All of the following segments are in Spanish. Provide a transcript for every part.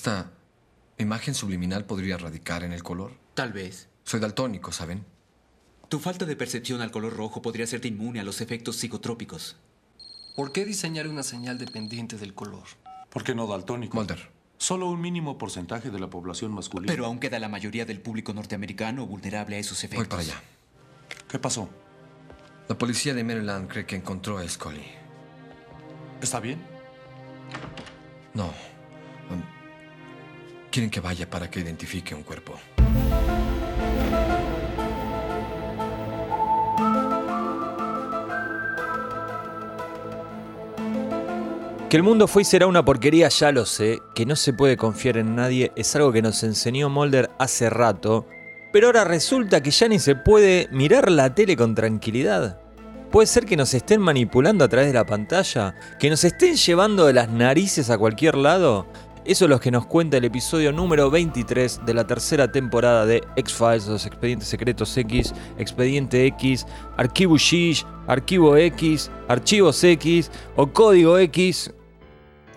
Esta imagen subliminal podría radicar en el color. Tal vez. Soy daltónico, ¿saben? Tu falta de percepción al color rojo podría hacerte inmune a los efectos psicotrópicos. ¿Por qué diseñar una señal dependiente del color? ¿Por qué no daltónico? Mulder, Solo un mínimo porcentaje de la población masculina. Pero aún queda la mayoría del público norteamericano vulnerable a esos efectos. voy para allá. ¿Qué pasó? La policía de Maryland cree que encontró a Scully. ¿Está bien? No. Um, quieren que vaya para que identifique un cuerpo. Que el mundo fue y será una porquería, ya lo sé. Que no se puede confiar en nadie es algo que nos enseñó Mulder hace rato. Pero ahora resulta que ya ni se puede mirar la tele con tranquilidad. Puede ser que nos estén manipulando a través de la pantalla, que nos estén llevando de las narices a cualquier lado. Eso es lo que nos cuenta el episodio número 23 de la tercera temporada de X-Files, los expedientes secretos X, expediente X, archivo Shish, archivo X, archivos X o código X,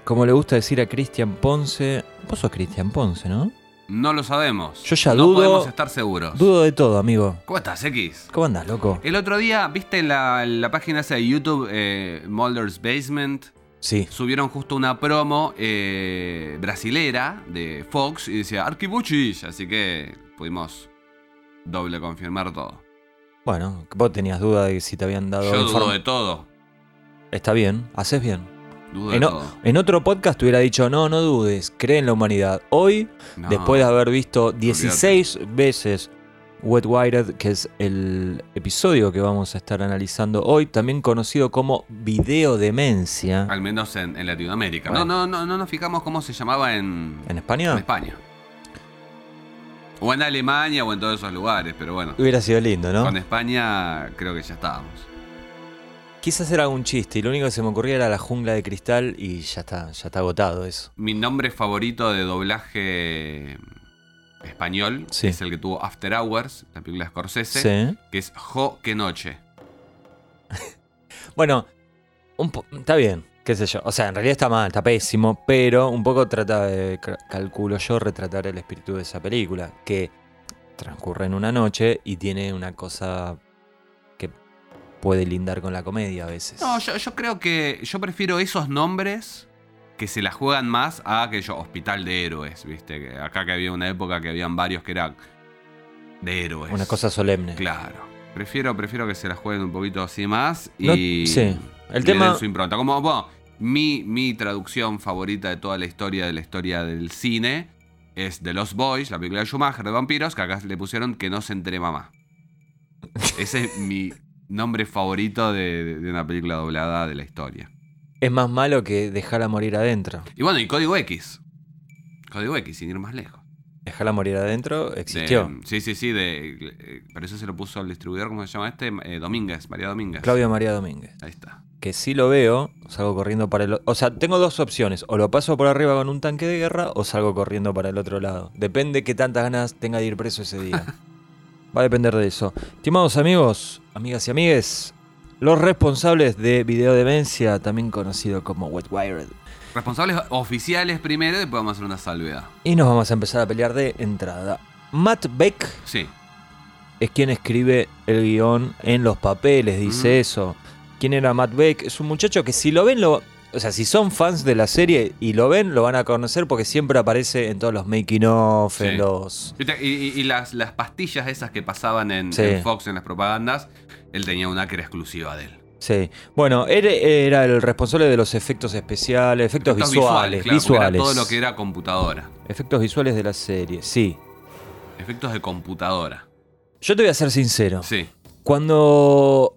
como le gusta decir a Cristian Ponce. Vos sos Cristian Ponce, ¿no? No lo sabemos. Yo ya no dudo- podemos estar seguros. Dudo de todo, amigo. ¿Cómo estás, X? ¿Cómo andás, loco? El otro día, ¿viste la, la página esa de YouTube, eh, Mulder's Basement? Sí. Subieron justo una promo eh, brasilera de Fox y decía Arquibuchis, así que pudimos doble confirmar todo. Bueno, vos tenías duda de si te habían dado Yo dudo de todo. Está bien, haces bien. Dudo de En, o- todo. en otro podcast te hubiera dicho, no, no dudes, cree en la humanidad. Hoy, No. después de haber visto 16 veces Wet Wired, que es el episodio que vamos a estar analizando hoy, también conocido como Video Demencia. Al menos en, en Latinoamérica. Bueno. No, no, no, no nos fijamos cómo se llamaba en, ¿En España? en España. O en Alemania o en todos esos lugares, pero bueno. Hubiera sido lindo, ¿no? Con España creo que ya estábamos. Quise hacer algún chiste y lo único que se me ocurría era la jungla de cristal y ya está, ya está agotado eso. Mi nombre favorito de doblaje español Sí. es el que tuvo After Hours, la película de Scorsese, Sí. que es Jo, qué noche. Bueno, un está bien, qué sé yo. O sea, en realidad está mal, está pésimo, pero un poco trata de, ca- calculo yo, retratar el espíritu de esa película, que transcurre en una noche y tiene una cosa que puede lindar con la comedia a veces. No, yo, yo creo que yo prefiero esos nombres que se la juegan más a que yo, Hospital de Héroes, ¿viste? Acá que había una época que habían varios que eran de héroes. Una cosa solemne. Claro. Prefiero, prefiero que se la jueguen un poquito así más No- y sí. El tema- den su impronta. Como bueno, mi, mi traducción favorita de toda la historia de la historia del cine es The Lost Boys, la película de Schumacher de vampiros, que acá le pusieron que no se entere mamá. Ese es mi nombre favorito de una película doblada de la historia. Es más malo que dejarla morir adentro. Y bueno, y Código X. Código X, sin ir más lejos. Dejarla morir adentro De- existió. sí, sí, sí. De, eh, pero eso se lo puso el distribuidor, ¿cómo se llama este? Eh, Domínguez, María Domínguez. Claudio María Domínguez. Ahí está. que si lo veo, salgo corriendo para el... O sea, tengo dos opciones. O lo paso por arriba con un tanque de guerra o salgo corriendo para el otro lado. Depende qué tantas ganas tenga de ir preso ese día. Va a depender de eso. Estimados amigos, amigas y amigues, los responsables de Video Demencia, también conocido como Wet Wired. Responsables oficiales primero y después vamos a hacer una salvedad. Y nos vamos a empezar a pelear de entrada. Matt Beck Sí. es quien escribe el guion en los papeles, dice eso. ¿Quién era Matt Beck? Es un muchacho que si lo ven, lo, o sea, si son fans de la serie y lo ven, lo van a conocer porque siempre aparece en todos los making of, en los... Y, y- y las, las pastillas esas que pasaban en, Sí. en Fox en las propagandas, él tenía una que era exclusiva de él. Sí. Bueno, él era el responsable de los efectos especiales, efectos, Efectos visuales, claro, era visuales. todo lo que era computadora. Efectos visuales de la serie, sí. Efectos de computadora. Yo te voy a ser sincero. Sí. Cuando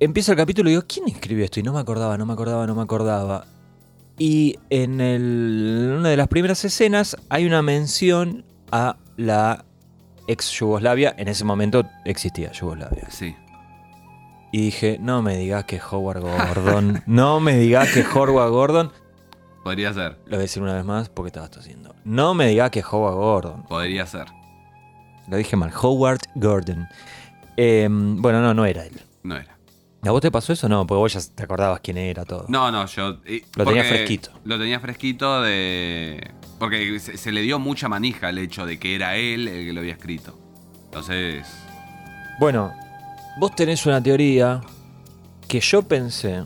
empieza el capítulo digo, ¿quién escribió esto? Y no me acordaba, no me acordaba, no me acordaba. Y en el- una de las primeras escenas hay una mención a la ex Yugoslavia. En ese momento existía Yugoslavia. Sí. Y dije, no me digas que Howard Gordon. no me digas que Howard Gordon. Podría ser. Lo voy a decir una vez más porque estabas tosiendo. No me digas que Howard Gordon. Podría ser. Lo dije mal. Howard Gordon. Eh, bueno, no, no era él. No era. ¿A vos te pasó eso? No, porque vos ya te acordabas quién era todo. No, no, yo. y- Lo tenía fresquito. Lo tenía fresquito de. Porque se, se le dio mucha manija el hecho de que era él el que lo había escrito. Entonces. Bueno, vos tenés una teoría que yo pensé,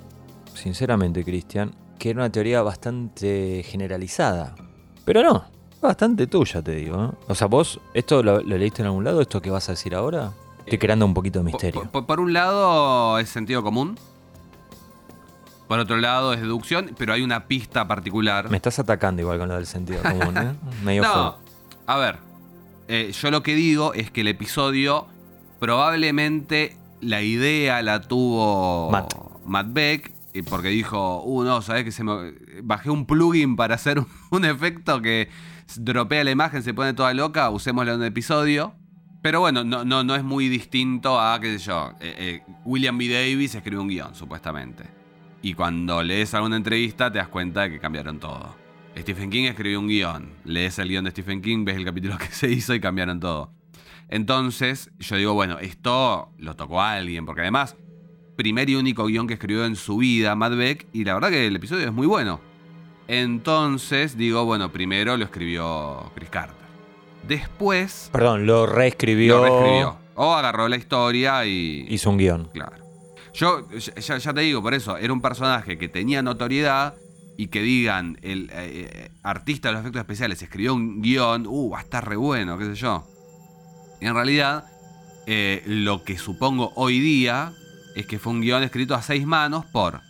sinceramente, Cristian, que era una teoría bastante generalizada. Pero no, bastante tuya, te digo. ¿eh? O sea, vos, ¿esto lo, lo leíste en algún lado? ¿Esto que vas a decir ahora? Estoy creando un poquito de misterio. por- por un lado es sentido común. Por otro lado es deducción, pero hay una pista particular. Me estás atacando igual con lo del sentido común, ¿eh? Medio No, a ver. eh, yo lo que digo es que el episodio probablemente la idea la tuvo Matt. Matt Beck. Porque dijo, uh, no, ¿sabes que se me... Bajé un plugin para hacer un, un efecto que dropea la imagen, se pone toda loca, usémosla en un episodio. Pero bueno, no, no, no es muy distinto a, qué sé yo, eh, eh, William B. Davis escribió un guion, supuestamente. Y cuando lees alguna entrevista te das cuenta de que cambiaron todo. Stephen King escribió un guion. Lees el guion de Stephen King, ves el capítulo que se hizo y cambiaron todo. Entonces, yo digo, bueno, esto lo tocó a alguien, porque además, primer y único guion que escribió en su vida, Matt Beck, y la verdad que el episodio es muy bueno. Entonces, digo, bueno, primero lo escribió Chris Carter. Después, Perdón, lo reescribió. lo reescribió. O agarró la historia y... Hizo un guion. Claro. Yo ya, ya te digo, por eso, era un personaje que tenía notoriedad y que digan, el eh, eh, artista de los efectos especiales escribió un guion, uh, va a estar re bueno, qué sé yo. En realidad, eh, lo que supongo hoy día es que fue un guion escrito a seis manos por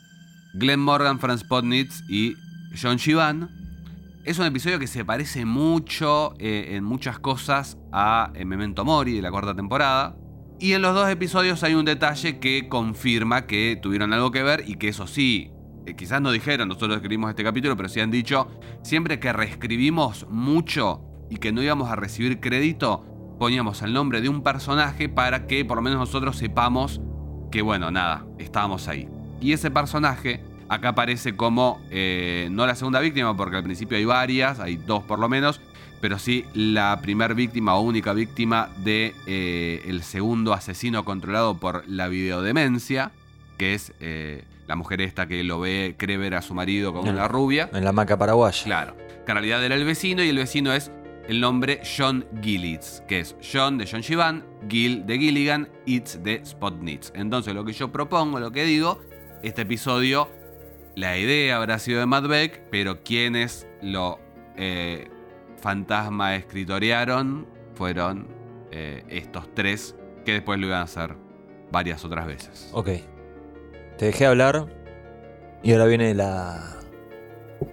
Glenn Morgan, Franz Potnitz y John Chivan. Es un episodio que se parece mucho eh, en muchas cosas a eh, Memento Mori de la cuarta temporada. Y en los dos episodios hay un detalle que confirma que tuvieron algo que ver y que eso sí, quizás no dijeron, nosotros escribimos este capítulo, pero sí han dicho, siempre que reescribimos mucho y que no íbamos a recibir crédito, poníamos el nombre de un personaje para que por lo menos nosotros sepamos que bueno, nada, estábamos ahí. Y ese personaje acá aparece como eh, no la segunda víctima, porque al principio hay varias, hay dos por lo menos, pero sí la primer víctima o única víctima de eh, el segundo asesino controlado por la videodemencia, que es eh, la mujer esta que lo ve, cree ver a su marido como Mm. una rubia. En la maca paraguaya. Claro, que en realidad era el vecino y el vecino es el nombre John Gillitz, que es John de John Shivan, Gill de Gilligan, Itz de Spotnitz. Entonces lo que yo propongo, lo que digo, este episodio, la idea habrá sido de Matt Beck, pero quienes lo eh, fantasma escritorearon fueron eh, estos tres, que después lo iban a hacer varias otras veces. Ok. Te dejé hablar y ahora viene la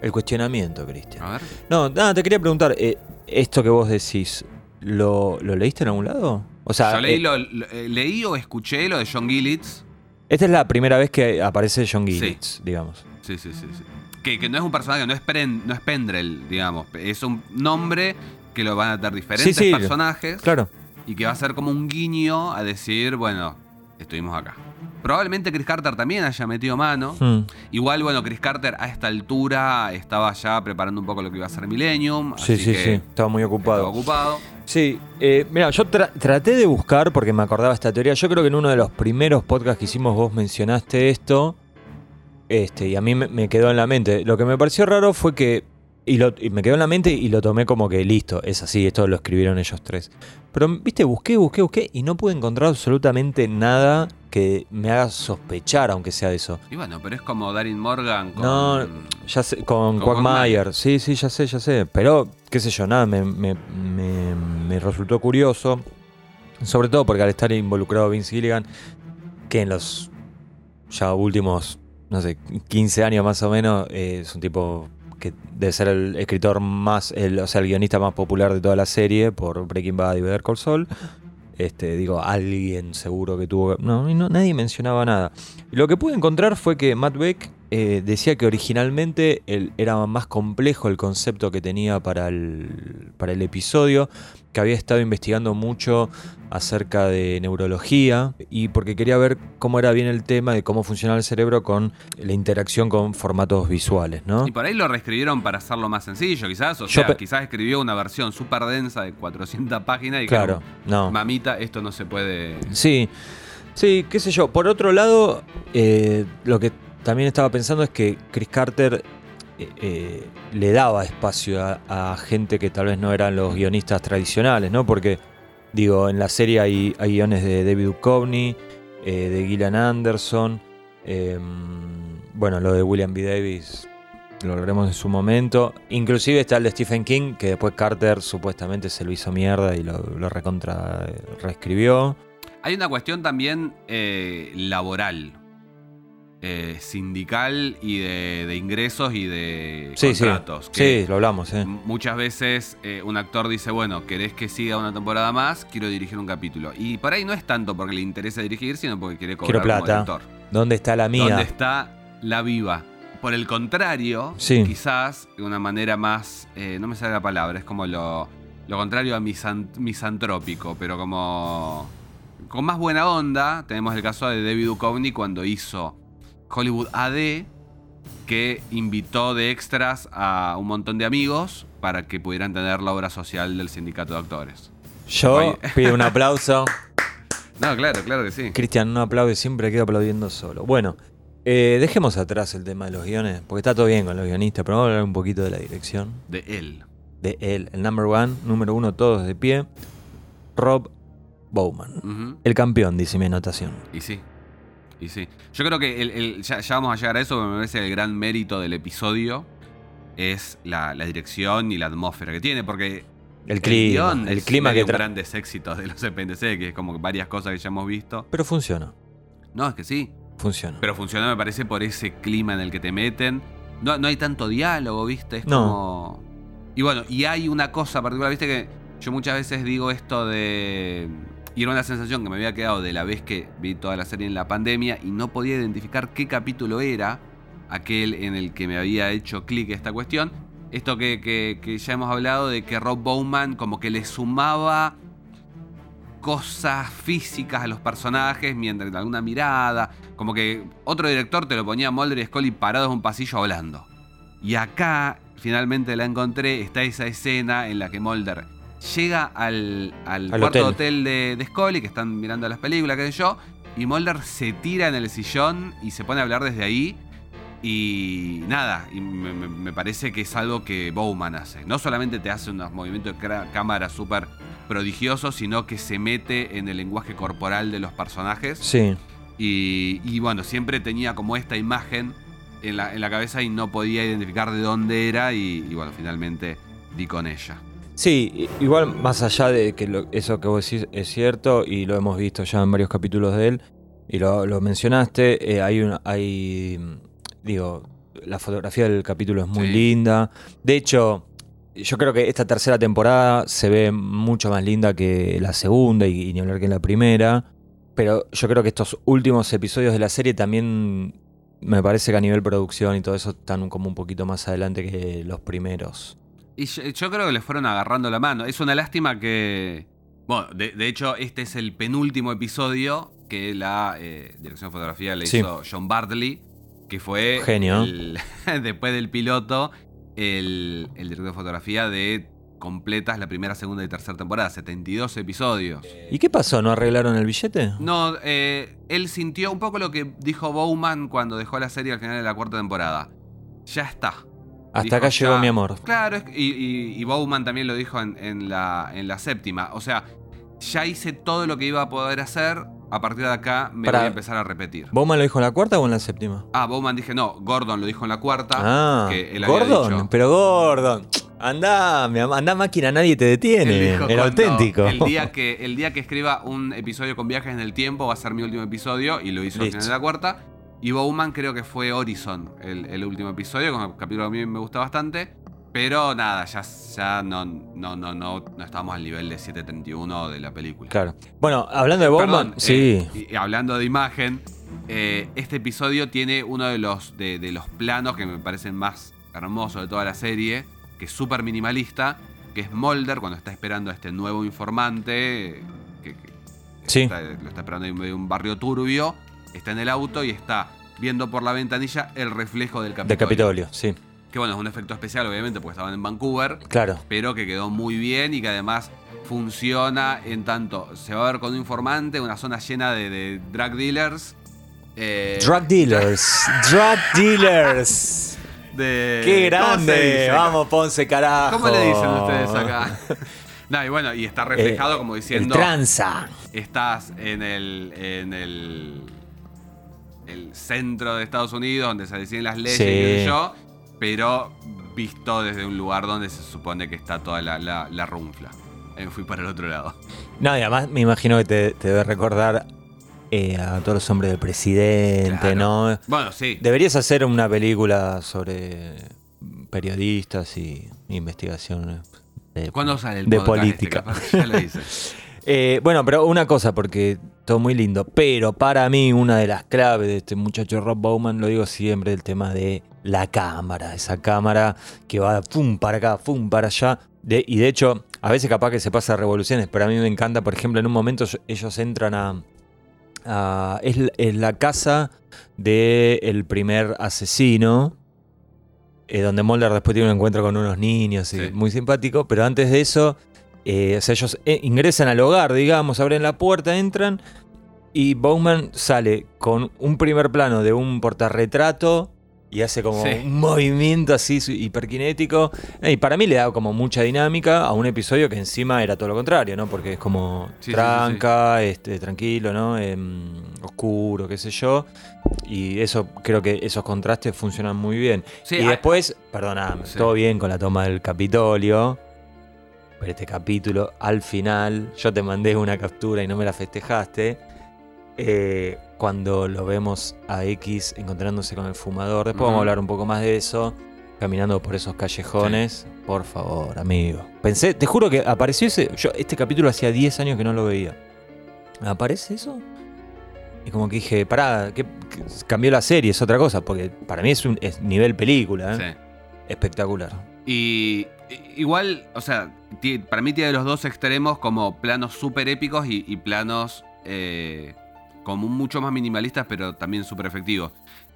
el cuestionamiento, Cristian. A ver. No, nada, te quería preguntar, eh, esto que vos decís, ¿lo, lo leíste en algún lado? O sea, yo leí, eh, lo- lo- eh, leí o escuché lo de John Gillitz. esta es la primera vez que aparece John Gillitz, digamos. Sí, sí, sí. sí. Que, que no es un personaje, no es, Pren- no es Pendrell, digamos. Es un nombre que lo van a dar diferentes Sí, sí. personajes Claro. y que va a ser como un guiño a decir, bueno, estuvimos acá. Probablemente Chris Carter también haya metido mano. Hmm. Igual, bueno, Chris Carter a esta altura estaba ya preparando un poco lo que iba a ser Millennium. Sí, así sí, que sí. Estaba muy ocupado. Estaba ocupado. Sí, eh, mira, yo tra- traté de buscar porque me acordaba esta teoría. Yo creo que en uno de los primeros podcasts que hicimos vos mencionaste esto. Este, y a mí me, me quedó en la mente. Lo que me pareció raro fue que. Y, lo- y me quedó en la mente y lo tomé como que listo, es así, esto lo escribieron ellos tres. Pero, viste, busqué, busqué, busqué y no pude encontrar absolutamente nada que me haga sospechar, aunque sea de eso. Y bueno, pero es como Darin Morgan con. No, ya sé, con, Con Quagmire. Sí, sí, ya sé, ya sé. Pero, qué sé yo, nada, me, me- me- me resultó curioso. Sobre todo porque al estar involucrado Vince Gilligan, que en los ya últimos, no sé, 15 años más o menos, eh, es un tipo que debe ser el escritor más, o sea, el guionista más popular de toda la serie por Breaking Bad y Better Call Saul. Este, digo, alguien seguro que tuvo. No, no, nadie mencionaba nada. Lo que pude encontrar fue que Matt Beck eh, decía que originalmente el- era más complejo el concepto que tenía para el, para el episodio, que había estado investigando mucho acerca de neurología y porque quería ver cómo era bien el tema de cómo funcionaba el cerebro con la interacción con formatos visuales, ¿no? Y por ahí lo reescribieron para hacerlo más sencillo, quizás. O sea, quizás escribió una versión súper densa de 400 páginas y Claro, no. mamita, esto no se puede. Sí, sí, qué sé yo. Por otro lado, eh, lo que también estaba pensando es que Chris Carter eh, eh, le daba espacio a, gente que tal vez no eran los guionistas tradicionales, ¿no? Porque, digo, en la serie hay, guiones de David Duchovny, eh, de Gillian Anderson, eh, bueno, lo de William B. Davis lo veremos en su momento. Inclusive está el de Stephen King, que después Carter supuestamente se lo hizo mierda y lo, reescribió. Hay una cuestión también laboral, eh, sindical y de, de ingresos y de Sí, sí. contratos. que Sí, lo hablamos, ¿eh? Muchas veces eh, un actor dice, bueno, ¿querés que siga una temporada más? Quiero dirigir un capítulo. Y por ahí no es tanto porque le interesa dirigir, sino porque quiere cobrar Quiero como plata. director. ¿Dónde está la mía? ¿Dónde está la viva? Por el contrario, Sí. quizás de una manera más, eh, no me sale la palabra, es como lo, lo contrario a misan- misantrópico, pero como con más buena onda, tenemos el caso de David Duchovny cuando hizo Hollywood AD, que invitó de extras a un montón de amigos para que pudieran tener la obra social del sindicato de actores. Yo Oye. pido un aplauso. No, claro, claro que sí. Cristian no aplaude, siempre quedo aplaudiendo solo. Bueno, eh, dejemos atrás el tema de los guiones, porque está todo bien con los guionistas, pero vamos a hablar un poquito de la dirección. De él. De él, el number one, número uno, todos de pie. Rob Bowman. El campeón, dice mi anotación. Y sí. Y sí. Yo creo que el- el- ya, ya vamos a llegar a eso, pero me parece que el gran mérito del episodio es la, la dirección y la atmósfera que tiene, porque El clima, guion el es clima que un tra- grandes éxitos de los CPNC, que es como varias cosas que ya hemos visto. Pero funciona, No, es que sí. funciona. Pero funciona, me parece, por ese clima en el que te meten. No, no hay tanto diálogo, ¿viste? Es No. como. Y bueno, y hay una cosa particular, ¿viste? Que yo muchas veces digo esto de. Y era una sensación que me había quedado de la vez que vi toda la serie en la pandemia y no podía identificar qué capítulo era aquel en el que me había hecho clic esta cuestión. Esto que, que- que ya hemos hablado de que Rob Bowman como que le sumaba cosas físicas a los personajes mientras alguna mirada. Como que otro director te lo ponía Mulder y Scully parados en un pasillo hablando. Y acá, finalmente la encontré, está esa escena en la que Mulder llega al, al Al cuarto hotel. hotel de, de Scully, que están mirando las películas, qué sé yo, y Mulder se tira en el sillón y se pone a hablar desde ahí. Y nada, y me, parece que es algo que Bowman hace. No solamente te hace unos movimientos de cámara súper prodigiosos, sino que se mete en el lenguaje corporal de los personajes. Sí, Y, y bueno, siempre tenía como esta imagen en la, en la cabeza y no podía identificar de dónde era. Y, y bueno, finalmente di con ella. Sí, igual más allá de que lo- eso que vos decís es cierto y lo hemos visto ya en varios capítulos de él y lo, lo mencionaste, eh, hay una, hay, digo, la fotografía del capítulo es muy Sí. linda. De hecho, yo creo que esta tercera temporada se ve mucho más linda que la segunda y, y ni hablar que en la primera. Pero yo creo que estos últimos episodios de la serie también me parece que a nivel producción y todo eso están como un poquito más adelante que los primeros. Y yo, yo creo que le fueron agarrando la mano. Es una lástima que. Bueno, de, de hecho, este es el penúltimo episodio que la eh, dirección de fotografía le Sí. hizo John Bartley, que fue. Genio. el- después del piloto, el, el director de fotografía de completas la primera, segunda y tercera temporada, 72 episodios. ¿Y qué pasó? ¿No arreglaron el billete? No, eh, él sintió un poco lo que dijo Bowman cuando dejó la serie al final de la cuarta temporada. Ya está. Hasta acá llegó ya- mi amor. Claro, y, y- y Bowman también lo dijo en, en la, en la séptima. O sea, ya hice todo lo que iba a poder hacer. A partir de acá me Pará. voy a empezar a repetir. ¿Bowman lo dijo en la cuarta o en la séptima? Ah, Bowman dije, no, Gordon lo dijo en la cuarta. Ah, que él había Gordon, dicho. pero Gordon. Am- andá máquina, nadie te detiene. Dijo Era auténtico. El día, que, el día que escriba un episodio con viajes en el tiempo va a ser mi último episodio y lo hizo al final de la cuarta. Y Bowman creo que fue Horizon el, el último episodio, con el capítulo que a mí me gusta bastante. Pero nada, ya, ya no, no, no, no, no estábamos al nivel de 731 de la película. Claro. Bueno, hablando de Bowman, Perdón, sí. eh, y- hablando de imagen, eh, este episodio tiene uno de los, de, de los planos que me parecen más hermosos de toda la serie, que es súper minimalista, que es Mulder cuando está esperando a este nuevo informante, que, que sí. está- lo está esperando en medio de un barrio turbio, está en el auto y está viendo por la ventanilla el reflejo del Capitolio. De Capitolio, sí. Que bueno, es un efecto especial obviamente porque estaban en Vancouver, Claro. pero que quedó muy bien y que además funciona en tanto se va a ver con un informante, una zona llena de, de drug dealers. eh, Drug dealers. Drug dealers. De, ¡Qué ¿cómo se grande! Vamos, Ponce, carajo. ¿Cómo le dicen ustedes acá? No, y bueno, y está reflejado Eh, como El diciendo. tranza. estás en el. en el. El centro de Estados Unidos, donde se deciden las leyes Sí. y yo, pero visto desde un lugar donde se supone que está toda la, la, la runfla. Ahí me fui para el otro lado. No, y además me imagino que te, te debe recordar eh, a todos los hombres del presidente, Claro. ¿no? Bueno, sí. Deberías hacer una película sobre periodistas y investigaciones de, ¿Cuándo sale el de podcast este? política. Que ya lo hice. Eh, bueno, pero una cosa, porque todo muy lindo, pero para mí una de las claves de este muchacho Rob Bowman, lo digo siempre, el tema de la cámara, esa cámara que va pum para acá, pum para allá, de, y de hecho, a veces capaz que se pasa a revoluciones, pero a mí me encanta, por ejemplo, en un momento ellos entran a... a- es, la- es la casa del primer asesino, eh, donde Mulder después tiene un encuentro con unos niños, y Sí. muy simpático, pero antes de eso, eh, o sea, ellos eh, ingresan al hogar, digamos, abren la puerta, entran, y Bowman sale con un primer plano de un portarretrato y hace como Sí. un movimiento así hiperkinético. Eh, Y para mí le da como mucha dinámica a un episodio que encima era todo lo contrario, ¿no? Porque es como Sí, sí, sí, tranca, Este, tranquilo, ¿no? Em, oscuro, qué sé yo. Y eso, creo que esos contrastes funcionan muy bien. Y después, perdóname, Sí. todo bien con la toma del Capitolio. Pero este capítulo, al final, yo te mandé una captura y no me la festejaste. eh, cuando lo vemos a X encontrándose con el fumador. Después vamos a hablar un poco más de eso. Caminando por esos callejones. Por favor, amigo. Pensé, te juro que apareció ese. Yo este capítulo hacía 10 años que no lo veía. ¿Aparece eso? Y como que dije, pará, que, cambió la serie, es otra cosa. Porque para mí es un es nivel película, ¿eh? Sí. Espectacular. Y igual, o sea, para mí tiene los dos extremos como planos súper épicos y, y planos eh, como mucho más minimalistas, pero también súper efectivos.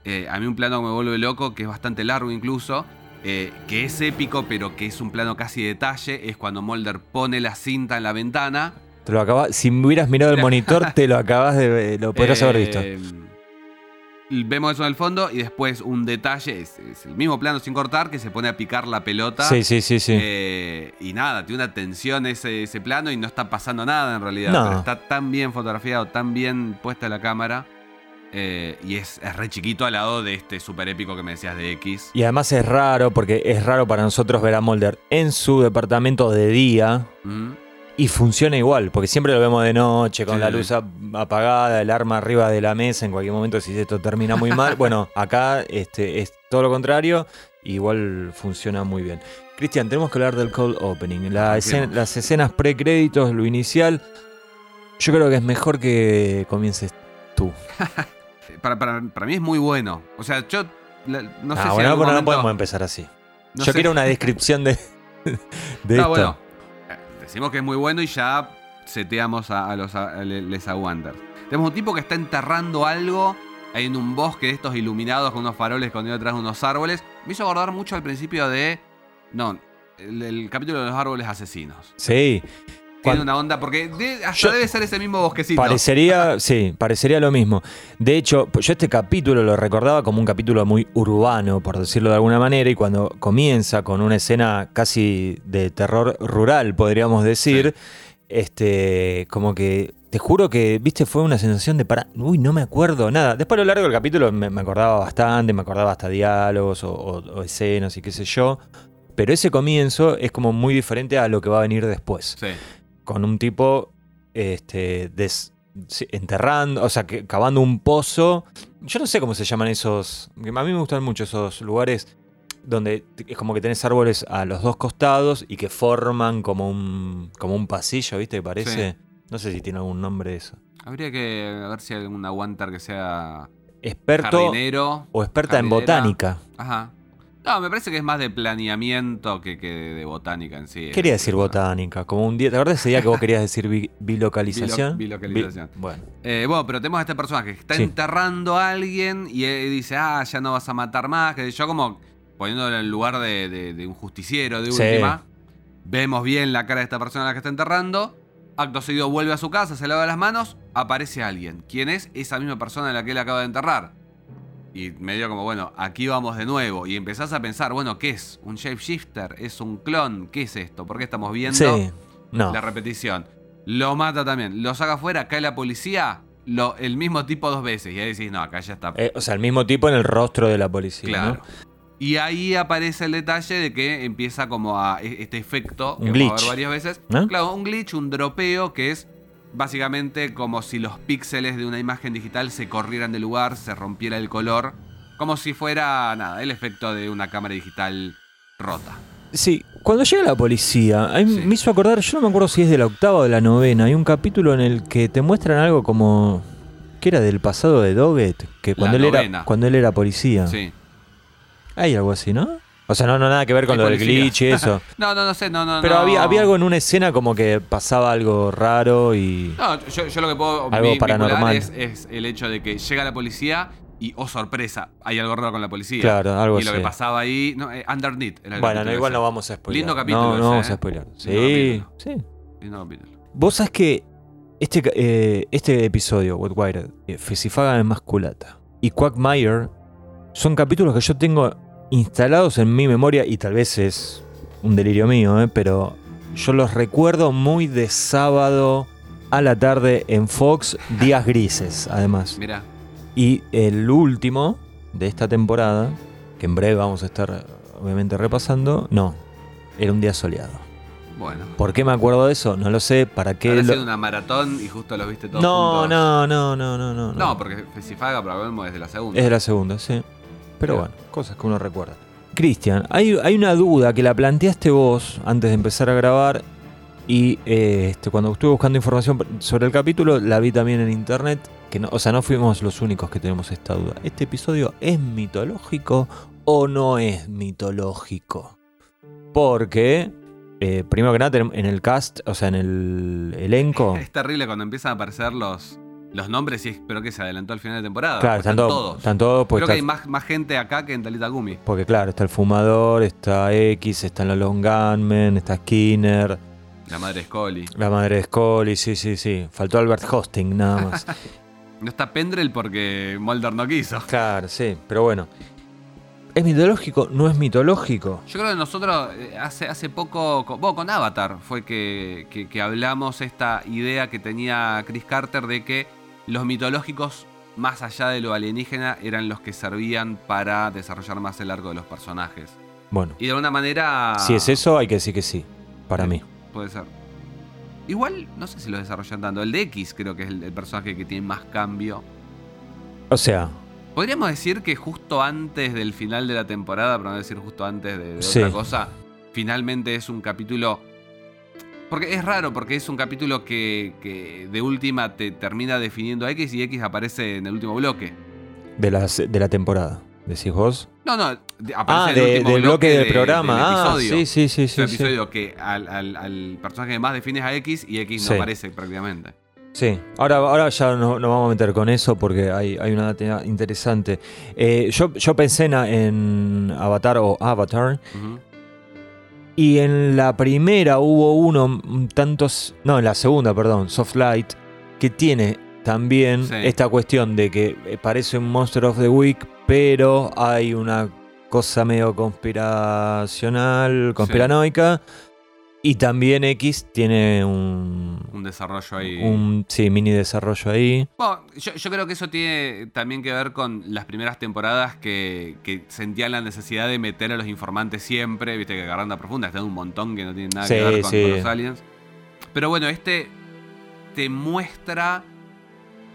Eh, a mí un plano que me vuelve loco, que es bastante largo incluso, eh, que es épico, pero que es un plano casi de detalle, es cuando Mulder pone la cinta en la ventana. Te lo acabas, si me hubieras mirado el monitor, te lo acabas de. Lo podrías haber visto. Vemos eso en el fondo y después un detalle, es, es el mismo plano sin cortar, que se pone a picar la pelota. Sí, sí, sí, sí. Eh, y nada, tiene una tensión ese, ese plano y no está pasando nada en realidad. No. Pero está tan bien fotografiado, tan bien puesta la cámara. eh, y es, es re chiquito al lado de este super épico que me decías de X. Y además es raro, porque es raro para nosotros ver a Mulder en su departamento de día Ujú. Y funciona igual, porque siempre lo vemos de noche, con Sí. la luz ap- apagada, el arma arriba de la mesa, en cualquier momento si esto termina muy mal. bueno, acá este, es todo lo contrario, igual funciona muy bien. Cristian, tenemos que hablar del cold opening. La Arranquemos. escena- las escenas pre-créditos, lo inicial, yo creo que es mejor que comiences tú. Para, para- para mí es muy bueno. O sea, yo la- no sé ah, si. en bueno, bueno, no podemos empezar así. no yo sé- quiero una descripción de, de No, esto. bueno. Decimos que es muy bueno y ya seteamos a, los les aguantas. Tenemos un tipo que está enterrando algo en un bosque de estos iluminados con unos faroles escondidos detrás de unos árboles. Me hizo acordar mucho al principio de. No, el capítulo de los árboles asesinos. Sí. Tiene una onda, porque de- hasta Yo- debe ser ese mismo bosquecito. Parecería, sí, parecería lo mismo. De hecho, yo este capítulo lo recordaba como un capítulo muy urbano, por decirlo de alguna manera, y cuando comienza con una escena casi de terror rural, podríamos decir, este, como que te juro que, viste, fue una sensación de para, uy, no me acuerdo nada. Después a lo largo del capítulo me, me acordaba bastante, me acordaba hasta diálogos o, o- o escenas y qué sé yo. Pero ese comienzo es como muy diferente a lo que va a venir después Sí. Con un tipo este, des- enterrando, o sea, que, cavando un pozo. Yo no sé cómo se llaman esos. A mí me gustan mucho esos lugares donde es como que tenés árboles a los dos costados y que forman como un, como un pasillo, ¿viste? Que parece. No sé si tiene algún nombre eso. Habría que ver si hay algún aguantar que sea Experto jardinero. o experta en botánica. Ajá. No, me parece que es más de planeamiento que, que de botánica en sí. Quería decir botánica, como un día. ¿Te acuerdas ese día que vos querías decir bi- bilocalización? Bilo- bilocalización. Bi- bueno. Eh, bueno, pero tenemos a este personaje que está Sí. enterrando a alguien y él dice, ah, ya no vas a matar más. Que yo como poniéndolo en el lugar de, de- de un justiciero de Sí. última. Vemos bien la cara de esta persona a la que está enterrando. Acto seguido vuelve a su casa, se lava las manos, aparece alguien. ¿Quién es? Esa misma persona a la que él acaba de enterrar. Y medio como, bueno, aquí vamos de nuevo. Y empezás a pensar, bueno, ¿qué es? ¿Un shapeshifter? ¿Es un clon? ¿Qué es esto? ¿Por qué estamos viendo Sí. No. la repetición? Lo mata también. Lo saca afuera, cae la policía, lo, el mismo tipo dos veces. Y ahí decís, no, acá ya está. Eh, o sea, el mismo tipo en el rostro de la policía. claro. ¿no? Y ahí aparece el detalle de que empieza como a e- este efecto Un que vamos a glitch. ver varias veces. Claro, un glitch, un dropeo que es básicamente como si los píxeles de una imagen digital se corrieran de lugar, se rompiera el color, como si fuera nada, el efecto de una cámara digital rota. Sí, cuando llega la policía, Sí. me hizo acordar, yo no me acuerdo si es de la octava o de la novena, hay un capítulo en el que te muestran algo como que era del pasado de Doggett, que cuando él novena. era cuando él era policía. Sí. Hay algo así, ¿no? O sea, no, no nada que ver con Hay lo del glitch y eso. No, no, no sé, no, no. Pero no. había, había algo en una escena como que pasaba algo raro y. No, yo, yo lo que puedo Algo paranormal. es, es el hecho de que llega la policía y, oh sorpresa, hay algo raro con la policía. Claro, algo Y lo así. que pasaba ahí, no, eh, Underneath. era el Bueno, no, igual ese. no vamos a spoiler. Lindo capítulo No, ese, no vamos ¿eh? a spoiler. Lindo Sí, sí. Lindo capítulo. Vos sabés que este, eh, este episodio, What Wired, eh, Fesifaga en Masculata y Quagmire son capítulos que yo tengo instalados en mi memoria y tal vez es un delirio mío, eh, pero yo los recuerdo muy de sábado a la tarde en Fox, días grises, además. Mira, Y el último de esta temporada, que en breve vamos a estar obviamente repasando, no, era un día soleado. bueno. ¿Por qué me acuerdo de eso? No lo sé. ¿Para qué? Habrá lo- sido una maratón y justo los viste todos No, juntos. no, no, no, no, no. No, porque Fesifaga probablemente es de la segunda. Es de la segunda, sí. Pero bueno, cosas que uno recuerda. Cristian, hay, hay una duda que la planteaste vos antes de empezar a grabar y eh, este, cuando estuve buscando información sobre el capítulo la vi también en internet. Que no, o sea, no fuimos los únicos que tenemos esta duda. ¿Este episodio es mitológico o no es mitológico? Porque, eh, primero que nada, en el cast, o sea, en el elenco, Es terrible cuando empiezan a aparecer los, los nombres y espero que se adelantó al final de temporada. claro, están todos. Están todos pues Creo que hay más, más gente acá que en Talita Gumi. Porque claro, está el fumador, está X, están los Long Gunmen, está Skinner, La madre Scully. la madre de Scully, sí, sí, sí. Faltó Albert Hosting nada más. No está Pendrell porque Mulder no quiso. claro, sí, pero bueno. ¿Es mitológico? ¿No es mitológico? Yo creo que nosotros eh, hace, hace poco, con, bueno, con Avatar, fue que, que- que hablamos esta idea que tenía Chris Carter de que los mitológicos, más allá de lo alienígena, eran los que servían para desarrollar más el arco de los personajes. Bueno, Y de alguna manera... si es eso, hay que decir que sí, para Sí. mí. Puede ser. Igual, no sé si lo desarrollan tanto. El de X creo que es el, el personaje que tiene más cambio. O sea, Podríamos decir que justo antes del final de la temporada, para no decir justo antes de, de Sí. otra cosa, finalmente es un capítulo. Porque es raro, porque es un capítulo que, que de última te termina definiendo a X y X aparece en el último bloque. de la, de la temporada, decís vos. No, no, de- aparece Ah, en el de- último del bloque del de- programa. del ah, sí, sí, sí, Es un sí. sí. episodio que al, al- al personaje que más defines a X y X Sí. no aparece prácticamente. Sí, ahora, ahora ya no- nos vamos a meter con eso porque hay, hay una data interesante. Eh, yo, yo pensé en, Avatar o Avatar Ujú. Y en la primera hubo uno, un tantos, no, en la segunda, perdón, Soft Light, que tiene también Sí. esta cuestión de que eh, parece un Monster of the Week, pero hay una cosa medio conspiracional, conspiranoica. Y también X tiene un, Un desarrollo ahí. un sí, mini desarrollo ahí. Bueno, yo, yo creo que eso tiene también que ver con las primeras temporadas que, que sentían la necesidad de meter a los informantes siempre. Viste que Garganta Profunda está en un montón que no tiene nada Sí, que ver con, sí. con los aliens. Pero bueno, este te muestra.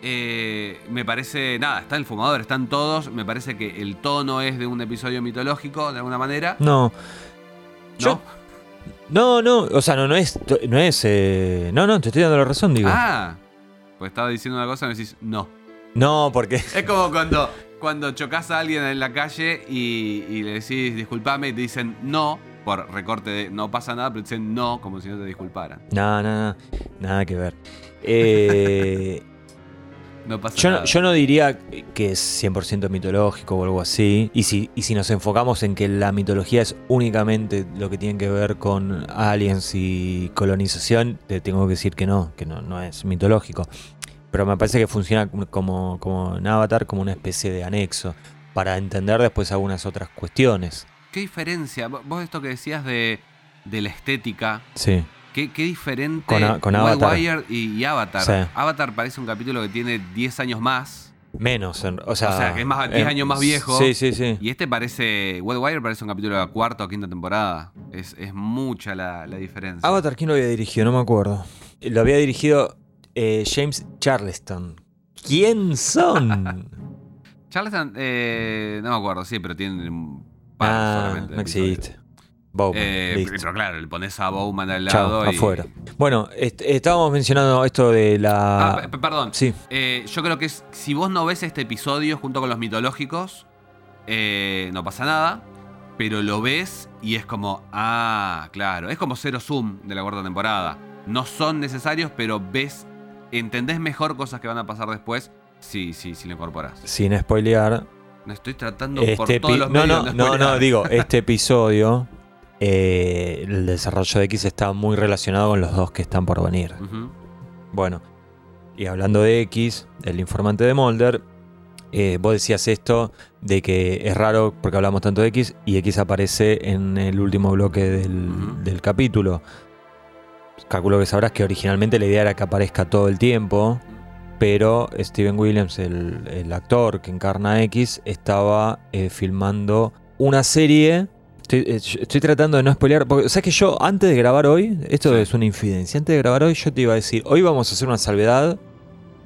eh, me parece. Nada, está el fumador, están todos. Me parece que el tono es de un episodio mitológico, de alguna manera. No. Yo- ¿No? No, o sea, no, no es. No es. eh, no, no, te estoy dando la razón, digo. Ah, pues estaba diciendo una cosa y me decís no. No, porque. Es como cuando, cuando chocas a alguien en la calle y, y le decís disculpame y te dicen no, por recorte de no pasa nada, pero te dicen no como si no te disculparan. No, no, no, nada que ver. Eh, No pasa yo, nada. no, yo no diría que es 100% mitológico o algo así. Y si, y si nos enfocamos en que la mitología es únicamente lo que tiene que ver con aliens y colonización, te tengo que decir que no, que no, no es mitológico. Pero me parece que funciona como, como en Avatar como una especie de anexo. para entender después algunas otras cuestiones. ¿Qué diferencia? Vo- Vos esto que decías de, de la estética, Sí. ¿Qué, qué diferente Con a- con Avatar. Y, y Avatar? Sí. Avatar parece un capítulo que tiene 10 años más. Menos, en- o sea... O sea, que es más- 10 años más viejo. Sí, sí, sí. Y este parece. Wild Wire parece un capítulo de la cuarta o quinta temporada. Es, es mucha la, la diferencia. Avatar, ¿quién lo había dirigido? No me acuerdo. Lo había dirigido eh, James Charleston. ¿Quién son? Charleston, eh, no me acuerdo, sí, pero tiene un par ah, solamente no existe. Bowman, Eh, pero claro, le pones a Bowman al Chao, lado y. afuera. Bueno, est- estábamos mencionando esto de la... Ah, perdón. sí, Eh, yo creo que es- si vos no ves este episodio junto con los mitológicos, eh, no pasa nada. Pero lo ves y es como, ah, claro, es como Zero Zoom de la cuarta temporada. No son necesarios, pero ves, entendés mejor cosas que van a pasar después si, si, si lo incorporas. sin spoilear. No estoy tratando por Este todos epi- los no, medios no, no, no, digo, este episodio, eh, el desarrollo de X está muy relacionado con los dos que están por venir. Bueno, y hablando de X, el informante de Mulder, eh, vos decías esto de que es raro porque hablamos tanto de X y X aparece en el último bloque del, capítulo. Calculo que sabrás que originalmente la idea era que aparezca todo el tiempo, pero Steven Williams, el, el actor que encarna a X, estaba eh, filmando una serie. Estoy, eh, estoy tratando de no spoilear, porque sabes que yo antes de grabar hoy, esto Sí. es una infidencia, antes de grabar hoy yo te iba a decir, hoy vamos a hacer una salvedad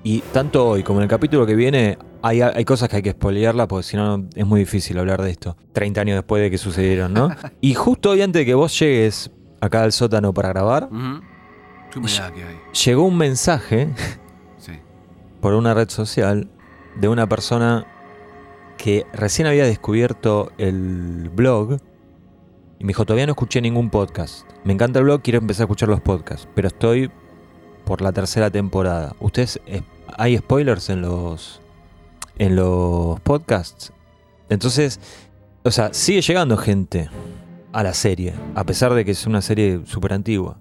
y tanto hoy como en el capítulo que viene hay, hay cosas que hay que spoilearla porque si no es muy difícil hablar de esto, 30 años después de que sucedieron, ¿no? y justo hoy antes de que vos llegues acá al sótano para grabar, llegó un mensaje Sí. por una red social de una persona que recién había descubierto el blog y me dijo, todavía no escuché ningún podcast. Me encanta el blog, quiero empezar a escuchar los podcasts, pero estoy por la tercera temporada. ¿Ustedes, hay spoilers en los, en los podcasts? Entonces, o sea, sigue llegando gente a la serie, a pesar de que es una serie súper antigua.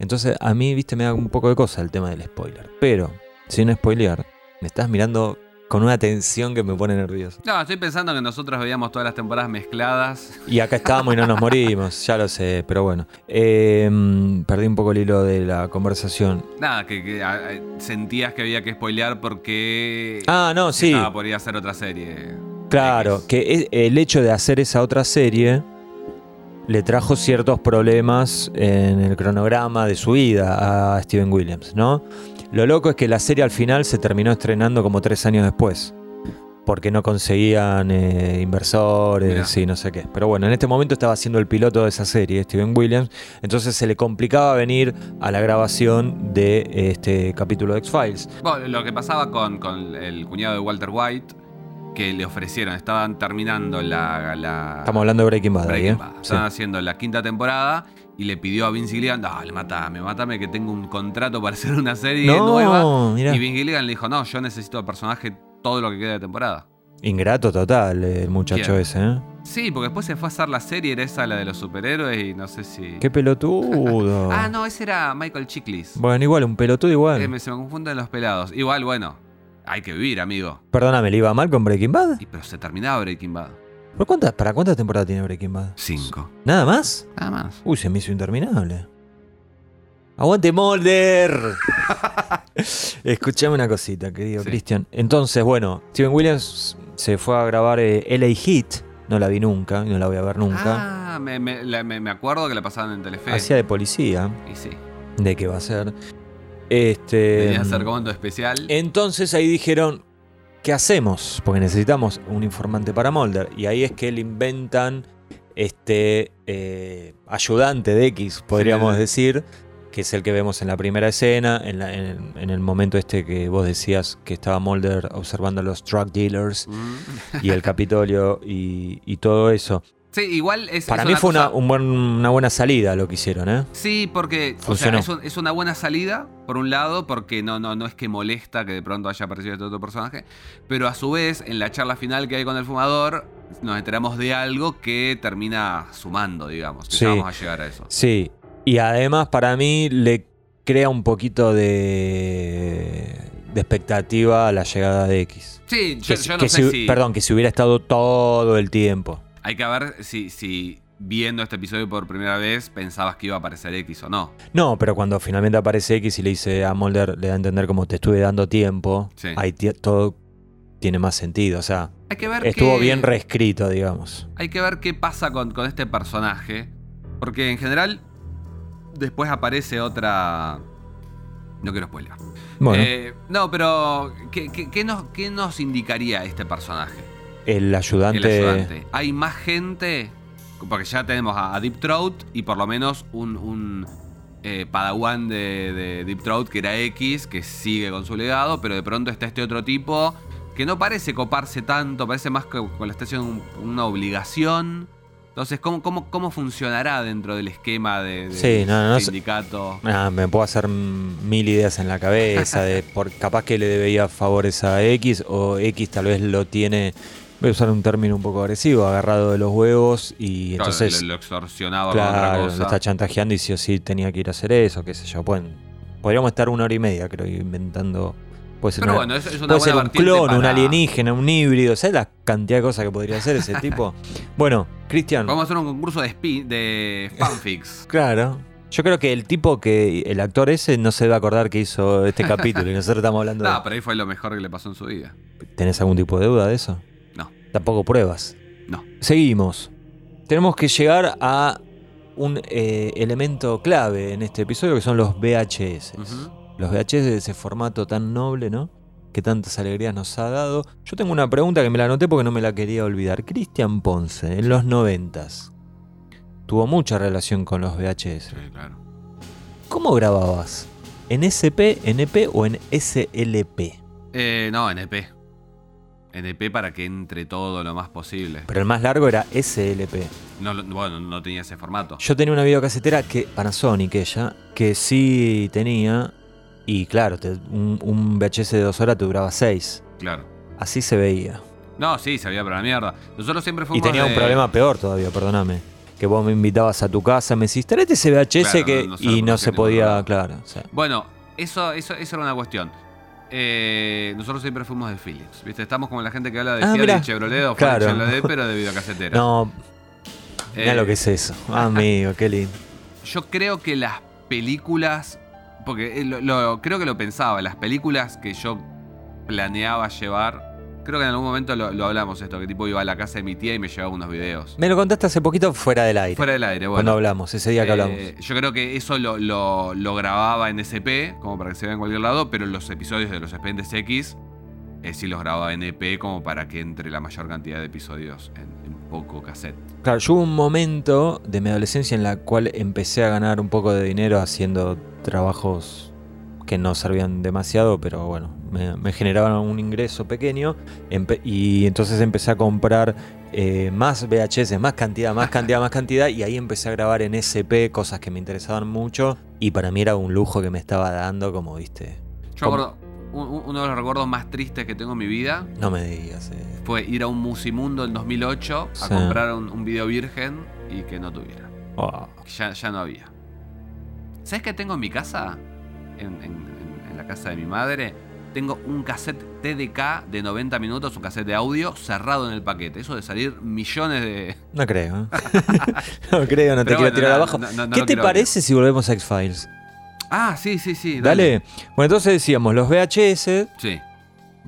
Entonces, a mí, viste, me da un poco de cosa el tema del spoiler. Pero, sin spoilear, me estás mirando con una tensión que me pone nervioso. No, estoy pensando que nosotros veíamos todas las temporadas mezcladas. Y acá estábamos y no nos morimos, ya lo sé, pero bueno. Eh, mm, perdí un poco el hilo de la conversación. Nada, que, que, a- a- sentías que había que spoilear porque Ah, no, sí. estaba por ir a hacer otra serie. Claro, X. que e- el hecho de hacer esa otra serie le trajo ciertos problemas en el cronograma de su vida a Steven Williams, ¿no? Lo loco es que la serie al final se terminó estrenando como tres años después. Porque no conseguían eh, inversores Mirá. y no sé qué. Pero bueno, en este momento estaba haciendo el piloto de esa serie, Steven Williams. Entonces se le complicaba venir a la grabación de este capítulo de X-Files. Bueno, lo que pasaba con, con el cuñado de Walter White, que le ofrecieron, estaban terminando la. la Estamos hablando de Breaking Bad. ahí, ¿eh? Sí. Estaban haciendo la quinta temporada y le pidió a Vince Gilligan, dale, matame, matame que tengo un contrato para hacer una serie No, nueva. mirá. Y Vince Gilligan le dijo, no, yo necesito al personaje todo lo que queda de temporada. Ingrato total el muchacho ¿Quién? ese, ¿eh? Sí, porque después se fue a hacer la serie, era esa la de los superhéroes y no sé si... Qué pelotudo. Ah, no, ese era Michael Chiklis. Bueno, igual, un pelotudo igual. Eh, me- se me confunden los pelados. Igual, bueno, hay que vivir, amigo. Perdóname, ¿le iba mal con Breaking Bad? Y, pero se terminaba Breaking Bad. ¿Por cuántas, ¿Para cuántas temporadas tiene Breaking Bad? Cinco. ¿Nada más? Nada más. Uy, se me hizo interminable. ¡Aguante Mulder! Escuchame una cosita, querido Sí. Cristian. Entonces, bueno, Steven Williams se fue a grabar eh, LA Heat. No la vi nunca, y no la voy a ver nunca. Ah, me, me- la- me- me acuerdo que la pasaban en Telefe. Hacía de policía. Y sí. ¿De qué va a ser? Este. Venía a hacer comando especial. Entonces ahí dijeron, ¿qué hacemos? Porque necesitamos un informante para Mulder. Y ahí es que le inventan este eh, ayudante de X, podríamos Sí. decir, que es el que vemos en la primera escena, en, la- en- en el momento este que vos decías que estaba Mulder observando a los drug dealers Mm. y el Capitolio y, y todo eso. Sí, igual es. Para es mí fue una, cosa- un buen- una buena salida lo que hicieron, ¿eh? Sí, porque o sea, Funcionó. es, un- es una buena salida, por un lado, porque no, no, no es que molesta que de pronto haya aparecido este otro personaje, pero a su vez, en la charla final que hay con el fumador, nos enteramos de algo que termina sumando, digamos. Que Sí. vamos a llegar a eso. Sí, y además para mí le crea un poquito de, de expectativa a la llegada de X. Sí, yo, Que- yo no que sé si- si. Perdón, que si hubiera estado todo el tiempo. Hay que ver si, si viendo este episodio por primera vez pensabas que iba a aparecer X o no. No, pero cuando finalmente aparece X y le dice a Mulder, le da a entender como te estuve dando tiempo, Sí. ahí todo tiene más sentido. O sea, Hay que ver estuvo bien reescrito, digamos. Hay que ver qué pasa con, con este personaje. Porque en general. Después aparece otra. No quiero spoiler. Bueno, Eh, no, pero. ¿qué, qué- qué nos, qué nos indicaría este personaje? El ayudante. El ayudante. Hay más gente. Porque ya tenemos a, a Deep Throat y por lo menos un, un, eh, padawan de, de Deep Throat que era X, que sigue con su legado, pero de pronto está este otro tipo que no parece coparse tanto, parece más que con la estación un- una obligación. Entonces, ¿cómo, cómo, cómo funcionará dentro del esquema de, Sí, no, no, sindicato? Ah, me puedo hacer mil ideas en la cabeza de por capaz que le debía favores a X o X tal vez lo tiene, voy a usar un término un poco agresivo, agarrado de los huevos y Claro, entonces lo, lo extorsionaba con otra claro, cosa. lo está chantajeando y sí o sí tenía que ir a hacer eso, qué sé yo. Pueden, podríamos estar una hora y media creo inventando. Puede ser, Pero una- bueno, es, es una puede ser un clon, un alienígena, un híbrido, ¿sabes la cantidad de cosas que podría hacer ese tipo? Bueno, Cristian. Vamos a hacer un concurso de, de fanfics. Claro. Yo creo que el tipo que, el actor ese, no se va a acordar que hizo este capítulo y nosotros estamos hablando No, de... pero ahí fue lo mejor que le pasó en su vida. ¿Tenés algún tipo de duda de eso? Tampoco pruebas. No. Seguimos. Tenemos que llegar a un eh, elemento clave en este episodio que son los VHS. Los VHS de ese formato tan noble, ¿no? Que tantas alegrías nos ha dado. Yo tengo una pregunta que me la anoté porque no me la quería olvidar. Cristian Ponce, en los noventas, tuvo mucha relación con los VHS. Sí, claro. ¿Cómo grababas? ¿En SP, NP o en SLP? Eh, no, NP. NP para que entre todo lo más posible. Pero el más largo era SLP. No, bueno, no tenía ese formato. Yo tenía una videocasetera que Panasonic ella, que sí tenía. Y claro, te- un, un VHS de dos horas te duraba seis. Claro. Así se veía. No, sí, sabía para la mierda. Nosotros siempre fuimos Y tenía un problema peor todavía, perdóname. Que vos me invitabas a tu casa, me decís, traete ese VHS Claro, que. no- no se y no se podía, claro. o sea. Bueno, eso, eso, eso era una cuestión. Eh, nosotros siempre fuimos de Philips. ¿Viste? Estamos como la gente que habla de Ah, Fiat mirá. y Chevrolet o Claro. Chevrolet, pero de videocasetera. No, mira Eh, lo que es eso. Amigo, qué lindo. Yo creo que las películas. Porque eh, lo- lo- creo que lo pensaba. Las películas que yo planeaba llevar. Creo que en algún momento lo, lo hablamos esto. Que tipo iba a la casa de mi tía y me llevaba unos videos. Me lo contaste hace poquito fuera del aire. Fuera del aire, bueno. cuando hablamos, ese día que hablamos. Eh, yo creo que eso lo, lo- lo grababa en SP, como para que se vea en cualquier lado, pero los episodios de los expedientes X eh, sí los grababa en EP como para que entre la mayor cantidad de episodios en, en poco cassette. Claro, yo hubo un momento de mi adolescencia en la cual empecé a ganar un poco de dinero haciendo trabajos que no servían demasiado, pero bueno, me, me generaban un ingreso pequeño. Empe- y entonces empecé a comprar eh, más VHS, más cantidad, más cantidad, más cantidad. Y ahí empecé a grabar en SP cosas que me interesaban mucho. Y para mí era un lujo que me estaba dando, como viste. Yo acuerdo, un- un- uno de los recuerdos más tristes que tengo en mi vida No me digas. eh. fue ir a un Musimundo en 2008 a Sí. comprar un, un video virgen y que no tuviera. Oh, Ya, ya no había. ¿Sabes qué tengo en mi casa? En, en- en- en la casa de mi madre. Tengo un cassette TDK de 90 minutos, un cassette de audio cerrado en el paquete. Eso de salir millones de. no creo. ¿eh? no creo, no te Pero quiero bueno, tirar no, abajo. no, no, no ¿Qué te parece si volvemos a X-Files? Ah, sí, sí, sí. Dale. Bueno, entonces decíamos, los VHS, Sí.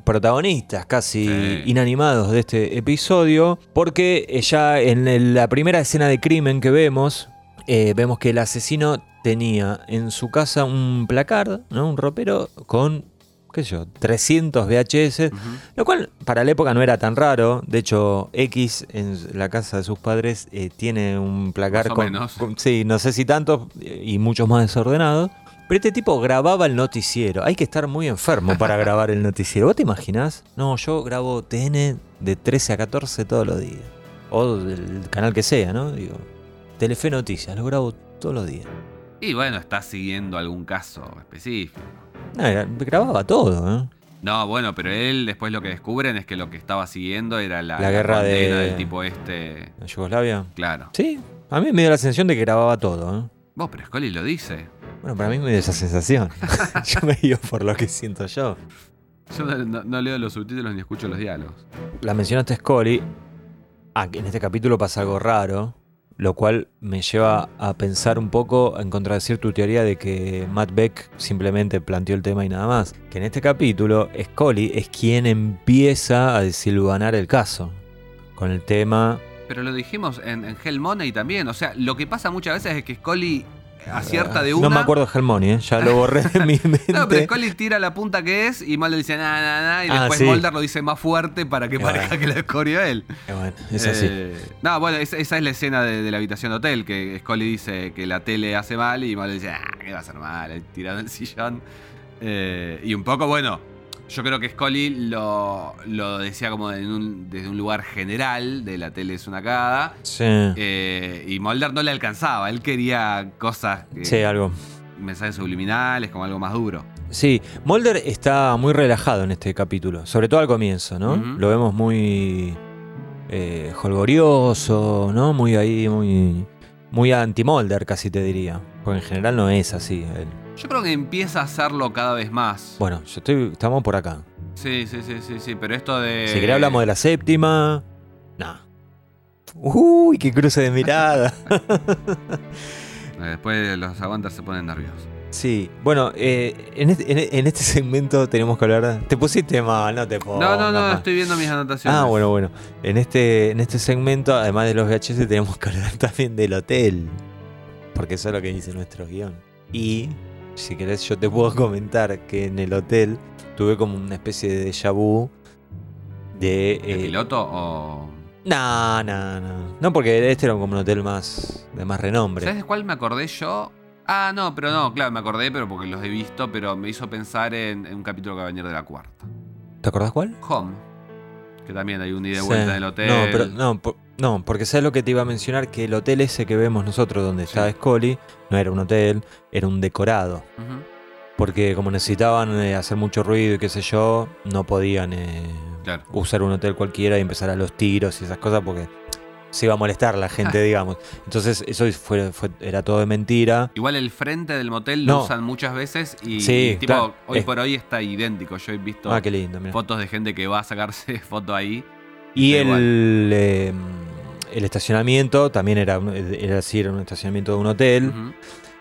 protagonistas casi Sí. inanimados de este episodio, porque eh, ya en la primera escena de crimen que vemos, eh, vemos que el asesino tenía en su casa un placard, ¿no? un ropero con, qué sé yo, 300 VHS, lo cual para la época no era tan raro. De hecho, X en la casa de sus padres eh, tiene un placar Más o con, menos. con- Sí, no sé si tantos y muchos más desordenados. Pero este tipo grababa el noticiero. Hay que estar muy enfermo para grabar el noticiero. ¿Vos te imaginás? No, yo grabo TN de 13 a 14 todos los días. O del canal que sea, ¿no? Digo, Telefe Noticias, lo grabo todos los días. Y bueno, está siguiendo algún caso específico. No, era- grababa todo, ¿eh? No, bueno, pero él después lo que descubren es que lo que estaba siguiendo era la, La guerra de- del tipo este. En Yugoslavia. Claro. Sí, a mí me dio la sensación de que grababa todo, ¿eh? Vos, pero Scully lo dice. Bueno, para mí me dio esa sensación. yo me dio por lo que siento yo. Yo no, no- no leo los subtítulos ni escucho los diálogos. La mencionaste Scully. Ah, que en este capítulo pasa algo raro, lo cual me lleva a pensar un poco en contradecir tu teoría de que Matt Beck simplemente planteó el tema y nada más. Que en este capítulo Scully es quien empieza a desilvanar el caso con el tema Pero lo dijimos en, en Hell Money también. O sea, lo que pasa muchas veces es que Scully acierta de No una. me acuerdo de Hermione, ¿eh? ya lo borré de mi mente. No, pero Scully tira la punta que es y Mulder dice nada, nada, nada. Y Ah, después sí. Mulder lo dice más fuerte para que parezca bueno. que lo escogió él. Bueno, es así. Eh, no, bueno, esa, esa es la escena de, de la habitación de hotel, que Scully dice que la tele hace mal y Mulder dice, ah, ¿qué va a hacer mal? Tirado en el sillón. Eh, y un poco, bueno, yo creo que Scully lo, lo decía como un- desde un lugar general, de la tele es una cagada. Sí, eh, y Mulder no le alcanzaba, él quería cosas, que- sí, algo. mensajes subliminales, como algo más duro. Sí, Mulder está muy relajado en este capítulo, sobre todo al comienzo, ¿no? Lo vemos muy eh, holgorioso, ¿no? Muy ahí, muy, muy anti-Mulder, casi te diría. Porque en general no es así. él. Yo creo que empieza a hacerlo cada vez más. Bueno, yo estoy, estamos por acá. Sí, sí, sí, sí, sí, pero esto de... Si querés hablamos de la séptima. Nah. Uy, qué cruce de mirada. Después los aguantas se ponen nerviosos. sí, bueno, eh, en, este, en- este segmento tenemos que hablar. Te pusiste mal, no te pongas. No, no, no, estoy viendo mis anotaciones. Ah, bueno, bueno. En este, en este segmento, además de los VHS, tenemos que hablar también del hotel. Porque eso es lo que dice nuestro guion. Y, si querés, yo te puedo comentar que en el hotel tuve como una especie de déjà vu de... ¿El eh, piloto o...? No, no, no. No, porque este era como un hotel más de más renombre. ¿Sabes de cuál me acordé yo? Ah, no, pero no, claro, me acordé, pero porque los he visto, pero me hizo pensar en, en un capítulo que va a venir de la cuarta. ¿Te acordás cuál? Home. Que también hay un ida y Sí. vuelta del hotel. No, pero no, por- no, porque sabes lo que te iba a mencionar, que el hotel ese que vemos nosotros donde Sí. estaba Scully, no era un hotel, era un decorado. Porque como necesitaban eh, hacer mucho ruido y qué sé yo, no podían eh, Claro. usar un hotel cualquiera y empezar a los tiros y esas cosas porque se iba a molestar la gente, digamos. Entonces eso fue, fue- era todo de mentira. Igual el frente del motel lo No. usan muchas veces y, Sí, y tipo, claro. hoy Es- por hoy está idéntico. Yo he visto Ah, lindo, fotos de gente que va a sacarse foto ahí. Y el, eh, el estacionamiento también era, era era un estacionamiento de un hotel.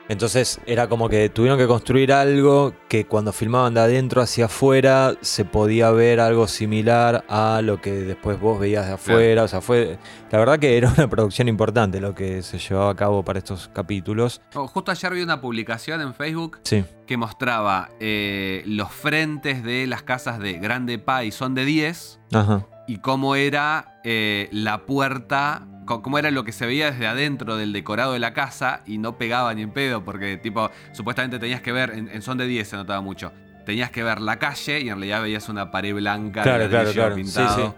Entonces era como que tuvieron que construir algo que cuando filmaban de adentro hacia afuera se podía ver algo similar a lo que después vos veías de afuera. O sea, fue. La verdad que era una producción importante lo que se llevaba a cabo para estos capítulos. Oh, justo ayer vi una publicación en Facebook Sí. que mostraba eh, los frentes de las casas de Grande Pa y Son de 10 Ajá. Y cómo era eh, la puerta, cómo era lo que se veía desde adentro del decorado de la casa y no pegaba ni en pedo, porque tipo, supuestamente tenías que ver, en, en Son de 10 se notaba mucho, tenías que ver la calle y en realidad veías una pared blanca Claro, de claro, claro. Sí, pintado. sí.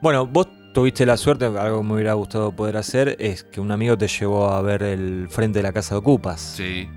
Bueno, vos tuviste la suerte, algo que me hubiera gustado poder hacer, es que un amigo te llevó a ver el frente de la casa de Ocupas. Sí.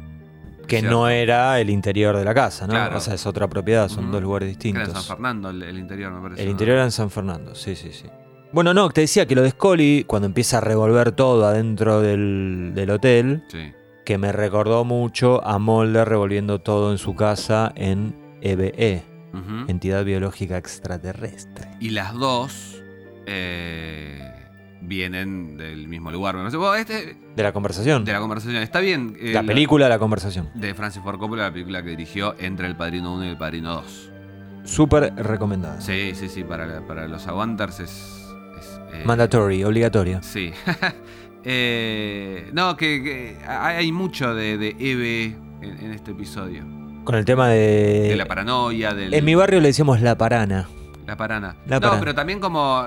Que cierto. no era el interior de la casa, ¿no? Claro. O sea, es otra propiedad, son dos lugares Era en San distintos. Fernando el, el interior, me parece. El ¿no? interior era en San Fernando, sí, sí, sí. Bueno, no, te decía que lo de Scully, cuando empieza a revolver todo adentro del, del hotel, Sí. que me recordó mucho a Mulder revolviendo todo en su casa en EBE, Ujú. Entidad Biológica Extraterrestre. Y las dos eh, vienen del mismo lugar. Bueno, este, De la conversación. de la conversación. Está bien. eh, la película de la conversación. De Francis Ford Coppola, la película que dirigió entre El Padrino 1 y El Padrino 2. Súper recomendada. Sí, sí, sí, para, para los aguanters es... es, eh, Mandatory, obligatoria. Sí. Eh, no, que, que hay mucho de, de Eve en, en este episodio. Con el tema de... De la paranoia, del... En mi barrio le decimos la parana. La parana. La no, parana. pero también como.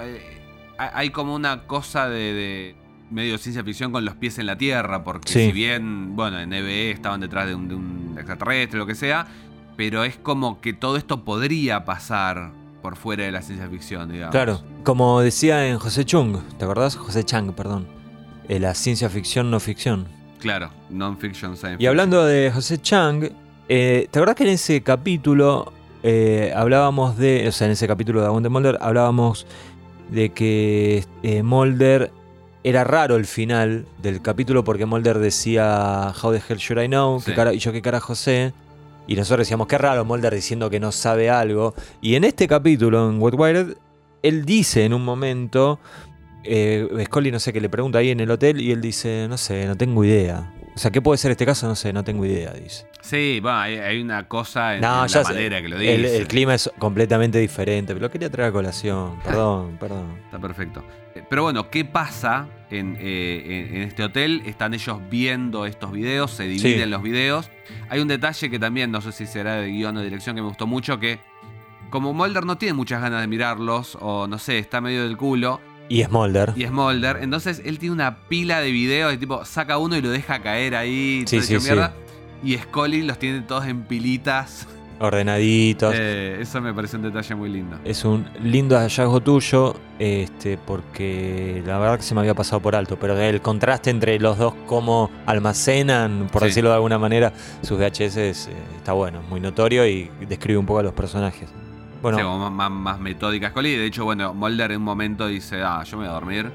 Hay como una cosa de, de medio ciencia ficción con los pies en la tierra, porque Sí. si bien, bueno, en EBE estaban detrás de un, de un extraterrestre, lo que sea, pero es como que todo esto podría pasar por fuera de la ciencia ficción, digamos. Claro, como decía en José Chung, ¿te acordás? José Chang, perdón. Eh, la ciencia ficción, no ficción. Claro, non-fiction science. Y hablando de José Chang, eh, ¿te acordás que en ese capítulo eh, hablábamos de, o sea, en ese capítulo de Aguante Mulder, hablábamos de que eh, Mulder era raro el final del capítulo porque Mulder decía How the hell should I know? ¿Qué Sí. cara- y yo qué carajo sé. Y nosotros decíamos, qué raro, Mulder diciendo que no sabe algo. Y en este capítulo, en Wet Wired, él dice en un momento, eh, Scully no sé qué le pregunta ahí en el hotel y él dice, no sé, no tengo idea. O sea, ¿qué puede ser este caso? No sé, no tengo idea, dice. Sí, bueno, hay, una cosa en, No, en la sé, manera que lo dice. el clima es completamente diferente, pero lo quería traer a colación. Perdón, perdón. Está perfecto. Eh, Pero bueno, ¿qué pasa en, eh, en- este hotel? Están ellos viendo estos videos, se dividen Sí. los videos. Hay un detalle que también, no sé si será de guion o de dirección, que me gustó mucho, que como Mulder no tiene muchas ganas de mirarlos, o no sé, está medio del culo, Y Smolder. y es Mulder, entonces él tiene una pila de videos de tipo, saca uno y lo deja caer ahí, Sí, sí, hecho sí. Y Scully los tiene todos en pilitas. Ordenaditos. Eh, eso me parece un detalle muy lindo. Es un lindo hallazgo tuyo, este, porque la verdad que se me había pasado por alto, pero el contraste entre los dos, cómo almacenan, por Sí. decirlo de alguna manera, sus VHS es, eh, está bueno, muy notorio y describe un poco a los personajes. Bueno, Sí, como más, más, más metódica Scully. De hecho, bueno, Mulder en un momento dice, ah, yo me voy a dormir.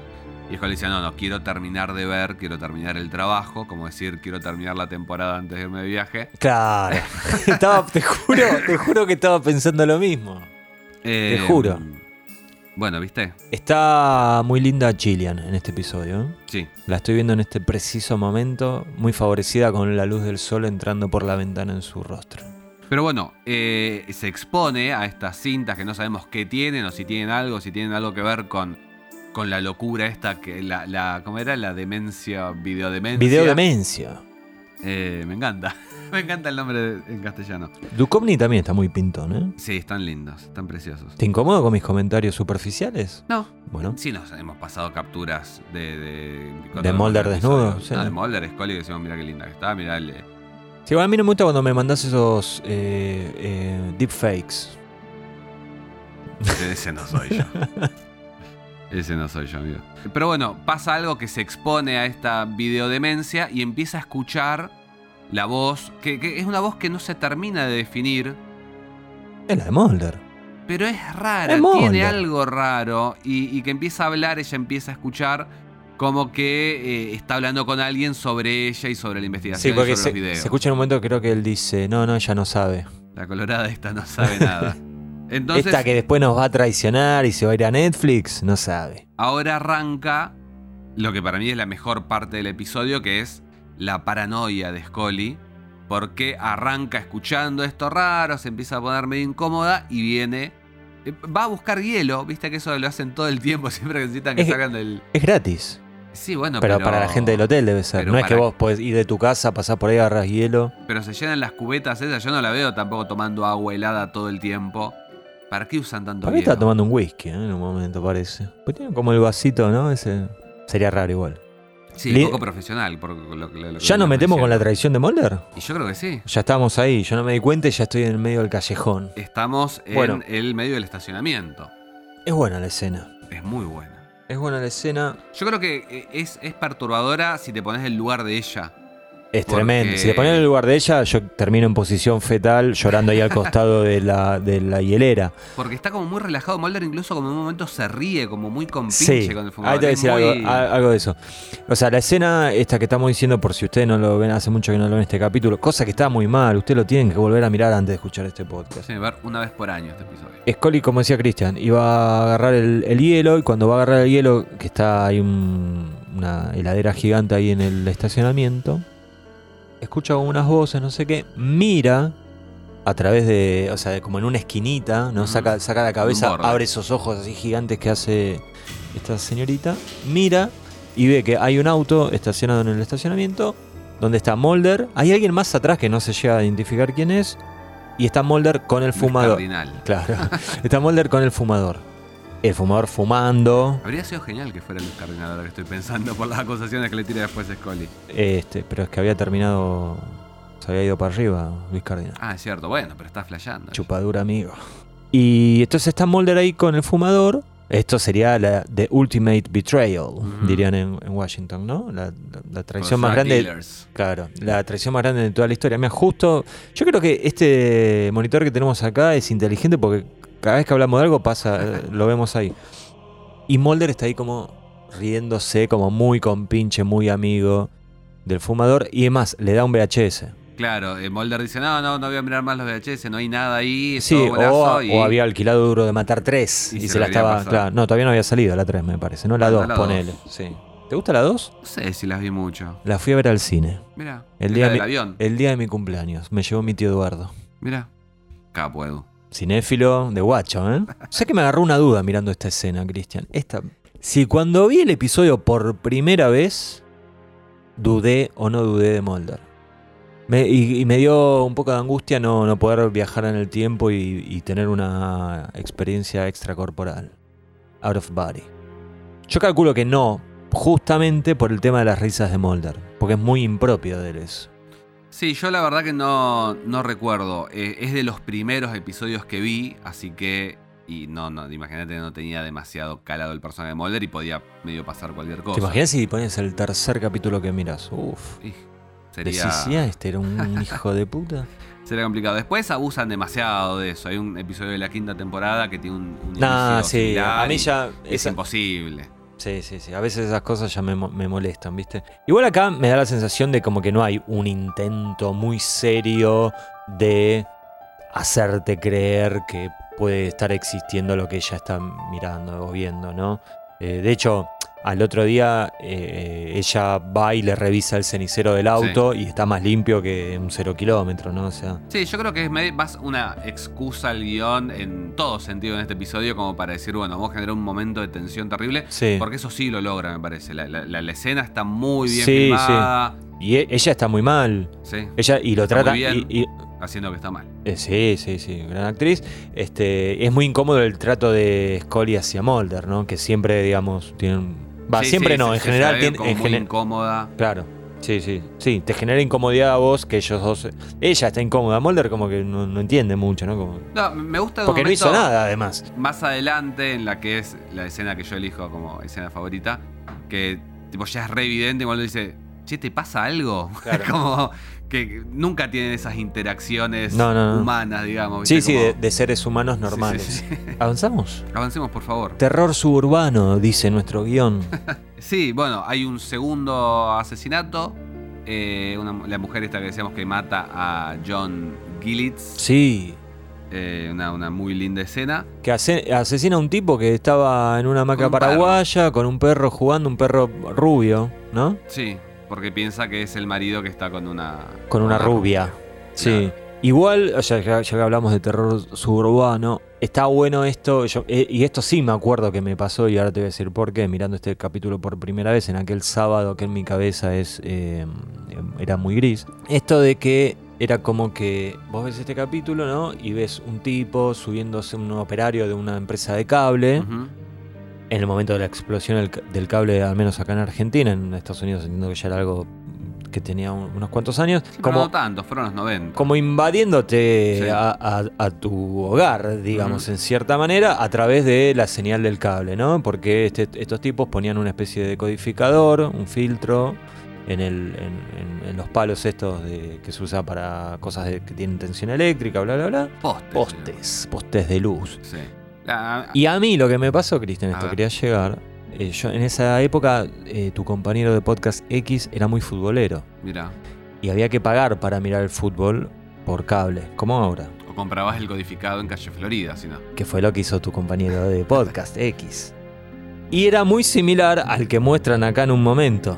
Y Scully dice, no, no, quiero terminar de ver, quiero terminar el trabajo. Como decir, quiero terminar la temporada antes de irme de viaje. claro, estaba, te juro, te juro que estaba pensando lo mismo. Eh, juro. Bueno, ¿viste? Está muy linda Gillian en este episodio. ¿eh? Sí. La estoy viendo en este preciso momento, muy favorecida con la luz del sol entrando por la ventana en su rostro. Pero bueno, eh, se expone a estas cintas que no sabemos qué tienen o si tienen algo, si tienen algo que ver con, con la locura esta, que la, la, ¿cómo era? La demencia, videodemencia. Video demencia. Eh, me encanta. me encanta el nombre de- en castellano. Duchovny también está muy pintón, ¿eh? Sí, están lindos, están preciosos. ¿Te incomodo con mis comentarios superficiales? No, Bueno, sí nos hemos pasado capturas de... De, ¿De Mulder el desnudo? Sí. No, de Mulder, Scully, decimos, mira qué linda que está, mira el... sí, igual a mí no me gusta cuando me mandas esos eh, eh, deepfakes. Ese no soy yo. Ese no soy yo, amigo. Pero bueno, pasa algo que se expone a esta videodemencia y empieza a escuchar la voz, que, que es una voz que no se termina de definir, Es la de Mulder. pero es rara, Es tiene algo raro y, y que empieza a hablar, ella empieza a escuchar como que eh, está hablando con alguien sobre ella y sobre la Sí, investigación y porque sobre se, los videos. se escucha en un momento creo que él dice, no, no, ella no sabe. La colorada esta no sabe nada. Entonces, Esta que después nos va a traicionar y se va a ir a Netflix, no sabe. Ahora arranca lo que para mí es la mejor parte del episodio, que es la paranoia de Scully. Porque arranca escuchando esto raro, se empieza a poner medio incómoda y viene. eh, Va a buscar hielo, viste que eso lo hacen todo el tiempo, siempre que necesitan que Es salgan del. Es gratis. Sí, bueno, pero, pero. para la gente del hotel debe ser. No es que vos podés ir de tu casa, pasar por ahí, agarras hielo. Pero se llenan las cubetas esas, yo no la veo tampoco tomando agua helada todo el tiempo. ¿Para qué usan tanto Para mí hielo? estaba tomando un whisky ¿eh? en un momento, parece. Pues tiene como el vasito, ¿no? Ese sería raro igual. Sí, Li- poco profesional. Por lo, lo- lo que ¿Ya nos metemos con la traición de Mulder? Y yo creo que sí. Ya estábamos ahí, yo no me di cuenta y ya estoy en el medio del callejón. Estamos en Bueno. el medio del estacionamiento. Es buena la escena. Es muy buena. Es buena la escena. Yo creo que eh, es, es perturbadora si te pones el lugar de ella. Es Porque- tremendo. Si te pones en el lugar de ella, yo termino en posición fetal llorando ahí al costado de la, de la hielera. Porque está como muy relajado. Mulder incluso como en un momento se ríe, como muy compinche Sí, con el fumador. ahí te voy a Es decir muy- algo, de eso. O sea, la escena esta que estamos diciendo, por si ustedes no lo ven, hace mucho que no lo ven este capítulo, cosa que está muy mal, ustedes lo tienen que volver a mirar antes de escuchar este podcast. Sí, ver una vez por año este episodio. Scully, como decía Cristian, iba a agarrar el, el hielo y cuando va a agarrar el hielo, que está hay un- una heladera gigante ahí en el estacionamiento, escucha unas voces, no sé qué, mira a través de, o sea, como en una esquinita, ¿no? Saca, saca la cabeza, abre esos ojos así gigantes que hace esta señorita, mira y ve que hay un auto estacionado en el estacionamiento donde está Mulder, hay alguien más atrás que no se llega a identificar quién es, y está Mulder con el fumador. Claro. Está Mulder con el fumador. El fumador fumando. Habría sido genial que fuera Luis Cardinal ahora que estoy pensando por las acusaciones que le tira después Scully. Este, pero es que había terminado. Se había ido para arriba, Luis Cardinal. Ah, es cierto. Bueno, pero está flasheando. Chupadura, amigo. Y entonces está Mulder ahí con el fumador. Esto sería la The Ultimate Betrayal, dirían en, en Washington, ¿no? La, la- la Con traición más grande. dealers. Claro, la traición más grande de toda la historia. Mira, justo. Yo creo que este monitor que tenemos acá es inteligente porque cada vez que hablamos de algo pasa, eh, lo vemos ahí. Y Mulder está ahí como riéndose, como muy compinche, muy amigo del fumador. Y además, le da un VHS. Claro, eh, Mulder dice, no, no, no voy a mirar más los VHS, no hay nada ahí. Sí, o, buenazo", y- o había alquilado Duro de Matar 3 Y y, se se, la estaba. pasar. Claro, no, todavía no había salido la 3, me parece, ¿no? La Bueno, 2, la ponele. dos. Sí. ¿Te gusta la 2? No sé si las vi mucho. La fui a ver al cine. Mira, El día, de del mi, avión. el día de mi cumpleaños. Me llevó mi tío Eduardo. Mira, capo Edu. Cinéfilo de guacho, ¿eh? sé que me agarró una duda mirando esta escena, Cristian. Esta. Si cuando vi el episodio por primera vez, dudé o no dudé de Mulder. Me- y, y me dio un poco de angustia no, no poder viajar en el tiempo y, y tener una experiencia extracorporal. Out of body. Yo calculo que no, justamente por el tema de las risas de Mulder. Porque es muy impropio de él eso. Sí, yo la verdad que no, no recuerdo. Eh, es de los primeros episodios que vi, así que. Y no, no, imagínate, no tenía demasiado calado el personaje de Mulder y podía medio pasar cualquier cosa. ¿Te imaginas si pones el tercer capítulo que miras? Uf. Y Decís, Sería, "Sí, este era un hijo de puta. sería complicado. Después abusan demasiado de eso. Hay un episodio de la quinta temporada que tiene un, un Nah, sí, a mí ya. Es esa- imposible. Sí, sí, sí. A veces esas cosas ya me, mo- me molestan, ¿viste? Igual acá me da la sensación de como que no hay un intento muy serio de hacerte creer que puede estar existiendo lo que ella está mirando o viendo, ¿no? Eh, de hecho, al otro día eh, ella va y le revisa el cenicero del auto y está más limpio que un cero kilómetro, ¿no? O sea. Sí, yo creo que es más una excusa al guion en todo sentido en este episodio, como para decir, bueno, vamos a generar un momento de tensión terrible. Sí. Porque eso sí lo logra, me parece. La, la- la- la escena está muy bien Sí, filmada. Y e- ella está muy mal. Sí. Ella, y lo Está trata. muy bien. y- y- haciendo que está mal. Eh, sí, sí, sí, gran actriz. Este, es muy incómodo el trato de Scully hacia Mulder, ¿no? Que siempre, digamos, tienen. Va, Sí, siempre sí, no, en general tiene. como en muy incómoda. Claro. Sí, sí. Sí, te genera incomodidad a vos que ellos dos. Ella está incómoda. Mulder, como que no, no entiende mucho, ¿no? Como- No, me gusta porque no hizo nada, además. Más adelante, en la que es la escena que yo elijo como escena favorita, que tipo ya es re evidente cuando dice, che, ¿te pasa algo? Claro. como que nunca tienen esas interacciones No, no, no. humanas, digamos. Sí, ¿viste? sí, Como- de, de seres humanos normales. sí, sí. ¿Avanzamos? Avancemos, por favor. Terror suburbano, dice nuestro guion. Sí, bueno, hay un segundo asesinato. Eh, una- la mujer esta que decíamos que mata a John Gillitz. Sí. Eh, una, una muy linda escena. Que ase- asesina a un tipo que estaba en una hamaca Con un paraguaya con un perro jugando, un perro rubio, ¿no? Sí, porque piensa que es el marido que está con una... Con una rubia. Sí. Claro. Igual, o sea, ya, ya que hablamos de terror suburbano, está bueno esto, yo- eh, y esto sí me acuerdo que me pasó, y ahora te voy a decir por qué, mirando este capítulo por primera vez, en aquel sábado que en mi cabeza es eh, era muy gris. Esto de que era como que vos ves este capítulo, ¿no? Y ves un tipo subiéndose un operario de una empresa de cable. Ujú. En el momento de la explosión del, ca- del cable, al menos acá en Argentina, en Estados Unidos entiendo que ya era algo que tenía un- unos cuantos años, como, no tanto, fueron los 90. como invadiéndote Sí. a, a- a tu hogar, digamos, en cierta manera, a través de la señal del cable, ¿no? Porque este- estos tipos ponían una especie de decodificador, un filtro, en, el, en, en- en los palos estos de, que se usa para cosas de- que tienen tensión eléctrica, bla, bla, bla. Postes. Postes, postes de luz. La- Y a mí lo que me pasó, Cristian, esto quería llegar. eh, yo en esa época, eh, tu compañero de podcast X era muy futbolero. Mira, Y había que pagar para mirar el fútbol por cable, como ahora. o comprabas el codificado en calle Florida, si no. Que fue lo que hizo tu compañero de podcast X. Y era muy similar al que muestran acá en un momento.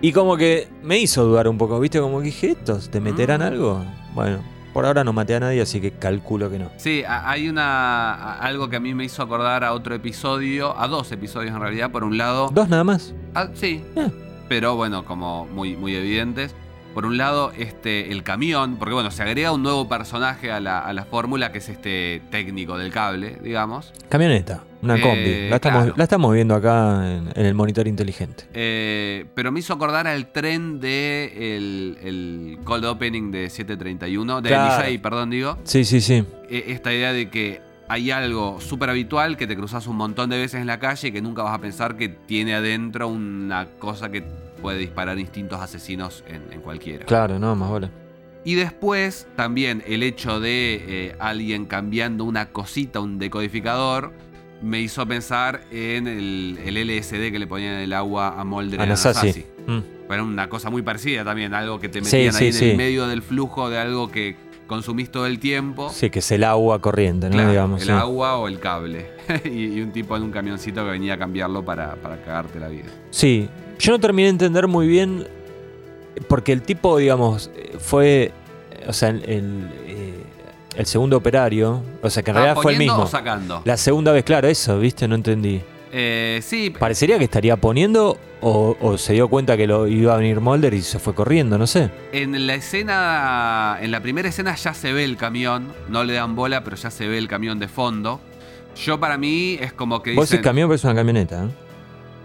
Y como que me hizo dudar un poco, ¿viste? Como que dije, ¿estos te meterán Mm. algo? Bueno, por ahora no maté a nadie, así que calculo que no. Sí, hay una algo que a mí me hizo acordar a otro episodio, a dos episodios en realidad. Por un lado, ¿Dos nada más? ah, sí, Eh. pero bueno, como muy, muy evidentes. Por un lado, este, el camión, porque bueno, se agrega un nuevo personaje a la, a la fórmula, que es este técnico del cable, digamos. Camioneta, una Eh, combi. La estamos, claro. la estamos viendo acá en, en el monitor inteligente. Eh, pero me hizo acordar al tren de el, el cold opening de 731, de Claro. Nisei, perdón, digo. Sí, sí, sí. Eh, esta idea de que hay algo súper habitual que te cruzas un montón de veces en la calle y que nunca vas a pensar que tiene adentro una cosa que puede disparar instintos asesinos en, en cualquiera. Claro, no, más vale. Y después también el hecho de eh, alguien cambiando una cosita, un decodificador, me hizo pensar en el, el LSD que le ponían en el agua a Mulder a. Anasazi. Mm. Era una cosa muy parecida también, algo que te metían sí, ahí en sí. el medio del flujo de algo que consumís todo el tiempo. Sí, que es el agua corriente, ¿no? Claro, Digamos, el agua o el cable. y, y un tipo en un camioncito que venía a cambiarlo para, para cagarte la vida. Sí, yo no terminé de entender muy bien, porque el tipo, digamos, fue, o sea, el, el, segundo operario, o sea, que en ¿Estaba realidad fue el mismo. o sacando? La segunda vez, claro, eso, ¿viste? No entendí. Eh, sí, Parecería que estaría poniendo o, o se dio cuenta que lo iba a venir Mulder y se fue corriendo, no sé. en la escena, en la primera escena ya se ve el camión, no le dan bola, pero ya se ve el camión de fondo. Yo para mí es como que Vos dicen, el camión, pero es una camioneta, ¿eh?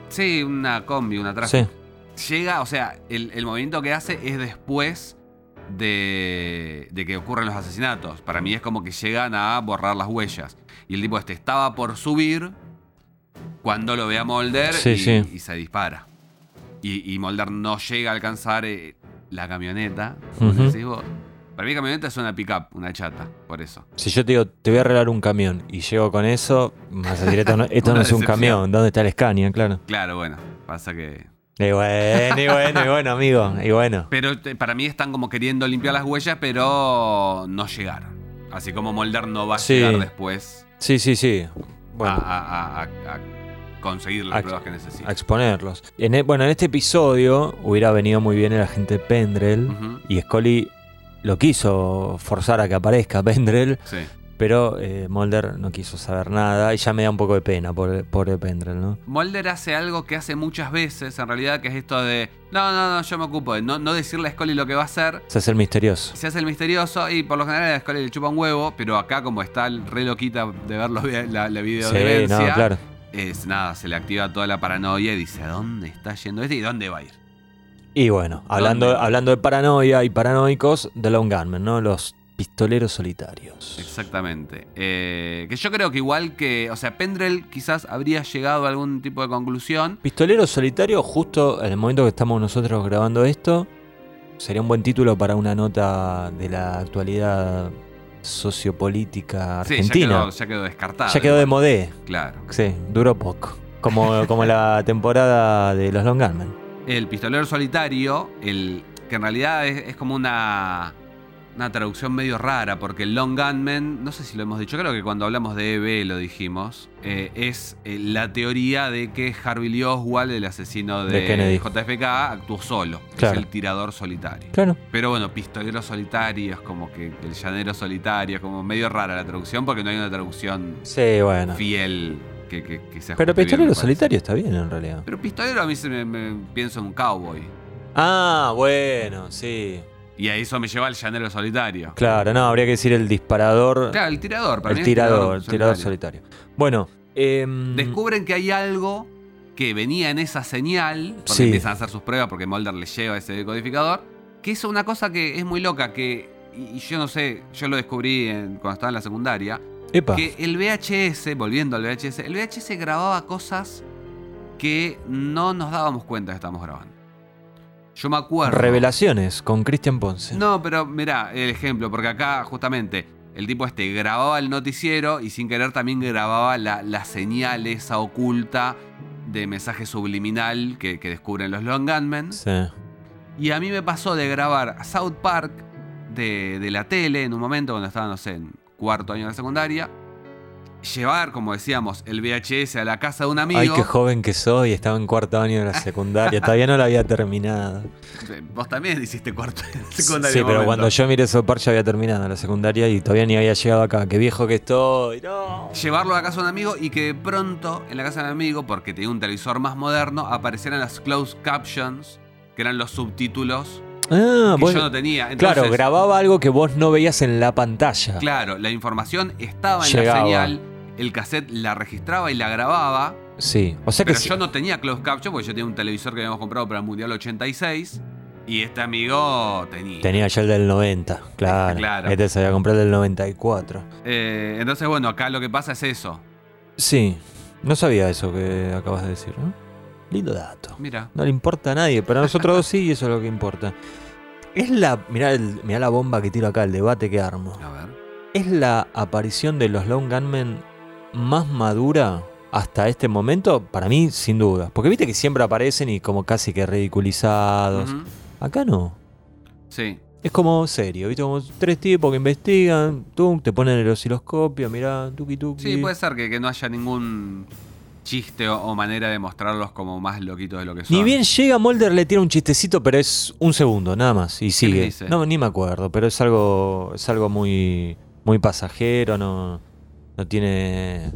Sí, una combi, una traje. Sí. Llega, o sea, el, el movimiento que hace es después de, de que ocurren los asesinatos. Para mí es como que llegan a borrar las huellas. Y el tipo este estaba por subir cuando lo ve a Mulder Sí, y, sí. y se dispara. Y, y Mulder no llega a alcanzar eh, la camioneta. decís vos. Para mí camioneta es una pickup, una chata, por eso. Si yo te digo, te voy a arreglar un camión y llego con eso, vas a decir, esto no, esto Una no es un decepción. camión, ¿dónde está el Scania? Claro. Claro, bueno, pasa que... Y bueno, y bueno, y bueno, amigo, y bueno. Pero para mí están como queriendo limpiar las huellas, pero no llegaron. Así como Mulder no va a Sí. llegar después Sí, sí, sí. Bueno. a, a- a- a- a conseguir las pruebas que necesita. a exponerlos. En e- bueno, en este episodio hubiera venido muy bien el agente Pendrell Ujú, y Scully lo quiso forzar a que aparezca Pendrell, Sí. Pero eh, Mulder no quiso saber nada y ya me da un poco de pena por pobre Pendrell, ¿no? Mulder hace algo que hace muchas veces, en realidad, que es esto de, no, no, no, yo me ocupo de no, no decirle a Scully lo que va a hacer. Se hace el misterioso. Se hace el misterioso y por lo general a Scully le chupa un huevo, pero acá como está el re loquita de ver los la, Sí, videodemencia, no, claro. es nada, se le activa toda la paranoia y dice, ¿a dónde está yendo este y dónde va a ir? Y bueno, hablando, ¿Dónde? hablando de paranoia y paranoicos, The Long Gunman, ¿no? Los pistoleros solitarios. Exactamente. Eh, que yo creo que igual que, o sea, Pendrell quizás habría llegado a algún tipo de conclusión. Pistolero solitario, justo en el momento que estamos nosotros grabando esto, sería un buen título para una nota de la actualidad sociopolítica Sí, ya argentina. quedó, ya quedó descartado. Ya quedó de modé. Claro. Sí, duró poco. Como, como la temporada de los Long Gunmen. El pistolero solitario, el que en realidad es, es como una, una traducción medio rara, porque el Long Gunman, no sé si lo hemos dicho, creo que cuando hablamos de EB lo dijimos, eh, es eh, la teoría de que Harvey Lee Oswald, el asesino de. JFK, actuó solo, Claro. es el tirador solitario. Claro. Pero bueno, pistolero solitario es como que el llanero solitario, es como medio rara la traducción porque no hay una traducción Sí, bueno. fiel que, que, que se Pero bien, pistolero parece. solitario está bien en realidad. Pero pistolero a mí se me, me- pienso en un cowboy. Ah, bueno, sí. Y a eso me lleva al llanero solitario. Claro, no, habría que decir el disparador. Claro, el tirador, para el tirador, el tirador solitario. solitario. Bueno, em, Descubren que hay algo que venía en esa señal, porque Sí. empiezan a hacer sus pruebas porque Mulder le lleva ese decodificador, que es una cosa que es muy loca, que, y y yo no sé, yo lo descubrí en- cuando estaba en la secundaria, epa. que el VHS, volviendo al VHS, el VHS grababa cosas que no nos dábamos cuenta que estábamos grabando. Yo me acuerdo. Revelaciones con Cristian Ponce. No, pero mirá el ejemplo, porque acá justamente el tipo este grababa el noticiero y sin querer también grababa la, la señal esa oculta de mensaje subliminal que, que descubren los Long Gunmen. Sí. Y a mí me pasó de grabar South Park de, de la tele en un momento cuando estaba, no sé, en cuarto año de la secundaria. Llevar, como decíamos, el VHS a la casa de un amigo. Ay, qué joven que soy, estaba en cuarto año de la secundaria, todavía no la había terminado. Vos también hiciste cuarto año de la secundaria. Sí, pero momento. cuando yo miré Sopar ya había terminado la secundaria y todavía ni había llegado acá. Qué viejo que estoy. No. llevarlo a la casa de un amigo y que de pronto en la casa de un amigo, porque tenía un televisor más moderno, aparecieran las closed captions, que eran los subtítulos Ah, que yo no tenía. Entonces, claro, grababa algo que vos no veías en la pantalla. Claro, la información estaba en Llegaba. la señal, el cassette la registraba y la grababa, Sí, o sea que pero sí- yo no tenía closed caption porque yo tenía un televisor que habíamos comprado para el Mundial 86 y este amigo tenía. tenía ya el del 90, claro. Claro. Este se había comprado el del 94. Eh, entonces, bueno, acá lo que pasa es eso. Sí, no sabía eso que acabas de decir, ¿no? Lindo dato. Mira. No le importa a nadie, pero a nosotros dos sí, y eso es lo que importa. Es la. Mirá, el- mirá la bomba que tiro acá, el debate que armo. A ver. ¿Es la aparición de los Long Gunmen más madura hasta este momento, para mí, sin duda. Porque viste que siempre aparecen y como casi que ridiculizados. Acá no. Sí. Es como serio, ¿viste? Como tres tipos que investigan, tú te ponen el osciloscopio, mirá, tuki tuki. Sí, puede ser que, que no haya ningún chiste o, o manera de mostrarlos como más loquitos de lo que son. Ni bien llega Mulder, le tira un chistecito, pero es un segundo, nada más. Y sigue. No, ni me acuerdo, pero es algo. Es algo muy. muy pasajero, no. No tiene.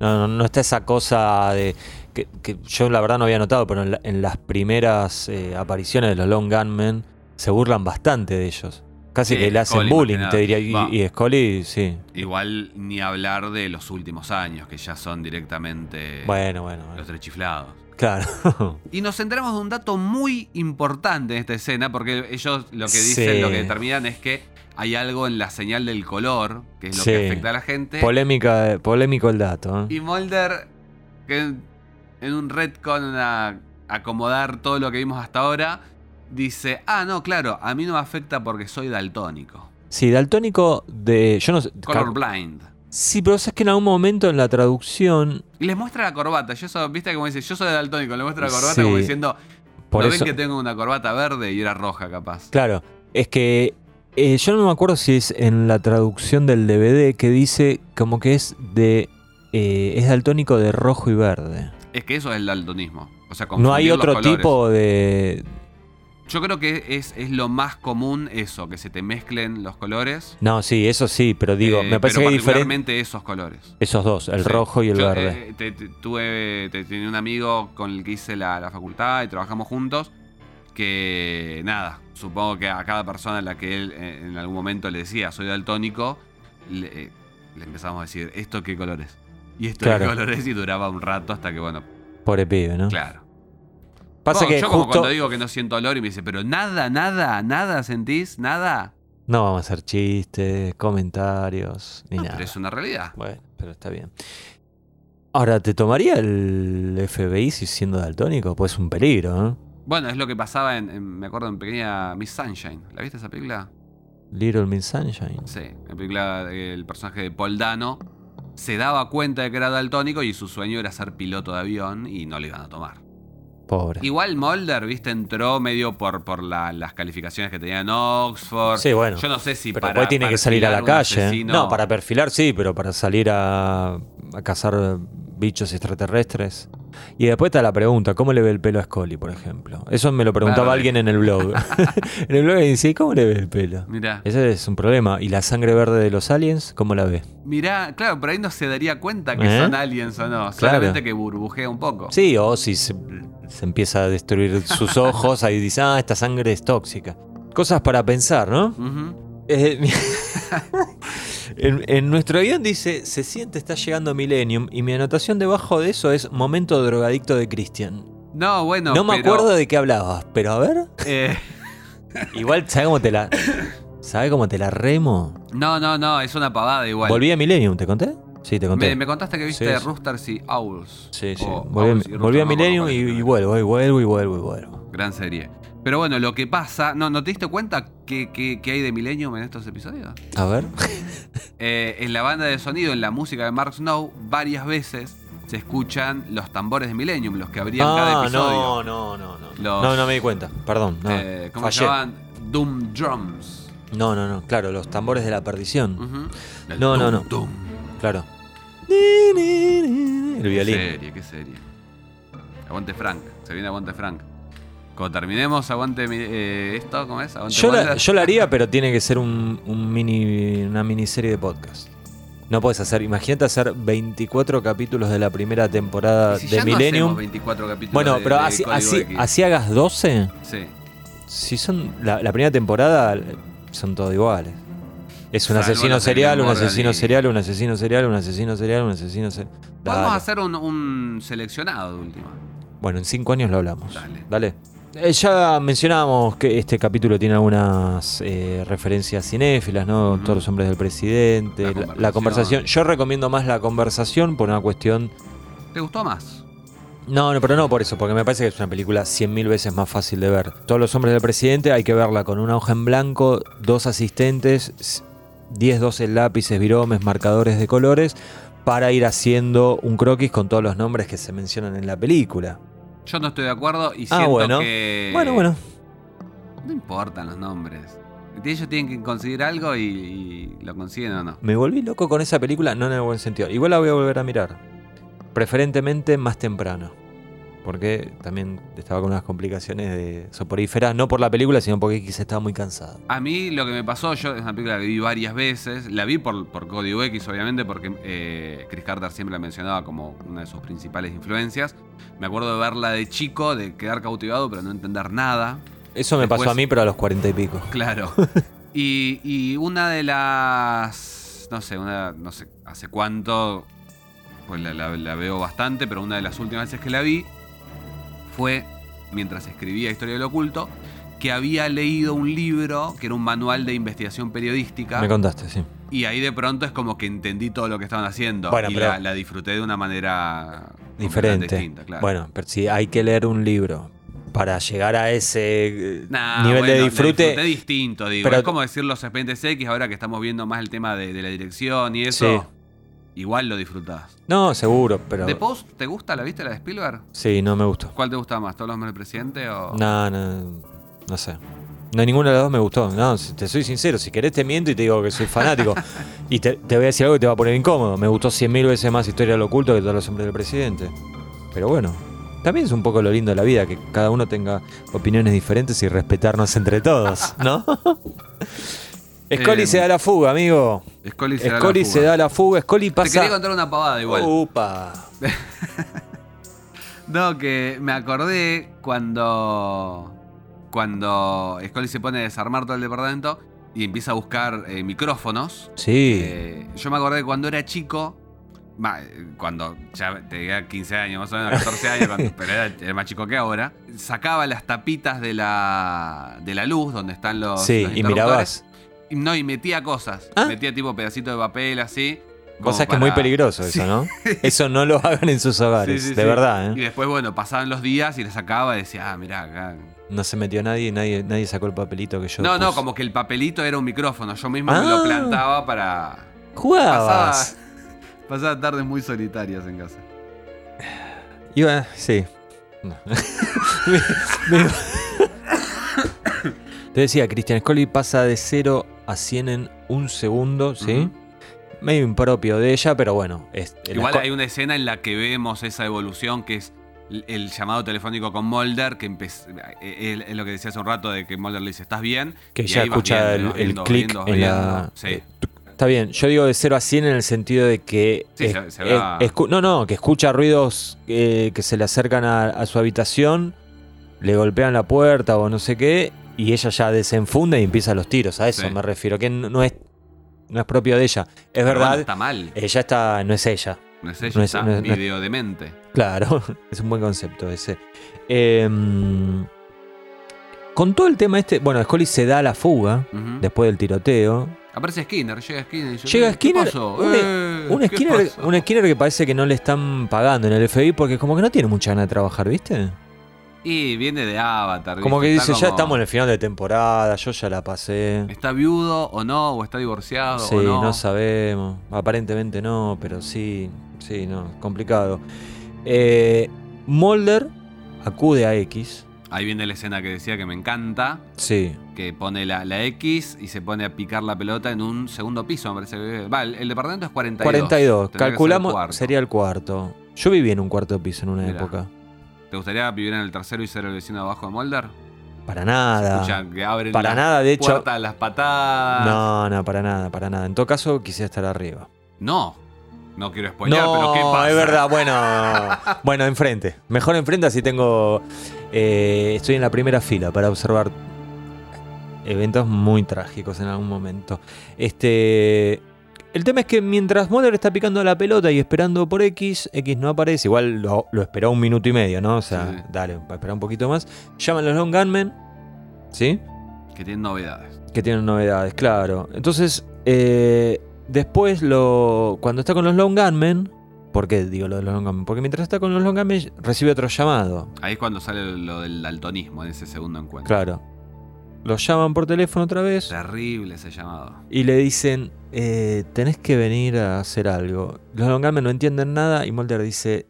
No, no, no está esa cosa de. Que, que yo la verdad no había notado, pero en, la- en las primeras eh, apariciones de los Long Gunmen se burlan bastante de ellos. Casi Sí, que le hacen Scully, bullying, te diría. Y, y Scully, sí. Igual ni hablar de los últimos años, que ya son directamente Bueno, bueno. bueno. los tres chiflados. Claro. Y nos enteramos de un dato muy importante en esta escena, porque ellos lo que dicen, Sí. lo que determinan es que hay algo en la señal del color, que es lo Sí. que afecta a la gente. Polémica, polémico el dato. ¿eh? y Mulder, que en, en un retcon a acomodar todo lo que vimos hasta ahora, dice, ah, no, claro, a mí no me afecta porque soy daltónico. Sí, daltónico de. Yo no sé. Colorblind. Sí, pero sabes que en algún momento en la traducción. Y les muestra la corbata. Yo eso, viste como dice, yo soy daltónico, le muestra la corbata Sí. como diciendo, Por ¿no eso, ven que tengo una corbata verde y era roja capaz? Claro, es que eh, yo no me acuerdo si es en la traducción del DVD que dice como que es de. eh, es daltónico de rojo y verde. Es que eso es el daltonismo. O sea, No hay otro colores. tipo de. Yo creo que es, es lo más común eso, que se te mezclen los colores. No, sí, eso sí, pero digo, eh, me parece pero que diferente. esos colores. Esos dos, el Sí. rojo y el Yo, verde. eh, te- te- tuve, te- tenía un amigo con el que hice la, la facultad y trabajamos juntos. Que nada, supongo que a cada persona a la que él eh, en algún momento le decía soy daltónico, le, eh, le empezamos a decir, ¿esto qué colores? Y esto Claro. qué colores y duraba un rato hasta que, bueno, Pobre pibe, ¿no? claro. Pasa Bueno, que yo como cuando digo que no siento olor y me dice, pero nada, nada, nada sentís, nada. No vamos a hacer chistes, comentarios, ni No, nada. pero es una realidad. Bueno, pero está bien. Ahora, ¿te tomaría el FBI si siendo daltónico? Pues es un peligro, ¿eh? Bueno, es lo que pasaba en, en- me acuerdo en pequeña Miss Sunshine. ¿La viste esa película? Little Miss Sunshine. Sí, la película del personaje de Paul Dano se daba cuenta de que era daltónico y su sueño era ser piloto de avión y no le iban a tomar. Pobre. Igual Mulder, viste, entró medio por, por la- las calificaciones que tenía en Oxford. Sí, bueno. Yo no sé si pero para después tiene que salir a la calle. asesino- No, para perfilar sí, pero para salir a, a cazar bichos extraterrestres. Y después está la pregunta, ¿cómo le ve el pelo a Scully, por ejemplo? Eso me lo preguntaba Verde. alguien en el blog. en el blog dice, ¿cómo le ve el pelo? Mirá, Ese es un problema. ¿Y la sangre verde de los aliens? ¿Cómo la ve? mirá, claro, por ahí no se daría cuenta que ¿Eh? son aliens o no. Solamente que burbujea un poco. Sí, o si se, se empieza a destruir sus ojos, ahí dice, ah, esta sangre es tóxica. Cosas para pensar, ¿no? Ujú. Eh, en, en nuestro avión dice, se siente está llegando Millennium y mi anotación debajo de eso es momento drogadicto de Christian. No, bueno, No, me pero, acuerdo de qué hablabas, pero a ver. eh, Igual, ¿sabes cómo te la... ¿Sabes cómo te la remo? no, no, no, es una pavada igual. Volví a Millennium, ¿te conté? Sí, te conté. Me, me contaste que viste Sí. Roosters y Owls. Sí, sí. Volví, a- Owls volví no Millennium y, y vuelvo, y vuelvo, y vuelvo, y vuelvo. Gran serie. Pero bueno, lo que pasa. No, ¿no te diste cuenta que, que- que hay de Millennium en estos episodios? A ver. Eh, en la banda de sonido, en la música de Mark Snow, varias veces se escuchan los tambores de Millennium, los que abrían cada Ah, episodio. no, no, no, no. Los- No, no me di cuenta, perdón. No, Eh, ¿Cómo se llaman? Doom Drums. No, no, no, claro, los tambores de la perdición. Ujú. El No, no, dum, no. dum. Claro. El Qué violín. serie, qué serie. Aguante Frank. Se viene Aguante Frank. Cuando terminemos, aguante eh, esto, ¿cómo es? Aguante Yo la, yo la haría, pero tiene que ser un, un mini, una miniserie de podcast. No puedes hacer, imagínate hacer 24 capítulos de la primera temporada si de no Millennium. hacemos 24 capítulos bueno, de- pero de así, así, hagas 12, Sí. si son la, la primera temporada son todos iguales. Es un asesino serial, un asesino serial, un asesino serial, un asesino serial, un asesino serial. Vamos a hacer un, un seleccionado de última. Bueno, en cinco años lo hablamos. Dale. Dale. Eh, ya mencionábamos que este capítulo tiene algunas eh, referencias cinéfilas, ¿no? Todos los hombres del presidente, La la, la conversación. conversación. Yo recomiendo más la conversación por una cuestión. ¿Te gustó más? No, no, pero no por eso, porque me parece que es una película cien mil veces más fácil de ver. Todos los hombres del presidente hay que verla con una hoja en blanco, dos asistentes, 10, 12 lápices, viromes, marcadores de colores, para ir haciendo un croquis con todos los nombres que se mencionan en la película. Yo no estoy de acuerdo y Ah, siento bueno. que. Bueno, bueno. No importan los nombres. Ellos tienen que conseguir algo y, y lo consiguen o no. Me volví loco con esa película, no en el buen sentido. Igual la voy a volver a mirar. Preferentemente más temprano. Porque también estaba con unas complicaciones de soporíferas, no por la película, sino porque quizá estaba muy cansado. A mí lo que me pasó, yo es una película que vi varias veces, la vi por, por Código X, obviamente, porque eh, Chris Carter siempre la mencionaba como una de sus principales influencias. Me acuerdo de verla de chico, de quedar cautivado, pero no entender nada. Eso me pasó a mí, pero a los cuarenta y pico. Claro. y, y una de las. No sé, una. No sé hace cuánto. Pues la, la- la veo bastante, pero una de las últimas veces que la vi fue mientras escribía Historia del Oculto, que había leído un libro que era un manual de investigación periodística. Me contaste, sí. Y ahí de pronto es como que entendí todo lo que estaban haciendo. Bueno, y pero- la, la disfruté de una manera Diferente. distinta, claro. Bueno, pero si hay que leer un libro para llegar a ese eh, Nah, nivel bueno, de disfrute. distinto, digo. pero- es como decir los expedientes X ahora que estamos viendo más el tema de, de la dirección y eso. Sí. Igual lo disfrutás. No, seguro, pero. ¿The Post te gusta? ¿La viste la de Spielberg? Sí, no me gustó. ¿Cuál te gusta más? ¿Todos los hombres del presidente o.? No, no, no sé. No, ninguna de las dos me gustó. No, te soy sincero, si querés te miento y te digo que soy fanático. y te, te voy a decir algo que te va a poner incómodo. Me gustó cien mil veces más Historia del Oculto que todos los hombres del presidente. Pero bueno, también es un poco lo lindo de la vida, que cada uno tenga opiniones diferentes y respetarnos entre todos, ¿no? Scully Eh, se da la fuga, amigo. Scully se da la fuga. se da la fuga. Scully Te pasa. quería contar una pavada igual. Upa. No, que me acordé cuando. Cuando Scully se pone a desarmar todo el departamento y empieza a buscar eh, micrófonos. Sí. Eh, yo me acordé cuando era chico, cuando ya tenía 15 años, más o menos 14 años, cuando- pero era, era más chico que ahora, sacaba las tapitas de la, de la luz donde están los. sí, los y mirabas. Y No, y metía cosas. Ah. Metía tipo pedacitos de papel así. Cosa que es muy peligroso eso, ¿no? Eso no lo hagan en sus hogares, Sí, sí, de verdad, Y ¿eh? después, bueno, pasaban los días y le sacaba y decía, ah, mirá, acá. No se metió nadie, nadie, nadie sacó el papelito que yo No, no, como que el papelito era un micrófono. Yo mismo me Ah. lo plantaba para. Jugabas. pasaba tardes muy solitarias en casa. Iba, sí. No. Me- me- Te decía, Christian Scully pasa de 0 a 100 en un segundo, ¿sí? Ujú. Medio impropio de ella, pero bueno. Es, Igual hay una escena en la que vemos esa evolución que es el- llamado telefónico con Mulder, que eh, es lo que decía hace un rato de que Mulder le dice, ¿estás bien? que ya escucha viendo, el, el clic en la... viendo. Sí. eh, Está bien, yo digo de 0 a 100 en el sentido de que... Sí, es- se- se va- no, no, que escucha ruidos eh, que se le acercan a, a su habitación, le golpean la puerta o no sé qué, y ella ya desenfunda y empieza los tiros. A eso Sí. me refiero, que no es, no es propio de ella. Es Pero bueno, verdad, está mal. ella está, no es ella. No es ella, no es- está no es- no es- video demente. Claro, es un buen concepto ese. Em, con todo el tema este, bueno, Scully se da la fuga Ujú. después del tiroteo. Aparece Skinner, llega Skinner. y dice, Llega "¿Qué Skinner, pasó? un, Eh, un ¿qué Skinner, pasó?". un Skinner que parece que no le están pagando en el FBI porque como que no tiene mucha ganas de trabajar, ¿viste? Y viene de Avatar. Como que dice, Está ya como- estamos en el final de temporada, yo ya la pasé. ¿Está viudo o no? ¿O está divorciado Sí, o no? no. sabemos. Aparentemente no, pero sí, sí, no, complicado. Eh, Mulder acude a X. Ahí viene la escena que decía que me encanta. Sí, Que pone la, la X y se pone a picar la pelota en un segundo piso, me parece que. Va, el, el departamento es 42. 42. Tendría que ser el Calculamos, cuarto. sería el cuarto. Yo viví en un cuarto piso en una Mirá. época. ¿Te gustaría vivir en el tercero y ser el vecino de abajo de Mulder? Para nada. Escucha, que abren Para las nada, de hecho- puertas, las patadas. No, no, para nada, para nada. En todo caso, quisiera estar arriba. No. No quiero spoilear, no, pero ¿qué pasa? es verdad, bueno. bueno, enfrente. Mejor enfrente, así tengo. eh, estoy en la primera fila para observar eventos muy trágicos en algún momento. Este. El tema es que mientras Mulder está picando la pelota y esperando por X, X no aparece. Igual lo, lo esperó un minuto y medio, ¿no? O sea, Sí. dale, va a esperar un poquito más. Llaman los Long Gunmen. ¿Sí? Que tienen novedades. Que tienen novedades, claro. Entonces, eh, después lo. Cuando está con los Long Gunmen. ¿Por qué digo lo de los Long Gunmen? Porque mientras está con los Long Gunmen recibe otro llamado. Ahí es cuando sale lo del daltonismo en ese segundo encuentro. Claro. Los llaman por teléfono otra vez Terrible ese llamado. y le dicen: eh, tenés que venir a hacer algo. Los longames no entienden nada y Mulder dice,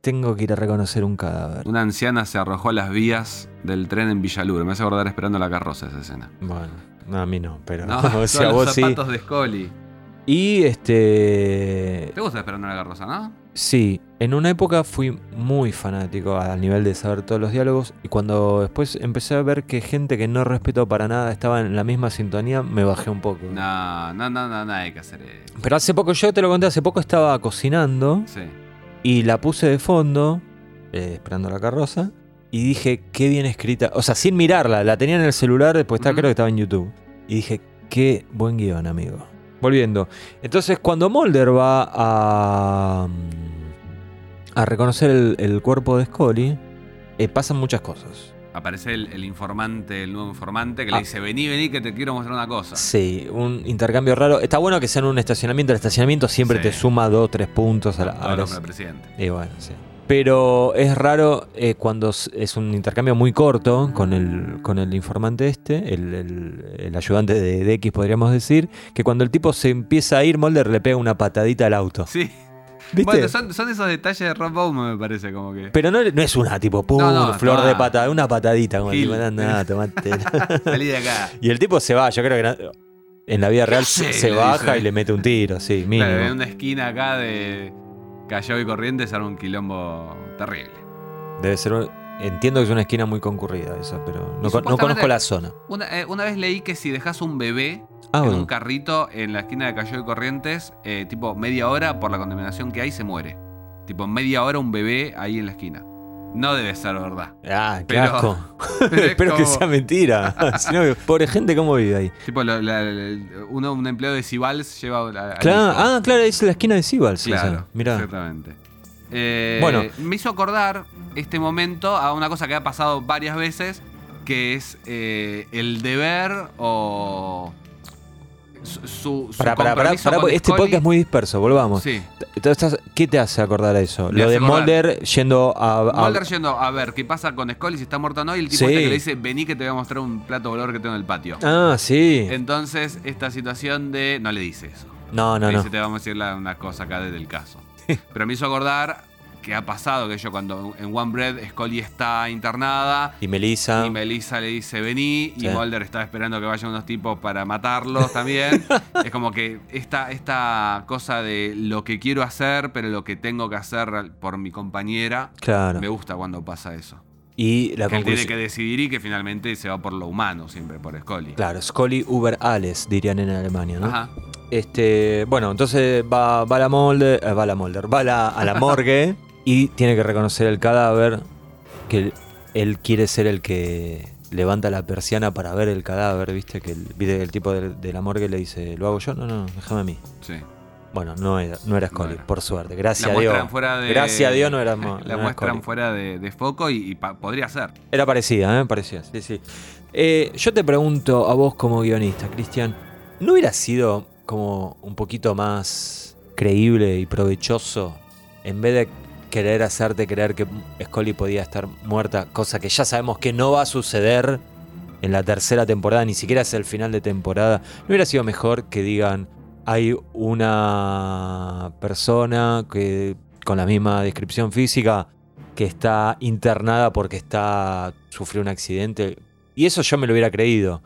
tengo que ir a reconocer un cadáver. Una anciana se arrojó a las vías del tren en Villaluro. Me hace acordar esperando la carroza esa escena. Bueno, no, a mí no, pero No, o son sea, los vos sí. zapatos de Scully. Y este... ¿Te gusta esperando la carroza, no? Sí, en una época fui muy fanático al nivel de saber todos los diálogos y cuando después empecé a ver que gente que no respeto para nada estaba en la misma sintonía, me bajé un poco. No, no, no, no, no hay que hacer eso. Pero hace poco, yo te lo conté, hace poco estaba cocinando Sí. y la puse de fondo, eh, esperando la carroza, y dije, qué bien escrita. O sea, sin mirarla, la tenía en el celular, después está, Ujú. creo que estaba en YouTube. Y dije, qué buen guion, amigo. Volviendo. Entonces, cuando Mulder va a, a reconocer el, el cuerpo de Scully, eh, pasan muchas cosas. Aparece el, el informante, el nuevo informante, que Ah. le dice, vení, vení, que te quiero mostrar una cosa. Sí, un intercambio raro. Está bueno que sea en un estacionamiento. El estacionamiento siempre Sí. te suma dos, tres puntos a la, a las- presidente. Y bueno, sí. Pero es raro eh, cuando es un intercambio muy corto con el, con el informante este, el, el- el ayudante de, de X podríamos decir, que cuando el tipo se empieza a ir, Mulder le pega una patadita al auto. Sí. ¿Viste? Bueno, son, son esos detalles de Rob Bowman, me parece, como que. Pero no, no es una tipo, pum, No, no, flor toma. de pata, una patadita, como Gil. tipo, nada, tomate. Salí de acá. y el tipo se va, yo creo que en la vida real se baja dice. y le mete un tiro, sí, mínimo. Claro, en una esquina acá de Callao y Corrientes arma un quilombo terrible. Debe ser, entiendo que es una esquina muy concurrida esa, pero no, conozco la zona. Una, eh, una vez leí que si dejas un bebé Ah, en bueno. un carrito en la esquina de Callao y Corrientes, eh, tipo media hora por la contaminación que hay, se muere. Tipo media hora un bebé ahí en la esquina. No debe ser verdad. Ah, qué Pero- asco. Pero es Espero que sea mentira. Si no, pobre gente, ¿cómo vive ahí? Tipo, lo- la- la- uno, un empleado de Cibals lleva a- Claro, ah, claro, es la esquina de Sibals. Claro, Mira. exactamente. Eh, Bueno. me hizo acordar este momento a una cosa que ha pasado varias veces, que es eh, el deber o su, su, Para, para, para, con este podcast es muy disperso, volvamos. Sí. Entonces, ¿qué te hace acordar a eso? Me Lo de Mulder yendo a. a- Mulder yendo a ver qué pasa con Scully, si está muerta o no, y el tipo Sí. este que le dice, vení que te voy a mostrar un plato volador que tengo en el patio. Ah, sí. Entonces, esta situación de... No le dice eso. No, no, Le no. dice, te vamos a decir la- una cosa acá desde el caso. Pero me hizo acordar que ha pasado que yo cuando en One Bread Scully está internada Y Melissa. y Melissa le dice vení Sí. y Mulder está esperando que vayan unos tipos para matarlos también. es como que esta, esta cosa de lo que quiero hacer pero lo que tengo que hacer por mi compañera, Claro. me gusta cuando pasa eso. Y la que él tiene que decidir y que finalmente se va por lo humano siempre, por Scully. Claro, Scully über alles, dirían en Alemania, ¿no? Ajá. Este, bueno, entonces va, va la Mulder, eh, va la Mulder, va la, a la morgue y tiene que reconocer el cadáver, que él, quiere ser el que levanta la persiana para ver el cadáver, ¿viste? Que el, tipo de, de la morgue le dice, ¿lo hago yo? No, no, déjame a mí. Sí. Bueno, no era, no era Scully, era. por suerte, gracias La a Dios. fuera de. Gracias a Dios no era, no La era muestran fuera de, de foco y, y pa- podría ser. Era parecida, ¿eh? Parecía, sí, sí. Eh, yo te pregunto a vos como guionista, Cristian, ¿no hubiera sido como un poquito más creíble y provechoso en vez de querer hacerte creer que Scully podía estar muerta, cosa que ya sabemos que no va a suceder en la tercera temporada, ni siquiera es el final de temporada? ¿No hubiera sido mejor que digan, hay una persona que con la misma descripción física que está internada porque está sufrió un accidente. Y eso yo me lo hubiera creído.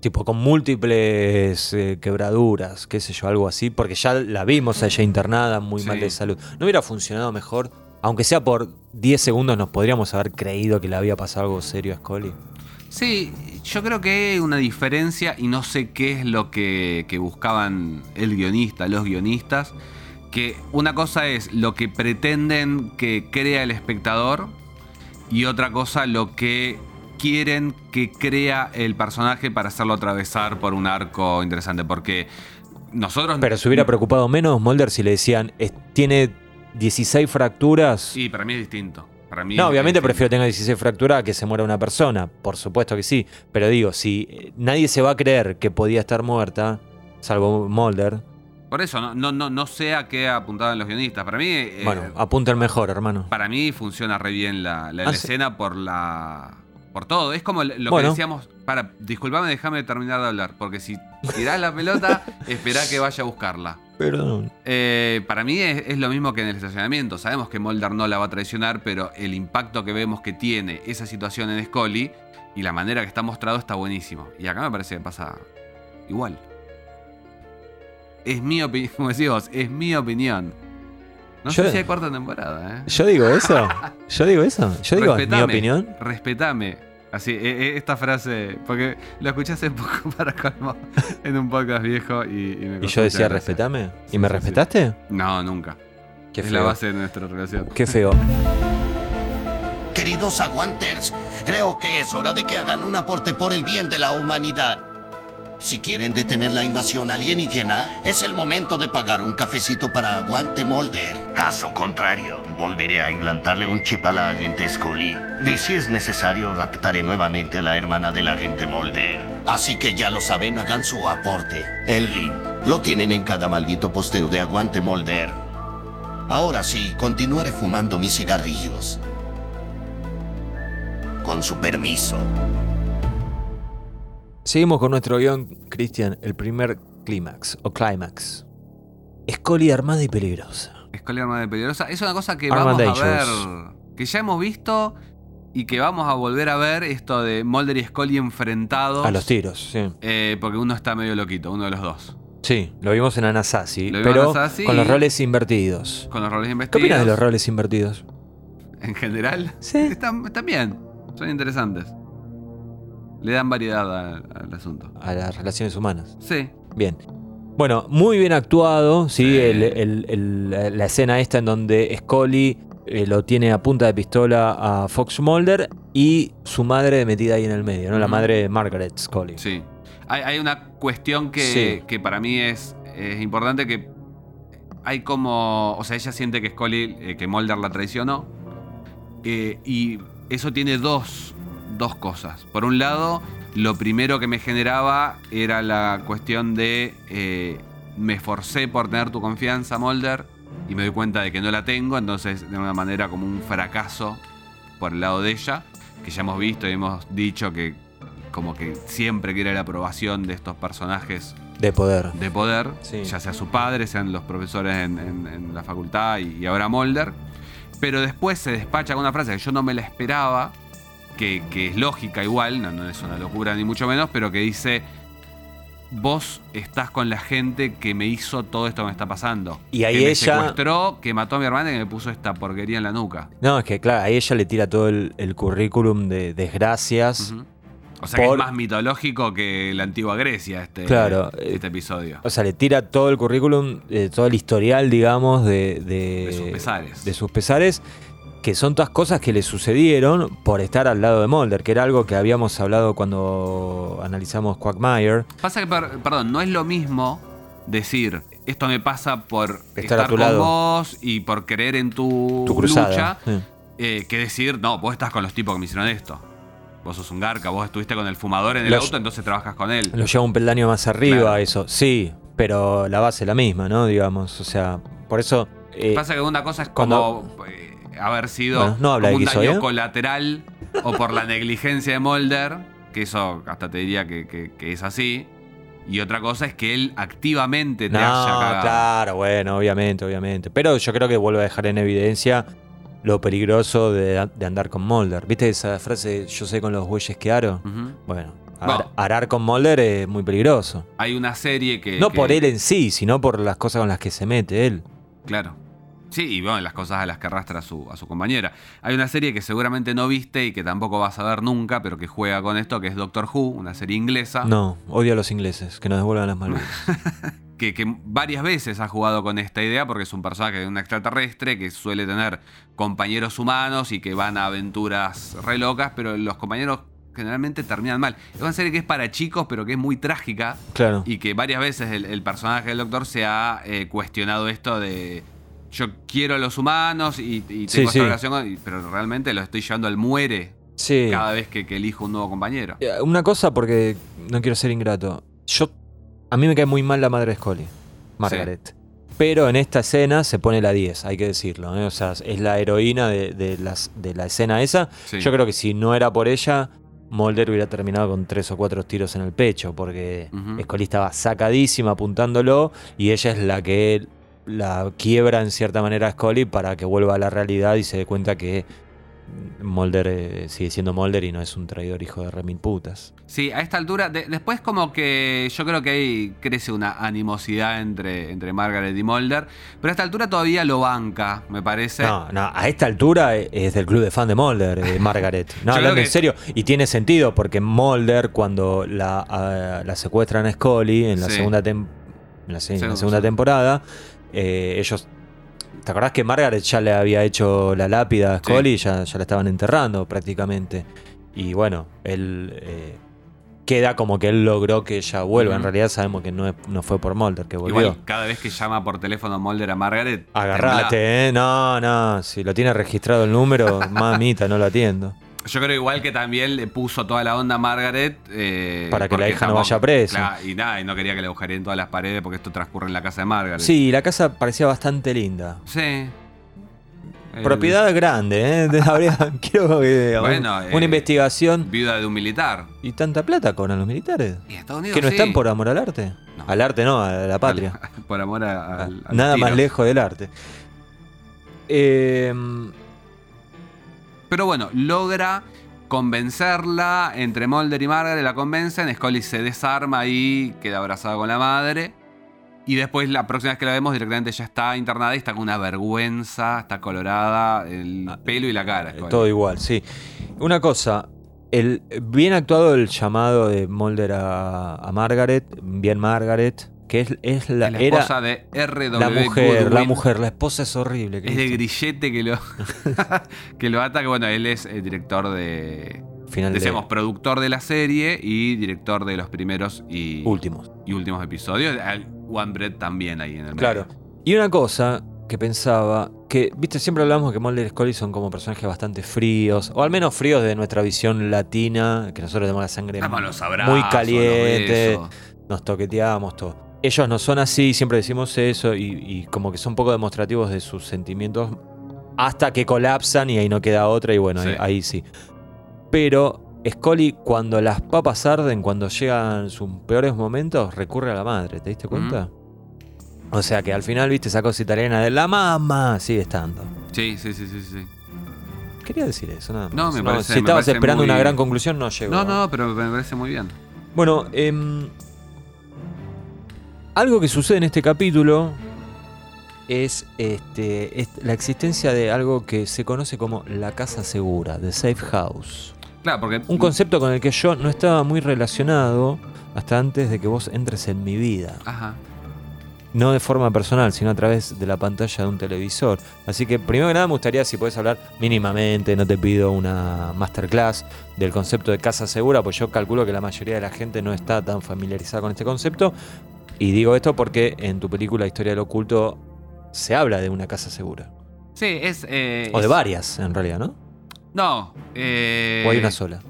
Tipo, con múltiples eh, quebraduras, qué sé yo, algo así, porque ya la vimos a ella internada, muy Sí. mal de salud. ¿No hubiera funcionado mejor? Aunque sea por 10 segundos, nos podríamos haber creído que le había pasado algo serio a Scully. Sí, yo creo que hay una diferencia y no sé qué es lo que, que buscaban el guionista, los guionistas. Que una cosa es lo que pretenden que crea el espectador y otra cosa lo que quieren que crea el personaje para hacerlo atravesar por un arco interesante. Porque nosotros... Pero se hubiera preocupado menos Mulder si le decían, "Es- tiene 16 fracturas. Sí, para mí es distinto. Para mí No, es obviamente distinto. prefiero tenga 16 fracturas a que se muera una persona. Por supuesto que sí. Pero digo, si eh, nadie se va a creer que podía estar muerta, salvo Mulder, Por eso, no, no, no, no sé a qué apuntaban los guionistas. Para mí... eh, bueno, apunta el mejor, hermano. Para mí funciona re bien la, la- Ah, la sí. escena por la Por todo. Es como lo Bueno. que decíamos. Para, disculpame, déjame terminar de hablar. Porque si tirás la pelota, esperá que vaya a buscarla. Perdón. Eh, para mí es, es lo mismo que en el estacionamiento. Sabemos que Mulder no la va a traicionar, pero el impacto que vemos que tiene esa situación en Scully y la manera que está mostrado está buenísimo. Y acá me parece que pasa igual. Es mi opinión, como decís vos, es mi opinión. No Yo- sé si hay cuarta temporada, ¿eh? ¿Yo digo eso? ¿Yo digo eso? ¿Yo digo mi Respetame, opinión? Respetame. Así, e- e- esta frase, porque lo escuché hace poco para colmo en un podcast viejo y, y me Y yo decía, respetame. Sí, ¿Y me sí, sí. respetaste? No, nunca. Qué es la feo. base de nuestra relación. Qué feo. Queridos aguanters, creo que es hora de que hagan un aporte por el bien de la humanidad. Si quieren detener la invasión alienígena, es el momento de pagar un cafecito para Aguante Molder. Caso contrario, volveré a implantarle un chip a la agente Scully. Y si es necesario, raptaré nuevamente a la hermana del agente Molder. Así que ya lo saben, hagan su aporte. El link lo tienen en cada maldito posteo de Aguante Molder. Ahora sí, continuaré fumando mis cigarrillos. Con su permiso. Seguimos con nuestro guion, Cristian. El primer clímax o clímax. Scully armada y peligrosa. Scully Armada y Peligrosa. Es una cosa que vamos a ver. Que ya hemos visto y que vamos a volver a ver esto de Mulder y Scully enfrentados. A los tiros, sí. eh, porque uno está medio loquito, uno de los dos. Sí, lo vimos en Anasazi, Lo pero Anasazi con los roles invertidos. Con los roles ¿Qué investigados. opinas de los roles invertidos? En general. Sí. Están, están bien. Son interesantes. Le dan variedad a- al asunto. A las relaciones humanas. Sí. Bien. Bueno, muy bien actuado, ¿sí? Sí. El- el- el- la escena esta en donde Scully eh, lo tiene a punta de pistola a Fox Mulder y su madre metida ahí en el medio, ¿no? La madre de Margaret Scully. Sí. Hay, hay una cuestión que, Sí. que para mí es, es importante que hay como. O sea, ella siente que Scully, eh, que Mulder la traicionó. eh, y eso tiene dos, dos cosas. Por un lado, lo primero que me generaba era la cuestión de. eh, me esforcé por tener tu confianza, Mulder, y me doy cuenta de que no la tengo, entonces de una manera como un fracaso por el lado de ella, que ya hemos visto y hemos dicho que como que siempre quiere la aprobación de estos personajes De poder. de poder, Sí. ya sea su padre, sean los profesores en, en- en la facultad y, y ahora Mulder. Pero después se despacha con una frase que yo no me la esperaba, que, que es lógica igual, no, no es una locura ni mucho menos, pero que dice, vos estás con la gente que me hizo todo esto que me está pasando. Y ahí que me ella- secuestró, que mató a mi hermana y que me puso esta porquería en la nuca. No, es que claro, ahí ella le tira todo el, el currículum de desgracias. O sea que es más mitológico que la antigua Grecia este, Claro, este episodio. O sea, le tira todo el currículum, eh, todo el historial, digamos, de, de, De sus pesares. de sus pesares, que son todas cosas que le sucedieron por estar al lado de Mulder, que era algo que habíamos hablado cuando analizamos Quagmire. Pasa que, per- perdón, no es lo mismo decir esto me pasa por estar, a tu con lado. vos y por creer en tu, Tu cruzada. lucha, Sí. eh, que decir, no, vos estás con los tipos que me hicieron esto. Vos sos un garca, vos estuviste con el fumador en el auto, entonces trabajas con él. Lo lleva un peldaño más arriba, Claro. eso. Sí, pero la base es la misma, ¿no? Digamos, o sea, por eso... eh, Pasa que una cosa es cuando- como eh, haber sido Bueno, no habla como un daño ¿eh? colateral o por la negligencia de Mulder, que eso hasta te diría que, que- que es así. Y otra cosa es que él activamente te No, haya cagado. claro, bueno, obviamente, obviamente. Pero yo creo que vuelve a dejar en evidencia lo peligroso de, de andar con Mulder. ¿Viste esa frase, yo sé con los bueyes que aro? Bueno, Bueno. ar- arar con Mulder es muy peligroso. Hay una serie que. no que- por él en sí, sino por las cosas con las que se mete él. Claro. Sí, y bueno, las cosas a las que arrastra a su, a su compañera. Hay una serie que seguramente no viste y que tampoco vas a ver nunca, pero que juega con esto, que es Doctor Who, una serie inglesa. No, odio a los ingleses, que nos devuelvan las Malvinas. que, que varias veces ha jugado con esta idea porque es un personaje de un extraterrestre que suele tener compañeros humanos y que van a aventuras re locas, pero los compañeros generalmente terminan mal. Es una serie que es para chicos, pero que es muy trágica claro. y que varias veces el, el personaje del doctor se ha eh, cuestionado esto de yo quiero a los humanos y, y Sí, tengo esta sí. relación, con- pero realmente lo estoy llevando al muere Sí. cada vez que, que elijo un nuevo compañero. Eh, Una cosa, porque no quiero ser ingrato. Yo. A mí me cae muy mal la madre de Scully, Margaret. Pero en esta escena se pone la 10, hay que decirlo. ¿eh? O sea, es la heroína de, de las, de la escena esa. Yo creo que si no era por ella, Mulder hubiera terminado con tres o cuatro tiros en el pecho, porque. Scully estaba sacadísima apuntándolo y ella es la que la quiebra en cierta manera a Scully para que vuelva a la realidad y se dé cuenta que Mulder eh, sigue siendo Mulder y no es un traidor hijo de remil putas. Sí, a esta altura, de- después como que yo creo que ahí crece una animosidad entre, entre Margaret y Mulder, pero a esta altura todavía lo banca, me parece. No, no, a esta altura eh, es del club de fan de Mulder, eh, Margaret. No, hablando en serio. Y tiene sentido, porque Mulder, cuando la, la secuestran a Scully en la Sí. segunda, tem- en la, se- en la Segundo, segunda sí. temporada, eh, ellos. ¿Te acordás que Margaret ya le había hecho la lápida a Sí. Scully? Ya, ya la estaban enterrando prácticamente. Y bueno, él. eh, queda como que él logró que ella vuelva. En realidad sabemos que no, no fue por Mulder que volvió. Igual cada vez que llama por teléfono Mulder a Margaret. Agarrate, ¿eh? No, no. Si lo tiene registrado el número, mamita, no lo atiendo. Yo creo igual que también le puso toda la onda a Margaret. eh, Para que la hija no vaya presa. Claro, y nada, y no quería que le agujereen todas las paredes porque esto transcurre en la casa de Margaret. Sí, la casa parecía bastante linda. Sí. El- Propiedad grande, ¿eh? De- habría- quiero que Bueno, un- eh, una investigación. Viuda de un militar. ¿Y tanta plata cobran los militares? Y Estados Unidos ¿Que no sí. están por amor al arte? No. Al arte no, a la patria. Por amor a- al, al Nada tiro. más lejos del arte. Eh, Pero bueno, logra convencerla entre Mulder y Margaret, la convencen, Scully se desarma y queda abrazada con la madre. Y después la próxima vez que la vemos directamente ya está internada y está con una vergüenza, está colorada, el pelo y la cara. Scully. Ah, todo igual, sí. Una cosa, el, bien actuado el llamado de Mulder a, a Margaret, bien Margaret, que es, es la, Es la era esposa de R.W. la mujer, la mujer, la esposa es horrible. Es de Cristian. grillete que lo, que lo ata, que bueno, él es el director de... Final de Decíamos, productor de la serie y director de los primeros y, últimos. y últimos episodios. One Bread también ahí en el Claro. medio. Y una cosa que pensaba, que, viste, siempre hablamos que Mulder y Scully son como personajes bastante fríos, o al menos fríos de nuestra visión latina, que nosotros tenemos la sangre abrazos, muy caliente, nos toqueteamos, todo. Ellos no son así, siempre decimos eso, y, y como que son poco demostrativos de sus sentimientos hasta que colapsan y ahí no queda otra, y bueno, Sí. ahí, ahí sí. Pero Scully, cuando las papas arden, cuando llegan sus peores momentos, recurre a la madre, ¿te diste cuenta? O sea que al final, viste, esa cosa italiana de la mamá sigue estando. Sí, sí, sí, sí, sí. Quería decir eso, nada más. No, me parece- si estabas esperando muy- una gran conclusión, no llegó. No, no, pero me parece muy bien. Bueno, em, algo que sucede en este capítulo es, este, es la existencia de algo que se conoce como la casa segura, the safe house. Claro, porque. Un concepto con el que yo no estaba muy relacionado hasta antes de que vos entres en mi vida. Ajá. No de forma personal, sino a través de la pantalla de un televisor. Así que primero que nada me gustaría si podés hablar mínimamente, no te pido una masterclass del concepto de casa segura, pues yo calculo que la mayoría de la gente no está tan familiarizada con este concepto. Y digo esto porque en tu película Historia del Oculto se habla de una casa segura. Sí, es. eh, O de es- varias, en realidad, ¿no? No. eh, O hay una sola.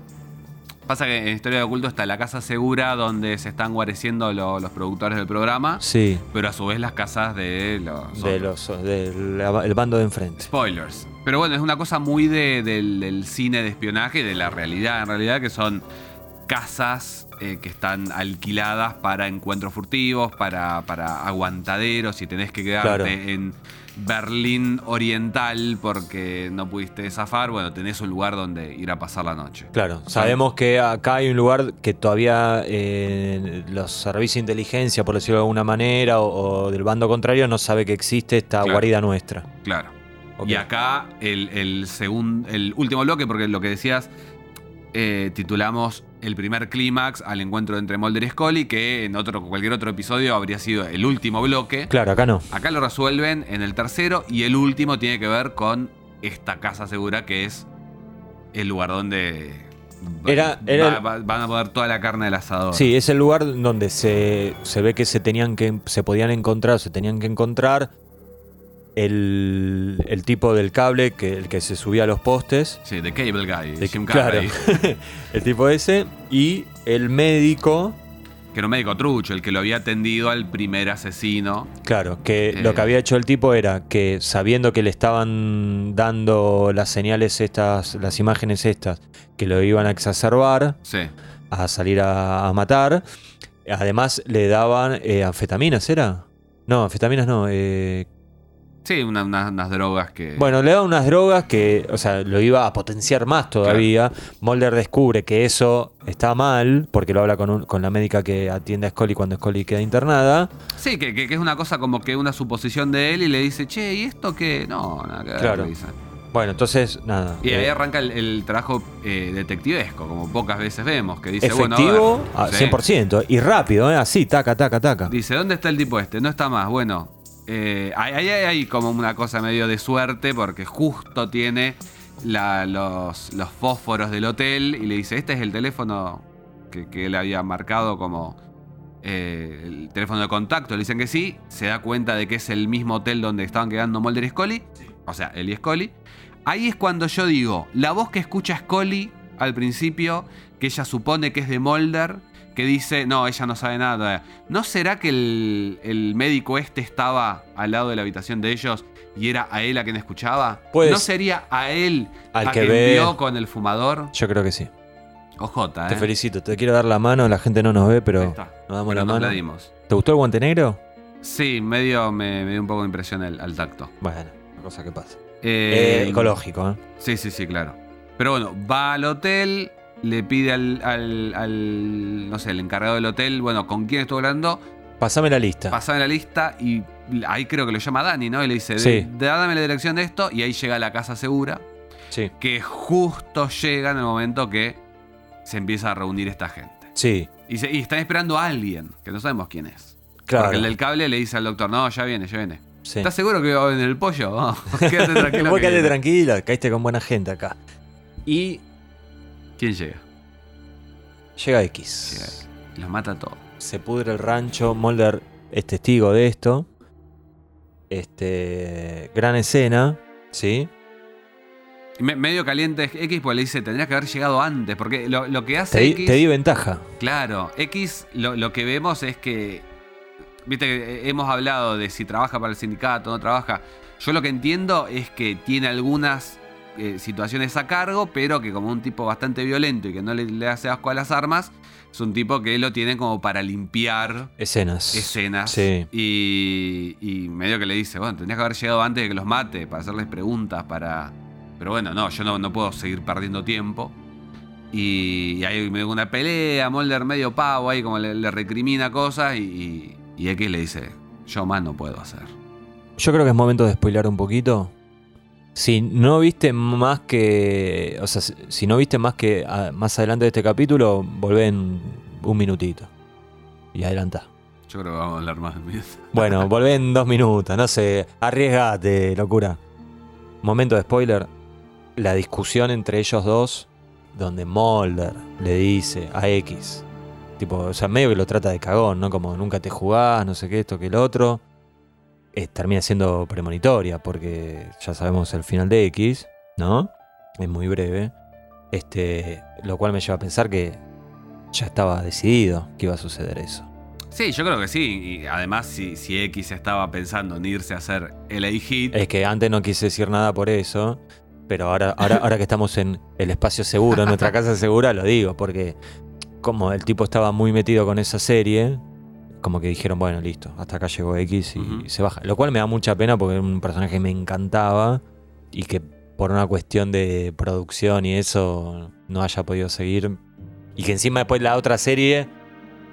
Pasa que en Historia de Oculto está la casa segura donde se están guareciendo lo- los productores del programa, Sí, pero a su vez las casas de los. de los, del el bando de enfrente. Spoilers. Pero bueno, es una cosa muy de- del, del cine de espionaje, de la realidad en realidad, que son casas eh, que están alquiladas para encuentros furtivos, para, para aguantaderos, y tenés que quedarte Claro. en Berlín Oriental porque no pudiste zafar, bueno, tenés un lugar donde ir a pasar la noche. Claro, sabemos que acá hay un lugar que todavía eh, los servicios de inteligencia, por decirlo de alguna manera, o, o del bando contrario, no sabe que existe esta Claro. guarida nuestra. Claro. Y acá el, el, segun- el último bloque, porque lo que decías, eh, titulamos el primer clímax al encuentro entre Mulder y Scully, que en otro, cualquier otro episodio habría sido el último bloque. Claro, acá no. Acá lo resuelven en el tercero y el último tiene que ver con esta casa segura que es el lugar donde Era- era va- el- va- van a poner toda la carne del asador. Sí, es el lugar donde se, se ve que se tenían que se podían encontrar, se tenían que encontrar el, el tipo del cable que el que se subía a los postes. Sí, The Cable Guy, De- Jim claro, el tipo ese y el médico Que era un médico trucho, el que lo había atendido al primer asesino. Claro, que Eh. lo que había hecho el tipo era que sabiendo que le estaban dando las señales estas, las imágenes estas, que lo iban a exacerbar, Sí. a salir a, a matar, además le daban eh, anfetaminas, ¿era? No, anfetaminas no. eh, Sí, una- una- unas drogas que. bueno, le daban unas drogas que, o sea, lo iba a potenciar más todavía. Mulder descubre que eso está mal, porque lo habla con, un- con la médica que atiende a Scully cuando Scully queda internada. Sí, que, que- que es una cosa como que una suposición de él y le dice, che, ¿y esto qué? No, nada que ver. Claro. Bueno, entonces, nada. Y ahí eh, arranca el, el trabajo eh, detectivesco, como pocas veces vemos, que dice, bueno, efectivo a a ver, sí. 100% y rápido, ¿eh? así, taca, taca, taca. Dice, ¿dónde está el tipo este? No está más. Bueno, eh, hay, hay como una cosa medio de suerte porque justo tiene la- los, los fósforos del hotel y le dice, este es el teléfono que, que él había marcado como eh, el teléfono de contacto. Le dicen que sí, se da cuenta de que es el mismo hotel donde estaban quedando Mulder y Scully, o sea, él y Scully. Ahí es cuando yo digo, la voz que escucha Scully al principio, que ella supone que es de Mulder, que dice, no, ella no sabe nada. todavía". ¿No será que el, el médico este estaba al lado de la habitación de ellos y era a él a quien escuchaba? Puede ¿No ser. sería a él Al a que quien ve- vio con el fumador? Yo creo que sí. Ojota, ¿eh? Te felicito, te quiero dar la mano, la gente no nos ve, pero nos damos Pero la nos mano. la dimos. ¿Te gustó el guante negro? Sí, medio me, me dio un poco de impresión el- al tacto. Bueno, una cosa que pasa. Eh, Eh, ecológico, ¿eh? Sí, sí, sí, claro. Pero bueno, va al hotel, le pide al, al- al, no sé, el encargado del hotel, bueno, ¿con quién estuvo hablando? Pasame la lista. Pasame la lista y ahí creo que lo llama Dani, ¿no? Y le dice, Sí. "De- dame la dirección de esto y ahí llega a la casa segura, Sí. que justo llega en el momento que se empieza a reunir esta gente. Sí, Y, se- y están esperando a alguien, que no sabemos quién es. claro. Porque el del cable le dice al doctor, no, ya viene, ya viene. Sí. ¿Estás seguro que va a venir el pollo? Oh, quédate tranquilo. Vos viene". tranquila, caíste con buena gente acá. Y ¿Quién llega? llega X. Llega. Los mata a todos. Se pudre el rancho. Mulder es testigo de esto. Este. Gran escena. ¿Sí? Me- medio caliente es X, pues le dice, tendrías que haber llegado antes. Porque lo, lo que hace Te di, X. te di ventaja. Claro, X lo, lo que vemos es que. Viste que hemos hablado de si trabaja para el sindicato o no trabaja. Yo lo que entiendo es que tiene algunas eh, situaciones a cargo, pero que como un tipo bastante violento y que no le, le hace asco a las armas, es un tipo que lo tiene como para limpiar Escenas. escenas. Sí. Y, y medio que le dice, bueno, tendrías que haber llegado antes de que los mate, para hacerles preguntas, para... Pero bueno, no, yo no, no puedo seguir perdiendo tiempo. Y, y hay una pelea, Mulder medio pavo ahí, como le, le recrimina cosas y, y, y X le dice, yo más no puedo hacer. Yo creo que es momento de spoilar un poquito. Si no viste más que. O sea, si- no viste más que ah, más adelante de este capítulo, volvé en un minutito. Y adelantá. Yo creo que vamos a hablar más de mí. Bueno, volvé en dos minutos, no sé. Arriesgate, locura. Momento de spoiler. La discusión entre ellos dos, donde Mulder le dice a X. Tipo, o sea, medio que lo trata de cagón, ¿no? Como nunca te jugás, no sé qué, esto que el otro. Eh, termina siendo premonitoria, porque ya sabemos el final de X, ¿no? Es muy breve. Este, lo cual me lleva a pensar que ya estaba decidido que iba a suceder eso. Sí, yo creo que sí. Y además, si, si X estaba pensando en irse a hacer LA Hit, Es que antes no quise decir nada por eso, pero ahora, ahora, ahora que estamos en el espacio seguro, en nuestra casa segura, lo digo, porque como el tipo estaba muy metido con esa serie, como que dijeron, bueno, listo, hasta acá llegó X y se baja. Lo cual me da mucha pena porque era un personaje que me encantaba y que por una cuestión de producción y eso no haya podido seguir. Y que encima después la otra serie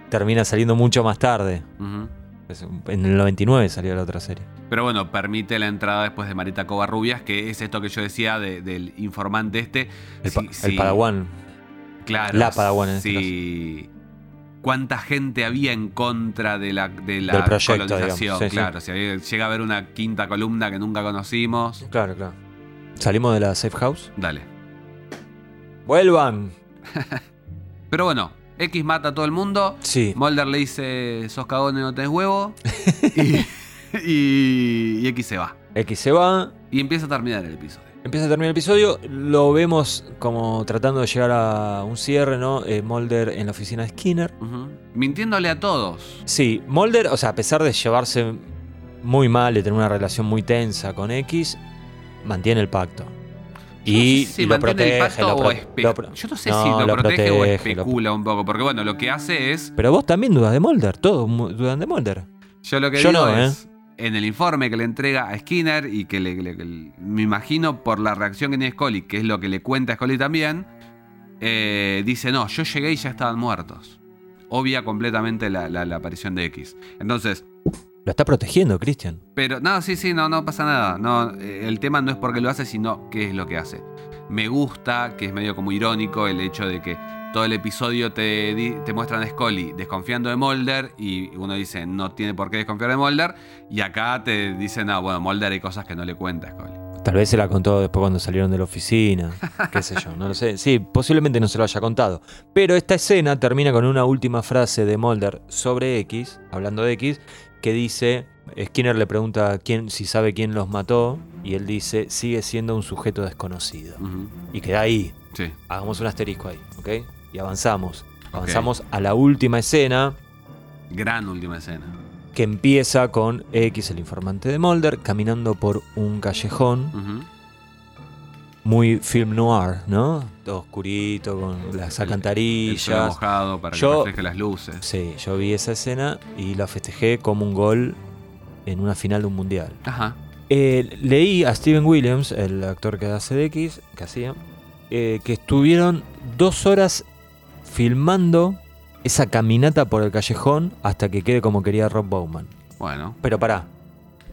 termina saliendo mucho más tarde. ujú. Es- En el 99 salió la otra serie. Pero bueno, permite la entrada después de Marita Covarrubias, que es esto que yo decía de- del informante este. El, pa- Sí, el sí. Padawan. Claro. La Padawan en este sí. ¿Cuánta gente había en contra de la, de la Del proyecto, colonización? Sí, sí. claro, si había- llega a haber una quinta columna que nunca conocimos. Claro, claro. ¿Salimos de la safe house? Dale. ¡Vuelvan! Pero bueno, X mata a todo el mundo. Sí. Mulder le dice, sos cagón y no tenés huevo. y, y- y X se va. X se va. Y empieza a terminar el episodio. Empieza a terminar el episodio, lo vemos como tratando de llegar a un cierre, ¿no? Eh, Mulder en la oficina de Skinner. Mintiéndole a todos. Sí, Mulder, o sea, a pesar de llevarse muy mal, de tener una relación muy tensa con X, mantiene el pacto. Y, no sé si y lo protege. el pacto lo o pro- espe- lo pro- Yo no sé No, si lo, lo protege, o protege, especula un poco. Porque bueno, lo que hace es. Pero vos también dudas de Mulder, todos dudan de Mulder. Yo lo que Yo digo no, ¿eh? En el informe que le entrega a Skinner y que le, le- le- me imagino por la reacción que tiene Scully, que es lo que le cuenta a Scully también, eh, dice, no, yo llegué y ya estaban muertos. Obvia completamente la, la- la aparición de X. Entonces, Lo está protegiendo, Christian. pero, no, sí, sí, no, no pasa nada. No, eh, el tema no es porque lo hace, sino qué es lo que hace. Me gusta, que es medio como irónico, el hecho de que todo el episodio te, muestran a Scully desconfiando de Mulder y uno dice, no tiene por qué desconfiar de Mulder. Y acá te dicen, ah, bueno, Mulder hay cosas que no le cuenta a Scully. Tal vez se la contó después cuando salieron de la oficina, qué sé yo, no lo sé. Sí, posiblemente no se lo haya contado. Pero esta escena termina con una última frase de Mulder sobre X, hablando de X, que dice, Skinner le pregunta quién, si sabe quién los mató, y él dice, sigue siendo un sujeto desconocido. Y queda ahí, Sí. hagamos un asterisco ahí, ¿ok? Y avanzamos. Avanzamos a la última escena, Gran última escena. que empieza con X, el informante de Mulder, caminando por un callejón muy film noir, ¿no? Todo oscurito, con las El suelo alcantarillas. mojado para Yo- que refleje las luces. Sí, yo vi esa escena y la festejé como un gol en una final de un mundial. Ajá. Eh, leí a Steven Williams, el actor que hace de X, que hacía, eh, que estuvieron dos horas filmando esa caminata por el callejón hasta que quede como quería Rob Bowman. Bueno. Pero pará.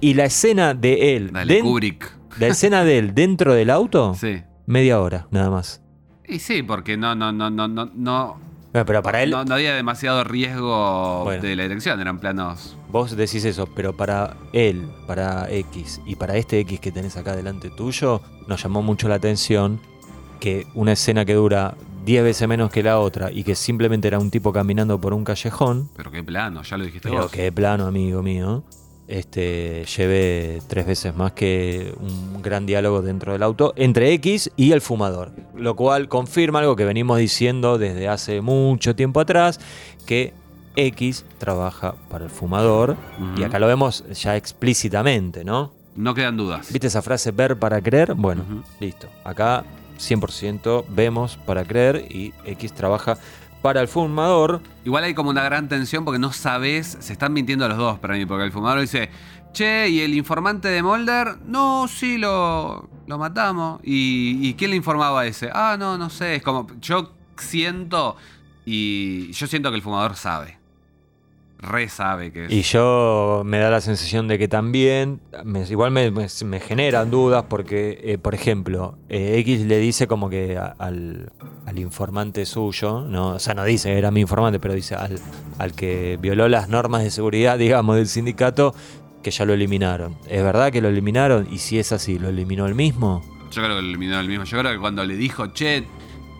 Y la escena de él, Dale, Kubrick. la escena de él dentro del auto, Sí. media hora, nada más. Y sí, porque no, no, no, no, no, no, Bueno, pero para él, no, no había demasiado riesgo Bueno. de la dirección, eran planos. vos decís eso, pero para él, para X y para este X que tenés acá delante tuyo, nos llamó mucho la atención que una escena que dura 10 veces menos que la otra y que simplemente era un tipo caminando por un callejón, Pero qué plano, ya lo dijiste pero vos. qué plano, amigo mío. Este, llevé tres veces más que un gran diálogo dentro del auto entre X y el fumador. Lo cual confirma algo que venimos diciendo desde hace mucho tiempo atrás, que X trabaja para el fumador. Y acá lo vemos ya explícitamente, ¿no? No quedan dudas. ¿Viste esa frase ver para creer? Bueno, listo. Acá 100% vemos para creer y X trabaja para el fumador. Igual hay como una gran tensión porque no sabes, se están mintiendo los dos para mí, porque el fumador dice, che, ¿y el informante de Mulder? No, sí, lo, lo matamos. ¿Y, ¿Y quién le informaba a ese? Ah, no, no sé, es como, yo siento, y yo siento que el fumador sabe. Re sabe que es. Y yo me da la sensación de que también, me- igual me, me- me generan dudas porque, eh, por ejemplo, eh, X le dice como que a- al, al informante suyo, no, o sea, no dice era mi informante, pero dice al, al que violó las normas de seguridad, digamos, del sindicato, que ya lo eliminaron. ¿Es verdad que lo eliminaron? Y si es así, ¿lo eliminó el mismo? Yo creo que lo eliminó el mismo. Yo creo que cuando le dijo, che,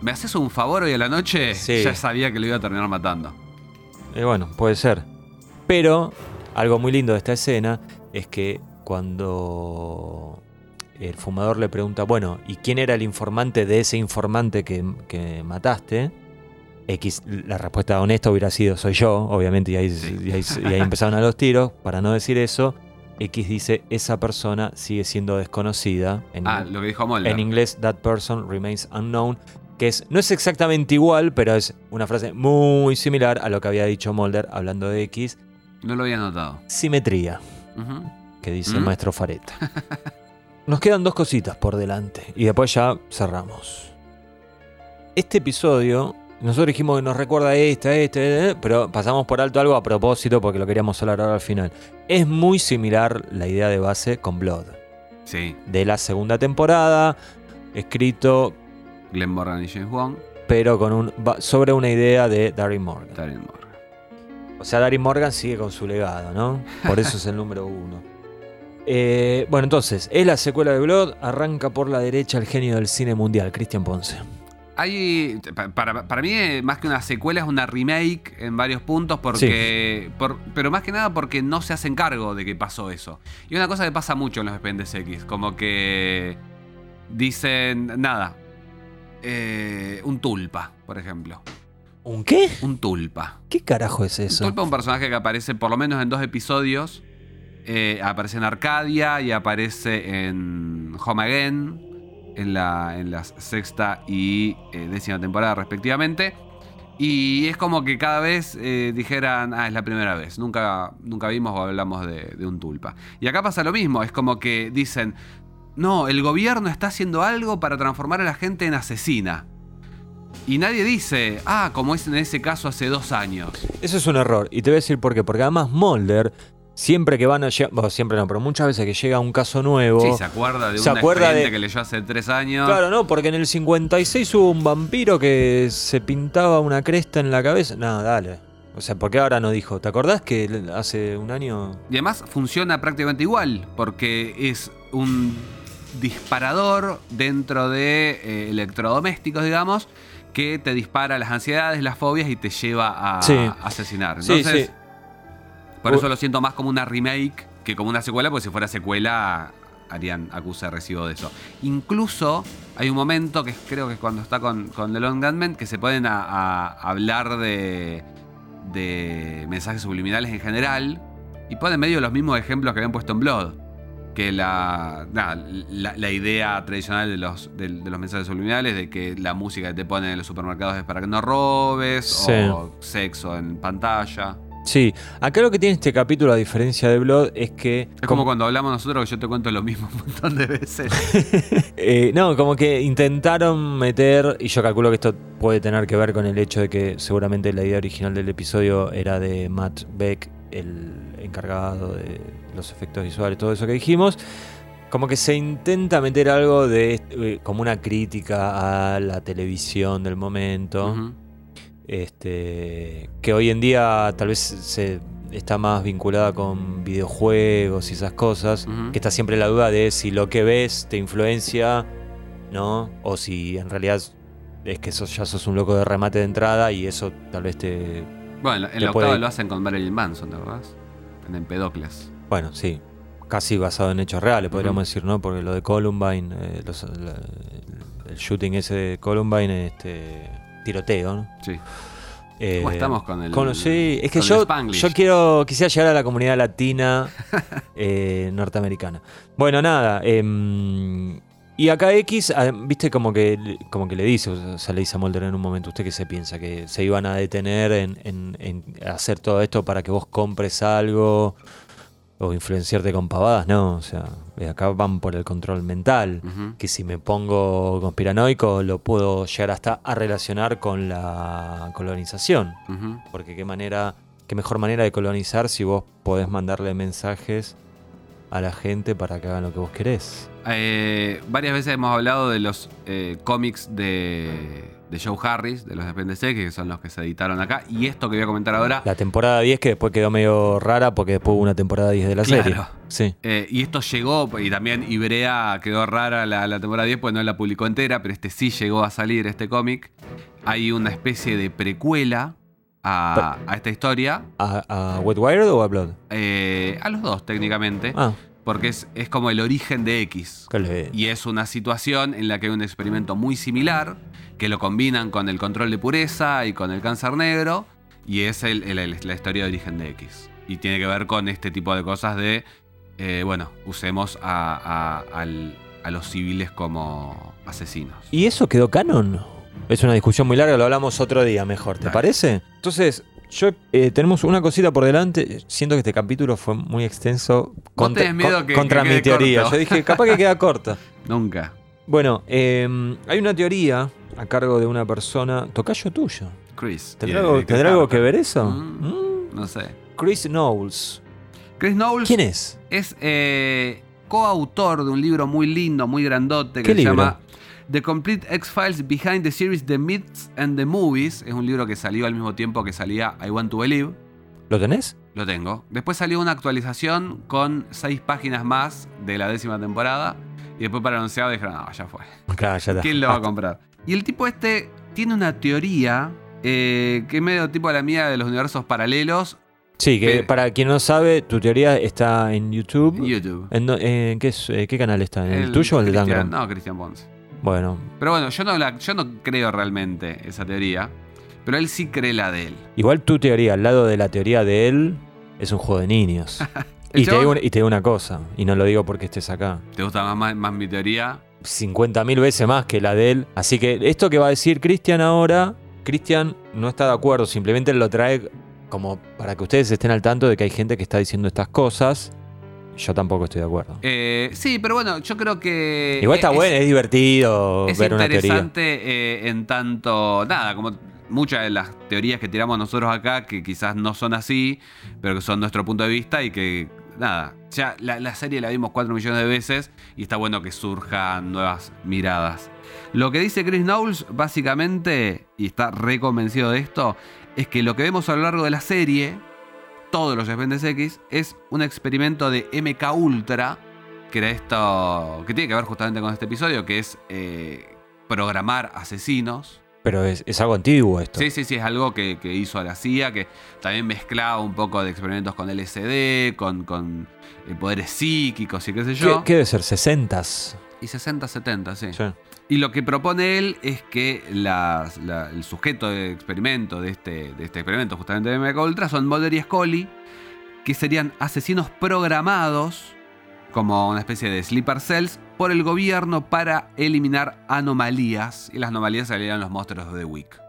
¿me haces un favor hoy a la noche? Sí. Ya sabía que lo iba a terminar matando. Eh, bueno, puede ser. Pero algo muy lindo de esta escena es que cuando el fumador le pregunta, bueno, ¿y quién era el informante de ese informante que, que mataste? X, la respuesta honesta hubiera sido, soy yo, obviamente, y ahí, y ahí- y ahí empezaron a los tiros. Para no decir eso, X dice, esa persona sigue siendo desconocida. En, Ah, lo que dijo Mulder. en inglés, that person remains unknown, que es, no es exactamente igual, pero es una frase muy similar a lo que había dicho Mulder hablando de X. No lo había notado. Simetría, que dice el ¿Mm? maestro Fareta. Nos quedan dos cositas por delante y después ya cerramos. Este episodio, nosotros dijimos que nos recuerda a esta, a este, eh, pero pasamos por alto algo a propósito porque lo queríamos hablar ahora al final. Es muy similar la idea de base con Blood, Sí, de la segunda temporada, escrito Glenn Morgan y James Wong, pero con un sobre una idea de Darren Morgan. Darren Morgan. O sea, Darren Morgan sigue con su legado, ¿no? Por eso es el número uno. Eh, bueno, entonces, es la secuela de Blood, arranca por la derecha el genio del cine mundial, Cristian Ponce. Hay, pa- para, para mí, eh, más que una secuela, es una remake en varios puntos, porque. por- pero más que nada porque no se hacen cargo de que pasó eso. Y una cosa que pasa mucho en los Expedientes X, como que. dicen, nada, eh, un tulpa, por ejemplo. ¿Un qué? Un tulpa. ¿Qué carajo es Un eso? tulpa es un personaje que aparece por lo menos en dos episodios. Eh, aparece en Arcadia y aparece en Home Again, en la, en la sexta y eh, décima temporada respectivamente. Y es como que cada vez eh, dijeran, ah, es la primera vez, nunca, nunca vimos o hablamos de, de un tulpa. Y acá pasa lo mismo, es como que dicen, no, el gobierno está haciendo algo para transformar a la gente en asesina. Y nadie dice, ah, como es en ese caso hace dos años. Eso es un error. Y te voy a decir por qué. Porque además Mulder, siempre que van a llegar. Bueno, siempre no, pero muchas veces que llega un caso nuevo. Sí, se acuerda de Se un acuerda de- que leyó hace tres años. Claro, no, porque en el 56 hubo un vampiro que se pintaba una cresta en la cabeza. No, dale. O sea, ¿por qué ahora no dijo? ¿Te acordás que hace un año Y además funciona prácticamente igual, porque es un disparador dentro de eh, electrodomésticos, digamos, que te dispara las ansiedades, las fobias y te lleva a Sí. asesinar. Entonces, sí. por eso lo siento más como una remake que como una secuela, porque si fuera secuela harían acuse de recibo de eso. Incluso hay un momento que creo que es cuando está con, con The Long Gunman que se pueden a, a hablar de, de mensajes subliminales en general y ponen medio los mismos ejemplos que habían puesto en Blood. Que la, nada, la, la idea tradicional de los, de, de los mensajes subliminales, de que la música que te ponen en los supermercados es para que no robes, Sí. o sexo en pantalla. Sí, acá lo que tiene este capítulo, a diferencia de Blood, es que. Es como cuando hablamos nosotros que yo te cuento lo mismo un montón de veces. Eh, no, como que intentaron meter, y yo calculo que esto puede tener que ver con el hecho de que seguramente la idea original del episodio era de Matt Beck, el encargado de los efectos visuales, todo eso que dijimos. Como que se intenta meter algo de eh, como una crítica a la televisión del momento. Este, que hoy en día tal vez se está más vinculada con videojuegos y esas cosas, que está siempre la duda de si lo que ves te influencia, ¿no? O si en realidad es que sos, ya sos un loco de remate de entrada y eso tal vez te... Bueno, en Te la octava lo hacen con Marilyn Manson, ¿te acordás? En Empedocles. Bueno, sí, casi basado en hechos reales, podríamos decir, ¿no? Porque lo de Columbine, eh, los- la- el shooting ese de Columbine, este tiroteo, ¿no? Sí. Eh, ¿Cómo estamos con el- con- sí, es que yo, yo quiero, quisiera llegar a la comunidad latina eh, norteamericana. Bueno, nada. em, y acá X, ah, viste, como que, como que le dice, o sea, le dice a Mulder en un momento, ¿usted qué se piensa? ¿Que se iban a detener en, en- en hacer todo esto para que vos compres algo o influenciarte con pavadas? No, o sea, eh, acá van por el control mental que si me pongo conspiranoico lo puedo llegar hasta a relacionar con la colonización. Porque qué manera, qué mejor manera de colonizar si vos podés mandarle mensajes a la gente para que hagan lo que vos querés. Eh, varias veces hemos hablado de los eh, cómics de, de Joe Harris, de los de PNC, que son los que se editaron acá. Y esto que voy a comentar ahora, La temporada 10 que después quedó medio rara porque después hubo una temporada 10 de la Claro. serie. Sí. eh, y esto llegó, y también Ibrea quedó rara la, la temporada 10, pues no la publicó entera, pero este sí llegó a salir, este cómic. Hay una especie de precuela a, a esta historia, ¿A, a Wet Wired o a Blood? eh, a los dos técnicamente, Ah, porque es, es como el origen de X. Y es una situación en la que hay un experimento muy similar, que lo combinan con el control de pureza y con el cáncer negro, y es el- la historia de origen de X. Y tiene que ver con este tipo de cosas de, eh, bueno, usemos a, a- al- a los civiles como asesinos. ¿Y eso quedó canon? Es una discusión muy larga, lo hablamos otro día mejor, ¿te Dale. parece? Entonces, yo eh, tenemos una cosita por delante. Siento que este capítulo fue muy extenso tenés miedo que- contra que mi teoría. corto. Yo dije, capaz que queda corta. Nunca. Bueno, eh, hay una teoría a cargo de una persona, tocayo tuyo. Chris. ¿Tendrá, algo, que ver eso? Mm. Mm. No sé. Chris Knowles. Chris Knowles ¿Quién es? es eh, coautor de un libro muy lindo, muy grandote, que ¿Qué se libro? llama The Complete X-Files Behind the Series, The Myths and the Movies. Es un libro que salió al mismo tiempo que salía I Want to Believe. ¿Lo tenés? Lo tengo. Después salió una actualización con seis páginas más de la décima temporada. Y después para el anunciado dijeron, no, ya fue. Claro, ya está. ¿Quién lo va a comprar? Y el tipo este tiene una teoría eh, que es medio tipo la mía de los universos paralelos, Sí, que Pero- para quien no sabe, tu teoría está en YouTube. YouTube. ¿En, en qué, eh, qué canal está? ¿En el, tuyo o el de Tangram? No, Christian Pons. Bueno, Pero bueno, yo no, la, yo no creo realmente esa teoría. Pero él sí cree la de él. igual tu teoría, al lado de la teoría de él, es un juego de niños. Y, te digo, y te digo una cosa, y no lo digo porque estés acá. ¿Te gusta más, más, más mi teoría? 50.000 veces más que la de él. Así que esto que va a decir Cristian ahora, Cristian no está de acuerdo, simplemente lo trae como para que ustedes estén al tanto de que hay gente que está diciendo estas cosas. Yo tampoco estoy de acuerdo. Eh, sí, pero bueno, yo creo que. Igual está es- bueno, es divertido Es ver una teoría. interesante eh, en tanto, nada, como muchas de las teorías que tiramos nosotros acá, que quizás no son así, pero que son nuestro punto de vista y que, nada, ya la, la serie la vimos 4 millones de veces y está bueno que surjan nuevas miradas. Lo que dice Chris Knowles, básicamente, y está reconvencido de esto, es que lo que vemos a lo largo de la serie, todos los Expedientes X, es un experimento de MK Ultra, que era esto, que tiene que ver justamente con este episodio, que es eh, programar asesinos. Pero es, es algo antiguo esto. Sí, sí, sí, es algo que, que hizo la CIA, que también mezclaba un poco de experimentos con LSD, con, con eh, poderes psíquicos y qué sé ¿Qué, yo. qué debe ser? ¿60s? Y 60, 70, sí. Sí. Y lo que propone él es que las- la- el sujeto de experimento de este, de este experimento, justamente de MK Ultra, son Mulder y Scully, que serían asesinos programados como una especie de sleeper cells por el gobierno para eliminar anomalías. Y las anomalías serían los monstruos de The Week.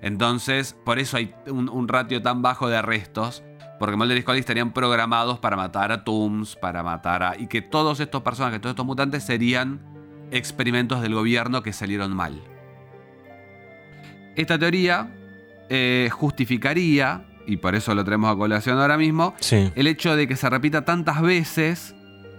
Entonces, por eso hay un, un ratio tan bajo de arrestos. Porque Mulder y Scully estarían programados para matar a Tooms, para matar a. Y que todos estos personajes, todos estos mutantes serían experimentos del gobierno que salieron mal. Esta teoría eh, justificaría, y por eso lo traemos a colación ahora mismo, Sí. el hecho de que se repita tantas veces,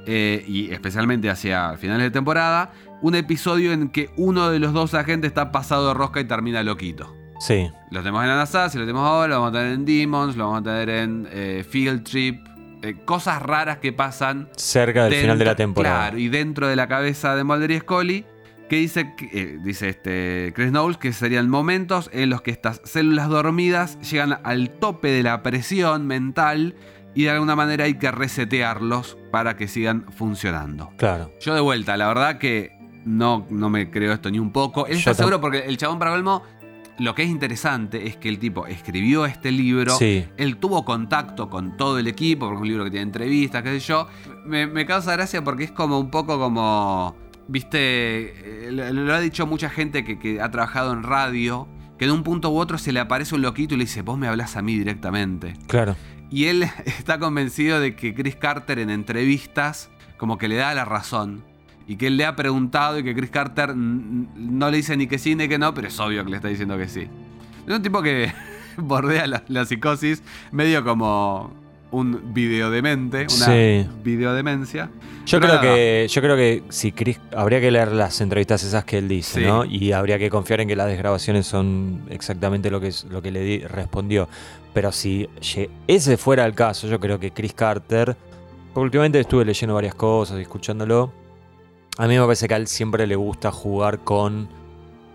eh, y especialmente hacia finales de temporada, un episodio en que uno de los dos agentes está pasado de rosca y termina loquito. Sí. Lo tenemos en Anasazi, lo tenemos ahora, lo vamos a tener en Demons, lo vamos a tener en eh, Field Trip. eh, cosas raras que pasan Cerca del final de la temporada. Claro, y dentro de la cabeza de Mulder y Scully, que dice, que- eh, dice este Chris Knowles que serían momentos en los que estas células dormidas llegan al tope de la presión mental y de alguna manera hay que resetearlos para que sigan funcionando. Claro. Yo de vuelta, la verdad que no, no me creo esto ni un poco. Él Yo está seguro porque el chabón para colmo, lo que es interesante es que el tipo escribió este libro. Sí. Él tuvo contacto con todo el equipo, porque es un libro que tiene entrevistas, qué sé yo. Me, me causa gracia porque es como un poco como. Viste, eh, lo, lo ha dicho mucha gente que, que ha trabajado en radio, que de un punto u otro se le aparece un loquito y le dice, vos me hablas a mí directamente. Claro. Y él está convencido de que Chris Carter en entrevistas como que le da la razón. Y que él le ha preguntado y que Chris Carter no le dice ni que sí ni que no, pero es obvio que le está diciendo que sí. Es un tipo que bordea la, la psicosis medio como un videodemente, una Sí. videodemencia. Yo Pero creo nada. que yo creo que si Chris habría que leer las entrevistas esas que él dice, Sí. ¿no? Y habría que confiar en que las desgrabaciones son exactamente lo que es, lo que le di- respondió. Pero si ese fuera el caso, yo creo que Chris Carter, porque últimamente estuve leyendo varias cosas y escuchándolo, a mí me parece que a él siempre le gusta jugar con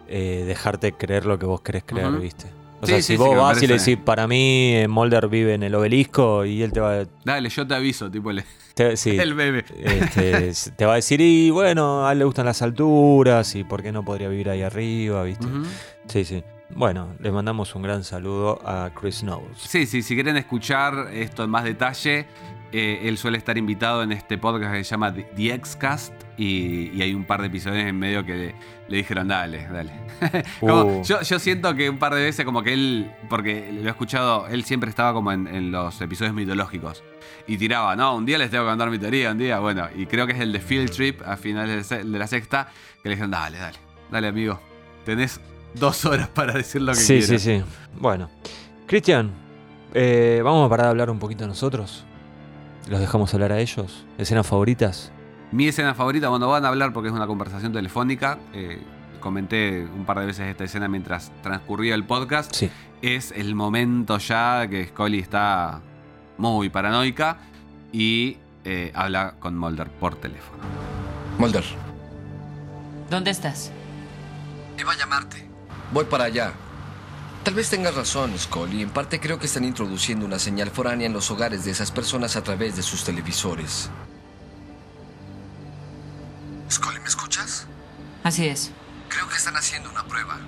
eh, dejarte creer lo que vos querés creer. ¿viste? O Sí, sea, sí, si sí, vos me vas y le decís, para mí eh, Mulder vive en el obelisco y él te va, Dale, yo te aviso, tipo el, te- sí, el bebé. este, te va a decir, y bueno, a él le gustan las alturas, y por qué no podría vivir ahí arriba, ¿viste? Sí, sí. Bueno, le mandamos un gran saludo a Chris Knowles. Sí, sí, si quieren escuchar esto en más detalle, eh, él suele estar invitado en este podcast que se llama The Xcast y, y hay un par de episodios en medio que le, dijeron, dale, dale. Como- Uh. yo, yo siento que un par de veces como que él, porque lo he escuchado, él siempre estaba como en, en los episodios mitológicos y tiraba, no, un día les tengo que contar mi teoría, un día, bueno, y creo que es el de Field Trip a finales de, la sexta, que le dijeron, dale, dale, dale amigo, tenés dos horas para decir lo que Sí, quieras. sí, sí. Bueno, Cristian, eh, vamos a parar de hablar un poquito nosotros. Los dejamos hablar a ellos. ¿Escenas favoritas? Mi escena favorita, cuando van a hablar porque es una conversación telefónica, eh, comenté un par de veces esta escena mientras transcurría el podcast, Sí. es el momento ya que Scully está muy paranoica y eh, habla con Mulder por teléfono. Mulder, ¿Dónde estás? iba a llamarte. Voy para allá. Tal vez tengas razón, Scully. En parte creo que están introduciendo una señal foránea en los hogares de esas personas a través de sus televisores. Scully, ¿me escuchas? Así es. Creo que están haciendo una prueba.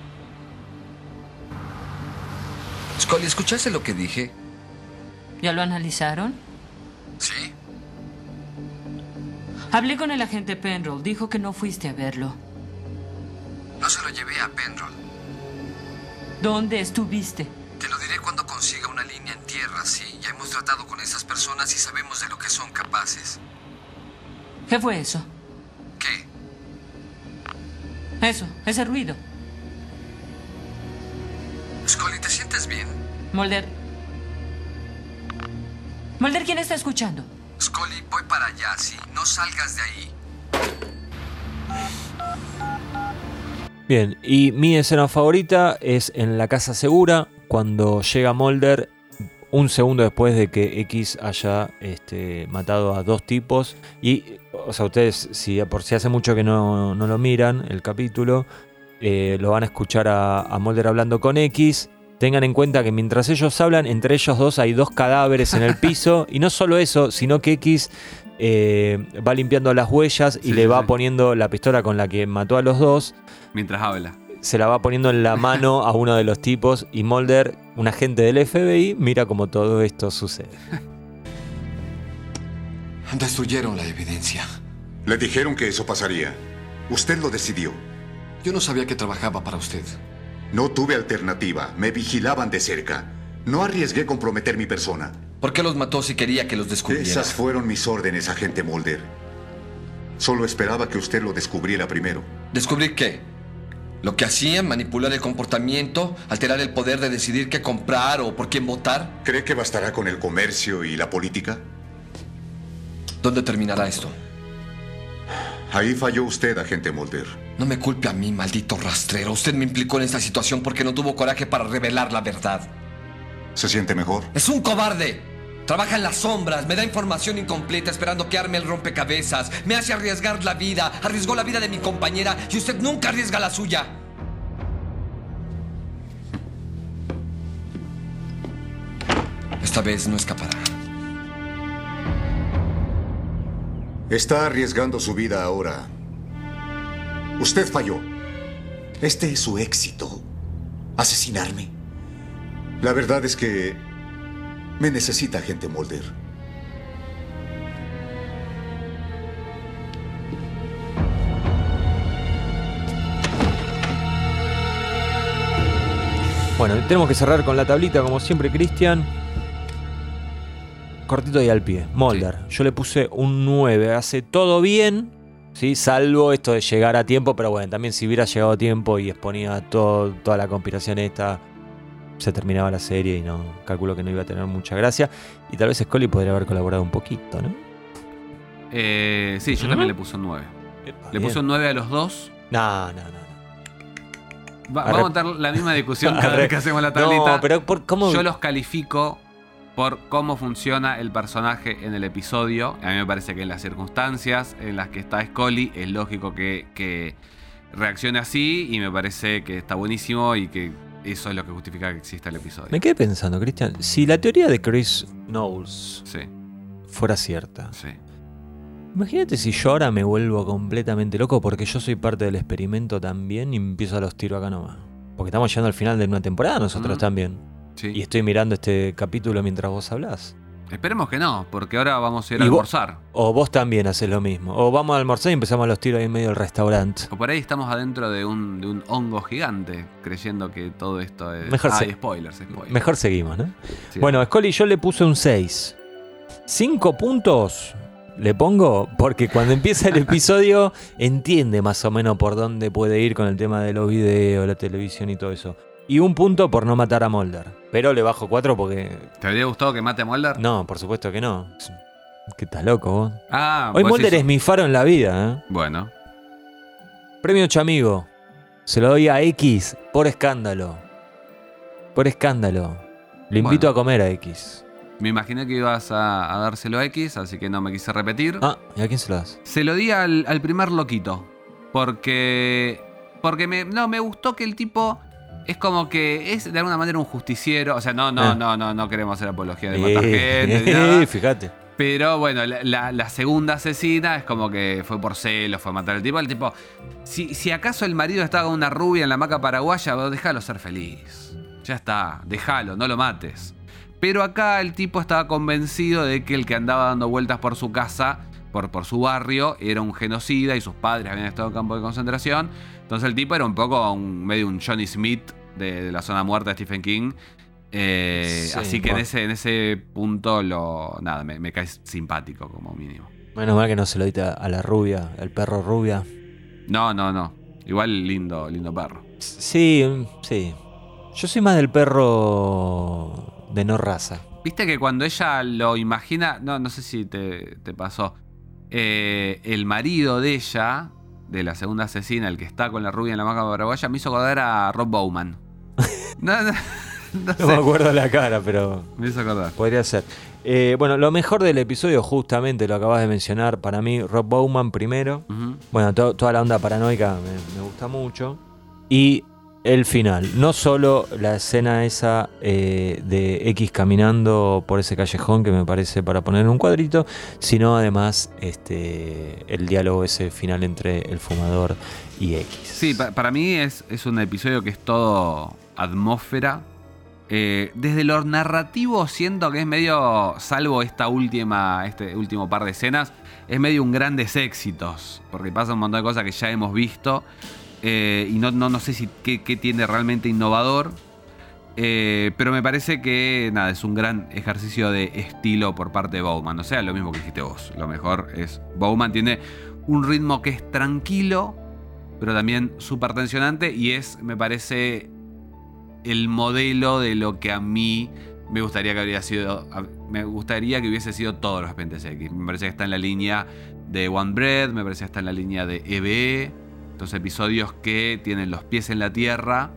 Scully, ¿escuchaste lo que dije? ¿Ya lo analizaron? Sí. Hablé con el agente Penroll. Dijo que no fuiste a verlo. No se lo llevé a Penrol. ¿Dónde estuviste? Te lo diré cuando consiga una línea en tierra, sí. Ya hemos tratado con esas personas y sabemos de lo que son capaces. ¿Qué fue eso? ¿Qué? Eso, ese ruido. Scully, ¿te sientes bien? Mulder. Mulder, ¿quién está escuchando? Scully, voy para allá, sí. No salgas de ahí. Bien, y mi escena favorita es en la casa segura, cuando llega Mulder un segundo después de que X haya este, matado a dos tipos. Y, o sea, ustedes, si por si hace mucho que no, no lo miran, el capítulo, eh, lo van a escuchar a, a Mulder hablando con X. Tengan en cuenta que mientras ellos hablan, entre ellos dos hay dos cadáveres en el piso. y no solo eso, sino que X eh, va limpiando las huellas y Sí, le va sí. poniendo la pistola con la que mató a los dos Mientras habla. Se la va poniendo en la mano a uno de los tipos y Mulder, un agente del FBI, mira cómo todo esto sucede. Destruyeron la evidencia. Le dijeron que eso pasaría. Usted lo decidió. Yo no sabía que trabajaba para usted. No tuve alternativa. Me vigilaban de cerca. No arriesgué comprometer mi persona. ¿Por qué los mató si quería que los descubriera? Esas fueron mis órdenes, agente Mulder. Solo esperaba que usted lo descubriera primero. ¿Descubrir qué? ¿Lo que hacían? ¿Manipular el comportamiento? ¿Alterar el poder de decidir qué comprar o por quién votar? ¿Cree que bastará con el comercio y la política? ¿Dónde terminará esto? Ahí falló usted, agente Mulder. No me culpe a mí, maldito rastrero. Usted me implicó en esta situación porque no tuvo coraje para revelar la verdad. ¿Se siente mejor? ¡Es un cobarde! Trabaja en las sombras, me da información incompleta esperando que arme el rompecabezas. Me hace arriesgar la vida, arriesgó la vida de mi compañera y usted nunca arriesga la suya. Esta vez no escapará. Está arriesgando su vida ahora. Usted falló. Este es su éxito. ¿Asesinarme? La verdad es que me necesita, agente Mulder. Bueno, tenemos que cerrar con la tablita, como siempre, Cristian. Cortito y al pie. Mulder. Yo le puse un 9. Hace todo bien. ¿sí? Salvo esto de llegar a tiempo. Pero bueno, también si hubiera llegado a tiempo y exponía todo, toda la conspiración esta, se terminaba la serie y no calculo que no iba a tener mucha gracia. Y tal vez Scully podría haber colaborado un poquito, ¿no? Eh, sí, yo ¿Mm? también le puse un 9. Le puse un 9 a los dos. No, no, no. Va- Arre- vamos a tener la misma discusión cada Arre- vez que hacemos la tablita. No, pero por, ¿cómo? Yo los califico por cómo funciona el personaje en el episodio. A mí me parece que en las circunstancias en las que está Scully es lógico que, que reaccione así y me parece que está buenísimo y que eso es lo que justifica que exista el episodio. Me quedé pensando, Cristian. Si la teoría de Chris Knowles Sí, fuera cierta, sí. imagínate si yo ahora me vuelvo completamente loco porque yo soy parte del experimento también y empiezo a los tiros acá nomás. Porque estamos llegando al final de una temporada nosotros Mm. también. sí. Y estoy mirando este capítulo mientras vos hablás. Esperemos que no, porque ahora vamos a ir a Y vos- almorzar. O vos también haces lo mismo. O vamos a almorzar y empezamos los tiros ahí en medio del restaurante. O por ahí estamos adentro de un, de un hongo gigante, creyendo que todo esto es. Mejor ah, se- spoilers, spoilers. Mejor seguimos, ¿no? Sí. Bueno, Scully yo le puse un 6. 5 puntos le pongo porque cuando empieza el episodio entiende más o menos por dónde puede ir con el tema de los videos, la televisión y todo eso. Y un punto por no matar a Mulder. Pero le bajo 4 porque... ¿Te habría gustado que mate a Mulder? No, por supuesto que no. Que estás loco vos. Ah, Hoy vos Mulder es mi faro en la vida, ¿eh? Bueno, Premio Chamigo. Se lo doy a X por escándalo. Por escándalo. Le invito Bueno. a comer a X. me imaginé que ibas a, a dárselo a X, así que no me quise repetir. Ah, ¿y a quién se lo das? Se lo di al, al primer loquito. Porque. Porque me. No, me gustó que el tipo Es como que es de alguna manera un justiciero. O sea, no, no, Ah. no, no, no queremos hacer apología de matar gente. nada. fíjate. Pero bueno, la, la- la segunda asesina es como que fue por celos, fue a matar al tipo. El tipo, si, si acaso el marido estaba con una rubia en la maca paraguaya, déjalo ser feliz. Ya está, déjalo, no lo mates. Pero acá el tipo estaba convencido de que el que andaba dando vueltas por su casa, por, por su barrio, era un genocida y sus padres habían estado en campo de concentración. Entonces el tipo era un poco un, medio un Johnny Smith de, de la zona muerta de Stephen King. Eh, Sí, así que en ese, en ese punto lo. Nada, me, me cae simpático como mínimo. Menos mal que no se lo diste a la rubia, el perro rubia. No, no, no. Igual lindo, lindo perro. Sí, mm, sí. Yo soy más del perro de no raza. Viste que cuando ella lo imagina. No, no sé si te, te pasó. Eh, el marido de ella, de la segunda asesina, el que está con la rubia en la maca paraguaya, me hizo acordar a Rob Bowman. No, no, no No sé. me acuerdo la cara, pero Me hizo acordar. podría ser. Eh, bueno, lo mejor del episodio, justamente lo acabas de mencionar, para mí, Rob Bowman primero. Bueno, to- toda la onda paranoica me, me gusta mucho. Y el final. No solo la escena esa eh, de X caminando por ese callejón que me parece para poner un cuadrito, sino además este, el diálogo ese final entre el fumador y X. Sí, pa- para mí es, es un episodio que es todo atmósfera. Eh, desde lo narrativo siento que es medio, salvo esta última, este último par de escenas, es medio un grandes éxitos, porque pasa un montón de cosas que ya hemos visto eh, y no, no, no sé si qué, tiene realmente innovador, eh, pero me parece que nada, es un gran ejercicio de estilo por parte de Bowman, o sea, lo mismo que dijiste vos, lo mejor es, Bowman tiene un ritmo que es tranquilo, pero también súper tensionante y es, me parece, el modelo de lo que a mí me gustaría que habría sido, me gustaría que hubiese sido todos los expedientes X. Me parece que está en la línea de One Bread, me parece que está en la línea de EBE, estos episodios que tienen los pies en la tierra,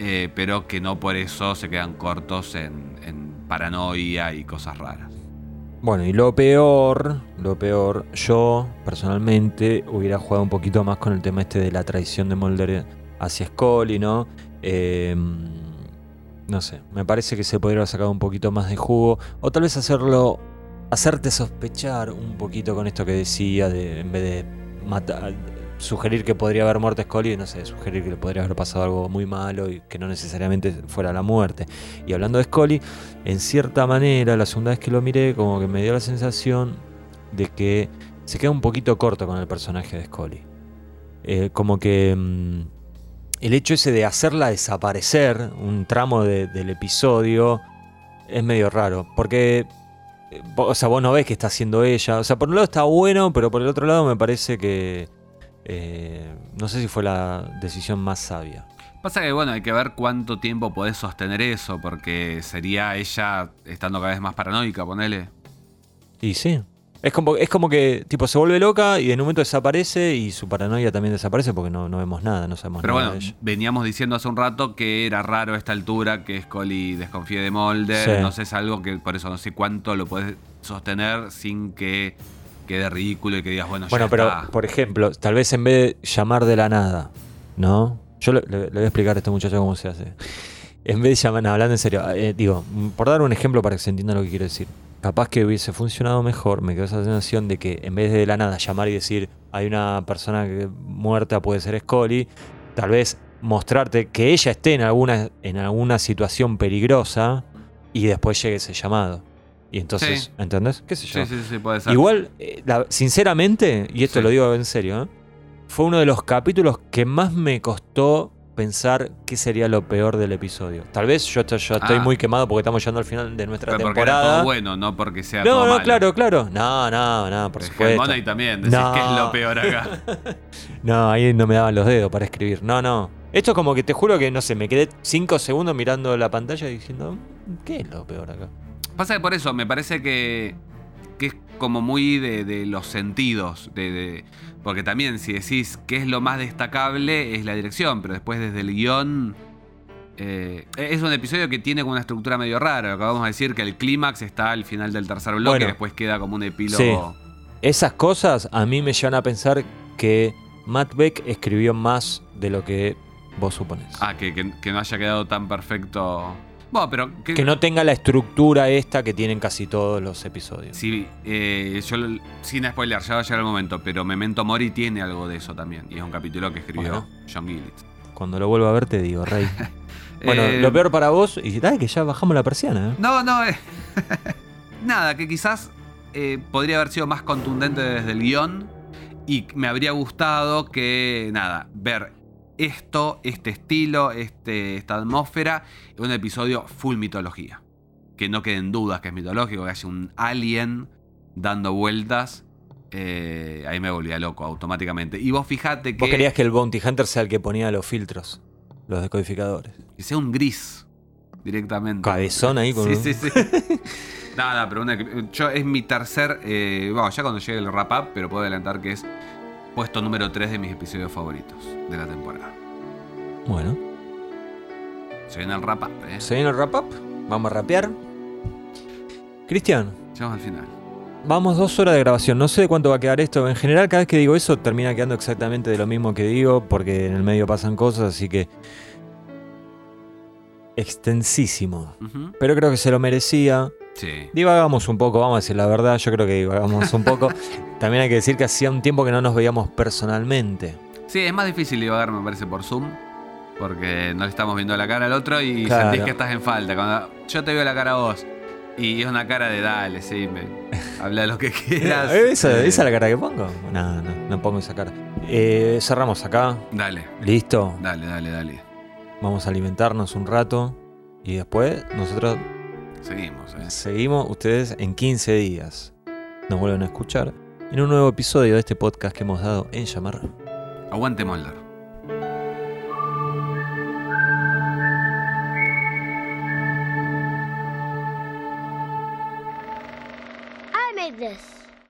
eh, pero que no por eso se quedan cortos en, paranoia y cosas raras. Bueno, y lo peor, lo peor, yo personalmente hubiera jugado un poquito más con el tema este de la traición de Mulder hacia Scully, ¿no? Eh, no sé, me parece que se podría haber sacado un poquito más de jugo, o tal vez hacerlo, hacerte sospechar un poquito con esto que decía, de, en vez de matar, sugerir que podría haber muerto Scully, no sé, sugerir que le podría haber pasado algo muy malo y que no necesariamente fuera la muerte. Y hablando de Scully, en cierta manera, la segunda vez que lo miré, como que me dio la sensación de que se queda un poquito corto con el personaje de Scully. Eh, como que mm, el hecho ese de hacerla desaparecer, un tramo de- del episodio, es medio raro. Porque, eh, o sea, vos no ves que está haciendo ella. O sea, por un lado está bueno, pero por el otro lado me parece que... eh, no sé si fue la decisión más sabia. Pasa que, bueno, hay que ver cuánto tiempo podés sostener eso, porque sería ella estando cada vez más paranoica, ponele. Y sí. Es como, es como que tipo se vuelve loca y en un momento desaparece y su paranoia también desaparece porque no, no vemos nada, no sabemos Pero nada bueno, de ella. veníamos diciendo hace un rato que era raro a esta altura que Scully desconfíe de Mulder. Sí. No sé, es algo que por eso no sé cuánto lo puedes sostener sin que quede ridículo y que digas, bueno, Bueno, ya pero está. por ejemplo, tal vez en vez de llamar de la nada, ¿no? Yo le, le- voy a explicar a este muchacho cómo se hace. En vez de llamar, no, hablando en serio, eh, digo, por dar un ejemplo para que se entienda lo que quiero decir. Capaz que hubiese funcionado mejor, me quedó esa sensación de que en vez de de la nada llamar y decir hay una persona que muerta, puede ser Scully, tal vez mostrarte que ella esté en alguna, en alguna situación peligrosa y después llegue ese llamado. Y entonces, Sí. ¿entendés? ¿Qué sé yo? Sí, sí, sí, puede ser. Igual, eh, la- sinceramente, y esto Sí. lo digo en serio, ¿eh? fue uno de los capítulos que más me costó pensar qué sería lo peor del episodio. Tal vez yo estoy, yo estoy Ah. muy quemado porque estamos llegando al final de nuestra Pero porque era temporada. todo bueno, no porque sea no, todo no, malo. claro, claro. No, no, no, por Es supuesto. Money también, decís No. que es lo peor acá. No, ahí no me daban los dedos para escribir. No, no. Esto como que te juro que, no sé, me quedé cinco segundos mirando la pantalla y diciendo, ¿qué es lo peor acá? Pasa que por eso, me parece que, que es como muy de, de los sentidos. De, de- porque también, si decís qué es lo más destacable, es la dirección, pero después desde el guion. eh, es un episodio que tiene como una estructura medio rara. Acabamos de decir que el clímax está al final del tercer bloque Bueno. y después queda como un epílogo. Sí. Esas cosas a mí me llevan a pensar que Matt Beck escribió más de lo que vos suponés. Ah, que, que- que no haya quedado tan perfecto. Bueno, pero. Que, Que no tenga la estructura esta que tienen casi todos los episodios. Sí, eh, yo, sin spoiler, ya va a llegar el momento, pero Memento Mori tiene algo de eso también. Y es un capítulo que escribió Bueno. John Gillis. Cuando lo vuelva a ver te digo, Rey. Bueno, Eh, lo peor para vos, y dale que ya bajamos la persiana. ¿eh? No, no. Nada, que quizás podría haber sido más contundente desde el guion. Y me habría gustado que, nada, ver esto, este estilo, este, esta atmósfera, en un episodio full mitología. Que no queden dudas que es mitológico, que haya un alien dando vueltas. eh, ahí me volvía loco automáticamente. Y vos fijate que. Vos querías que el Bounty Hunter sea el que ponía los filtros, los decodificadores. que sea un gris directamente. Cabezón ahí con Sí, un- sí, sí. Nada, pero una, yo es mi tercer. eh, bueno, ya cuando llegue el wrap up, pero puedo adelantar que es puesto número 3 de mis episodios favoritos de la temporada. Bueno, Se viene el wrap up, ¿eh? se viene el wrap up. Vamos a rapear. Cristian, Llegamos al final. vamos dos horas de grabación. No sé de cuánto va a quedar esto. En general, cada vez que digo eso, termina quedando exactamente de lo mismo que digo, porque en el medio pasan cosas, así que. Extensísimo. Pero creo que se lo merecía. Sí. Divagamos un poco, vamos a decir la verdad, yo creo que divagamos un poco. También hay que decir que hacía un tiempo que no nos veíamos personalmente. Sí, es más difícil divagar, me parece, por Zoom. Porque no le estamos viendo la cara al otro y Claro. sentís que estás en falta. Cuando yo te veo la cara a vos y es una cara de dale, sí, me, habla lo que quieras. Eh, ¿Esa, Eh, esa es la cara que pongo? No, no, no pongo esa cara. Eh, cerramos acá, Dale, listo. dale, dale, dale. Vamos a alimentarnos un rato y después nosotros Seguimos, eh. seguimos. Ustedes en 15 días nos vuelven a escuchar en un nuevo episodio de este podcast que hemos dado en llamar. Aguante Molder.